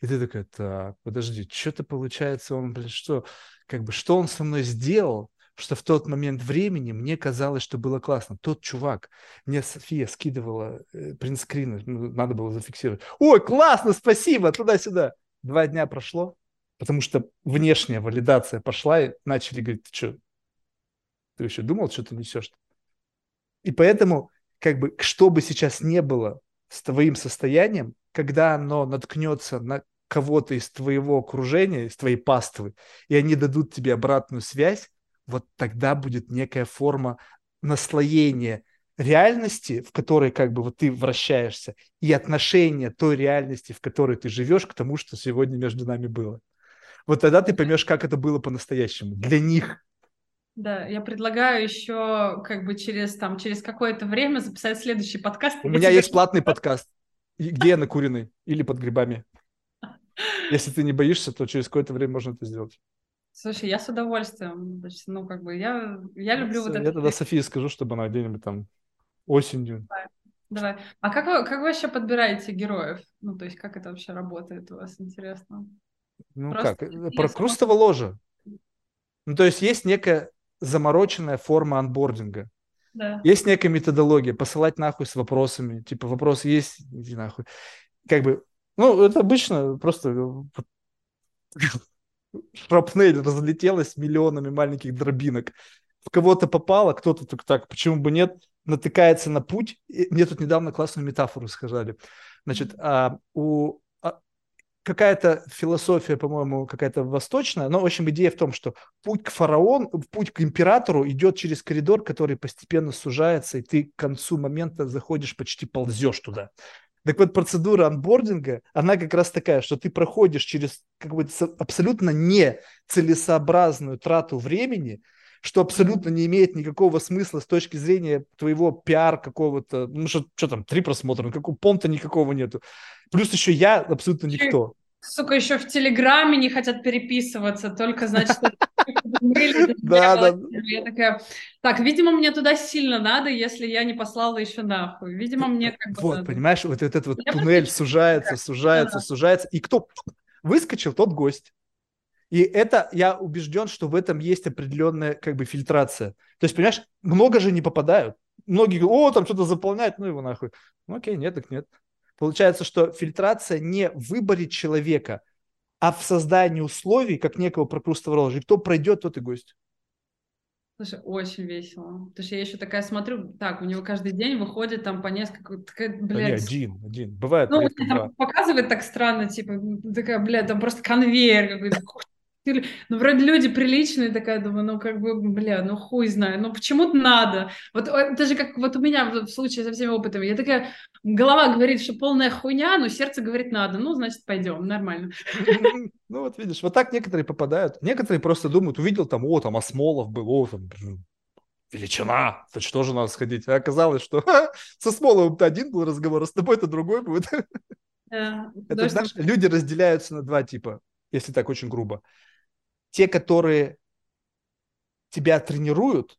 И ты такая, так, подожди, что-то получается, он, блин, что, как бы, что он со мной сделал, что в тот момент времени мне казалось, что было классно. Тот чувак, мне София скидывала э, принтскрины, ну, надо было зафиксировать. Ой, классно, спасибо, туда-сюда. Два дня прошло, потому что внешняя валидация пошла, и начали говорить, ты что, ты еще думал, что ты несешь? И поэтому, как бы, что бы сейчас не было с твоим состоянием, когда оно наткнется на кого-то из твоего окружения, из твоей паствы, и они дадут тебе обратную связь, вот тогда будет некая форма наслоения реальности, в которой как бы вот ты вращаешься, и отношения той реальности, в которой ты живешь, к тому, что сегодня между нами было. Вот тогда ты поймешь, как это было по-настоящему. Для них. Да, я предлагаю еще как бы через там через какое-то время записать следующий подкаст. У меня есть платный подкаст, где я накуренный или под грибами. Если ты не боишься, то через какое-то время можно это сделать. Слушай, я с удовольствием. Значит, ну, как бы я, я люблю вот Я это. тогда Софии скажу, чтобы она где-нибудь там осенью. Давай. Давай. А как вы, как вы вообще подбираете героев? Ну, то есть, как это вообще работает у вас, интересно? Ну Просто как, интересно. про Крустово ложе. Ну, то есть есть некая замороченная форма анбординга. Да. Есть некая методология, посылать нахуй с вопросами. Типа, вопросы есть, иди нахуй. Как бы, ну, это обычно просто шрапнель разлетелась миллионами маленьких дробинок. В кого-то попало, кто-то так, так, почему бы нет, натыкается на путь. И мне тут недавно классную метафору сказали. Значит, а, у какая-то философия, по-моему, какая-то восточная, но, в общем, идея в том, что путь к фараону, путь к императору идет через коридор, который постепенно сужается, и ты к концу момента заходишь, почти ползешь туда. Так вот, процедура анбординга, она как раз такая, что ты проходишь через какую-то со- абсолютно нецелесообразную трату времени, что абсолютно не имеет никакого смысла с точки зрения твоего пиар какого-то, ну что, что там, три просмотра, ну какого понта никакого нету. Плюс еще я абсолютно никто. Сука, еще в Телеграме не хотят переписываться, только, значит, Да, да. Я такая, так, видимо, мне туда сильно надо, если я не послала еще нахуй. Видимо, мне как бы Вот, понимаешь, вот этот вот туннель сужается, сужается, сужается. И кто выскочил, тот гость. И это, я убежден, что в этом есть определенная как бы фильтрация. То есть, понимаешь, много же не попадают. Многие говорят, о, там что-то заполняют, ну его нахуй. Ну окей, нет, так нет. Получается, что фильтрация не в выборе человека, а в создании условий, как некого прокрустового ложа. И кто пройдет, тот и гость. Слушай, очень весело. Потому что я еще такая смотрю, так, у него каждый день выходит там по несколько, такая, Да не, блядь, один, один. Бывает Ну, редко там показывает так странно, типа, такая, бля, там просто конвейер какой-то. Ты- Ну, вроде люди приличные, такая, думаю, ну, как бы, бля, ну, хуй знаю, ну, почему-то надо. Вот э, это же как вот у меня в случае со всеми опытами. Я такая, голова говорит, что полная хуйня, но сердце говорит, надо. Ну, значит, пойдем, нормально. Ну вот видишь, вот так некоторые попадают. Некоторые просто думают, увидел там, о, там Осмолов был, о, там величина, то что же надо сходить? А оказалось, что ха, со Смоловым-то один был разговор, а с тобой-то другой будет. Да, Это, знаешь, люди разделяются на два типа, если так очень грубо. Те, которые тебя тренируют,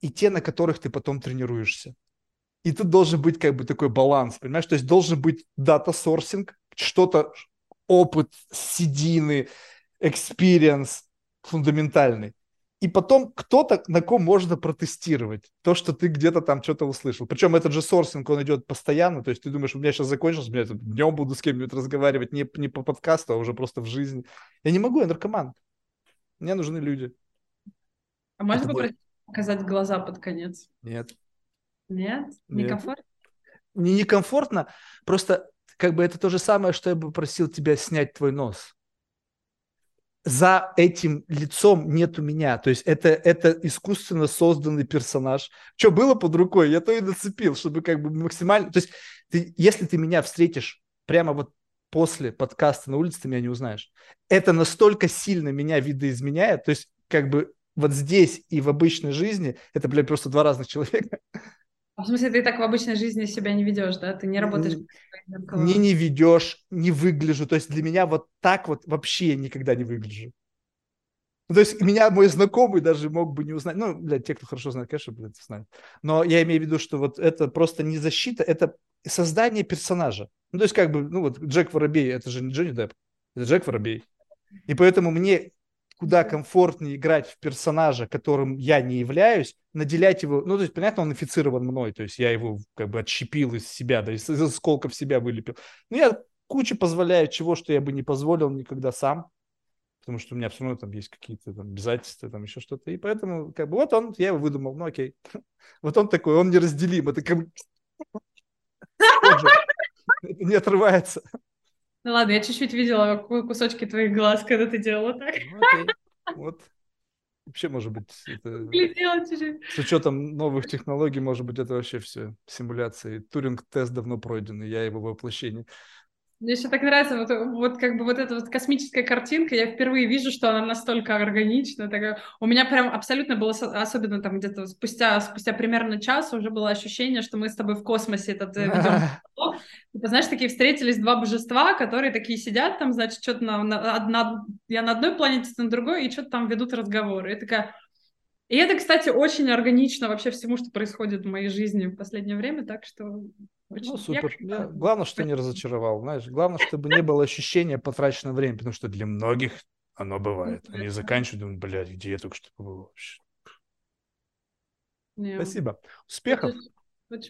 и те, на которых ты потом тренируешься. И тут должен быть как бы такой баланс, понимаешь? То есть должен быть data sourcing, что-то, опыт, седины, experience фундаментальный. И потом кто-то, на ком можно протестировать то, что ты где-то там что-то услышал. Причем этот же sourcing, он идет постоянно. То есть ты думаешь, у меня сейчас закончился, я днем буду с кем-нибудь разговаривать, не, не по подкасту, а уже просто в жизни. Я не могу, я наркоман. Мне нужны люди. А можно это попросить показать глаза под конец? Нет. Нет? Нет. Некомфортно? не некомфортно, просто как бы это то же самое, что я бы просил тебя снять твой нос. За этим лицом нету меня. То есть это, это искусственно созданный персонаж. Что было под рукой, я то и нацепил, чтобы как бы максимально... То есть ты, если ты меня встретишь прямо вот после подкаста на улице, ты меня не узнаешь. Это настолько сильно меня видоизменяет. То есть как бы вот здесь и в обычной жизни это, блядь, просто два разных человека. А В смысле, ты так в обычной жизни себя не ведешь, да? Ты не работаешь не не ведешь, не выгляжу. То есть для меня вот так вот вообще никогда не выгляжу. Ну, то есть меня мой знакомый даже мог бы не узнать. Ну, блядь, те, кто хорошо знает, конечно, блядь, знают. Но я имею в виду, что вот это просто не защита, это создание персонажа. Ну, то есть как бы, ну вот Джек Воробей, это же не Джонни Депп, это Джек Воробей. И поэтому мне куда комфортнее играть в персонажа, которым я не являюсь, наделять его, ну, то есть, понятно, он инфицирован мной, то есть я его как бы отщепил из себя, да, из, из осколков себя вылепил. Но я кучу позволяю чего, что я бы не позволил никогда сам, потому что у меня все равно там есть какие-то там обязательства, там еще что-то, и поэтому, как бы, вот он, я его выдумал, ну, окей. Вот он такой, он неразделим, это как не отрывается. Ну ладно, я чуть-чуть видела ку- кусочки твоих глаз, когда ты делала так. Ну. Вот. Вообще, может быть, это... С учетом новых технологий, может быть, это вообще все симуляции. Туринг-тест давно пройден, и я его воплощение. Мне еще так нравится вот, вот как бы вот эта вот космическая картинка. Я впервые вижу, что она настолько органична. Такая... У меня прям абсолютно было, особенно там где-то спустя, спустя примерно час уже было ощущение, что мы с тобой в космосе этот э, ведем. Типа, знаешь, такие встретились два божества, которые такие сидят там, значит, что-то на, на, на, я на одной планете, на другой, и что-то там ведут разговоры. И такая, и это, кстати, очень органично вообще всему, что происходит в моей жизни в последнее время, так что... Очень... Ну, супер. Я... Я... Главное, что не разочаровал, знаешь. Главное, чтобы не было ощущения потраченного времени, потому что для многих оно бывает. Они заканчивают, думают, блядь, где я только что побыл вообще. Yeah. Спасибо. Успехов.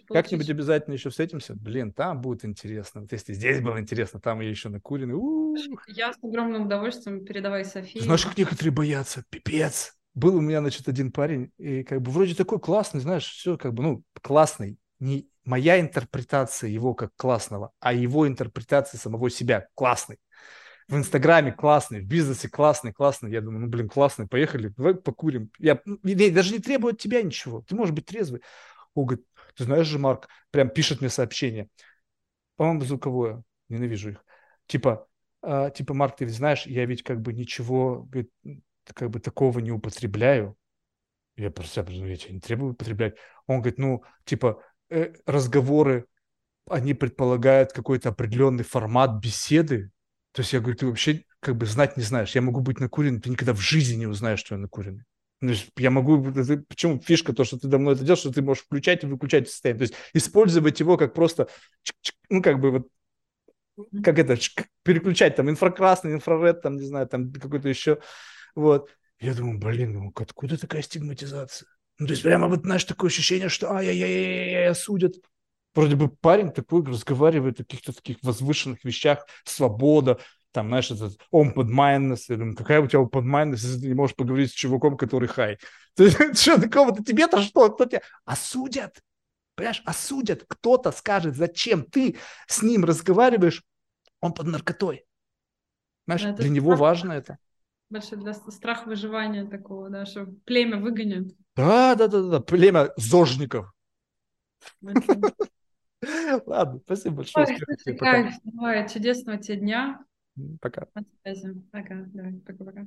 Как-нибудь обязательно еще встретимся. Блин, там будет интересно. Вот если здесь было интересно, там я еще накуренный. У-у-у. Я с огромным удовольствием передавай Софии. Знаешь, как некоторые боятся? Пипец был у меня, значит, один парень, и как бы вроде такой классный, знаешь, все как бы, ну, классный. Не моя интерпретация его как классного, а его интерпретация самого себя классный. В Инстаграме классный, в бизнесе классный, классный. Я думаю, ну, блин, классный, поехали, давай покурим. Я ну, не, даже не требую от тебя ничего, ты можешь быть трезвый. Он говорит, ты знаешь же, Марк, прям пишет мне сообщение. По-моему, звуковое, ненавижу их. Типа, э, типа, Марк, ты ведь знаешь, я ведь как бы ничего, как бы такого не употребляю. Я просто ну, я тебя не требую употреблять. Он говорит, ну, типа, разговоры, они предполагают какой-то определенный формат беседы. То есть я говорю, ты вообще как бы знать не знаешь. Я могу быть накуренным, ты никогда в жизни не узнаешь, что я накуренный. Ну, я могу, почему фишка, то, что ты давно это делаешь, что ты можешь включать и выключать состояние. То есть использовать его как просто, ну, как бы вот, как это, переключать там инфракрасный, инфраред, там, не знаю, там какой-то еще вот. Я думаю, блин, ну откуда такая стигматизация? Ну, то есть прямо вот, знаешь, такое ощущение, что ай-яй-яй-яй, осудят. Вроде бы парень такой разговаривает о каких-то таких возвышенных вещах, свобода, там, знаешь, этот open mindedness, я думаю, какая у тебя open mindedness, если ты не можешь поговорить с чуваком, который хай? Ты что, такого-то тебе-то что? Кто тебя? Осудят. Понимаешь, осудят. Кто-то скажет, зачем ты с ним разговариваешь, он под наркотой. Знаешь, для него важно это больше для страх выживания такого, да, что племя выгонят. Да, да, да, да, племя зожников. Ладно, спасибо большое. Ой, слушай, Кайф, давай, чудесного тебе дня. Пока. На связи. Пока, давай, пока-пока.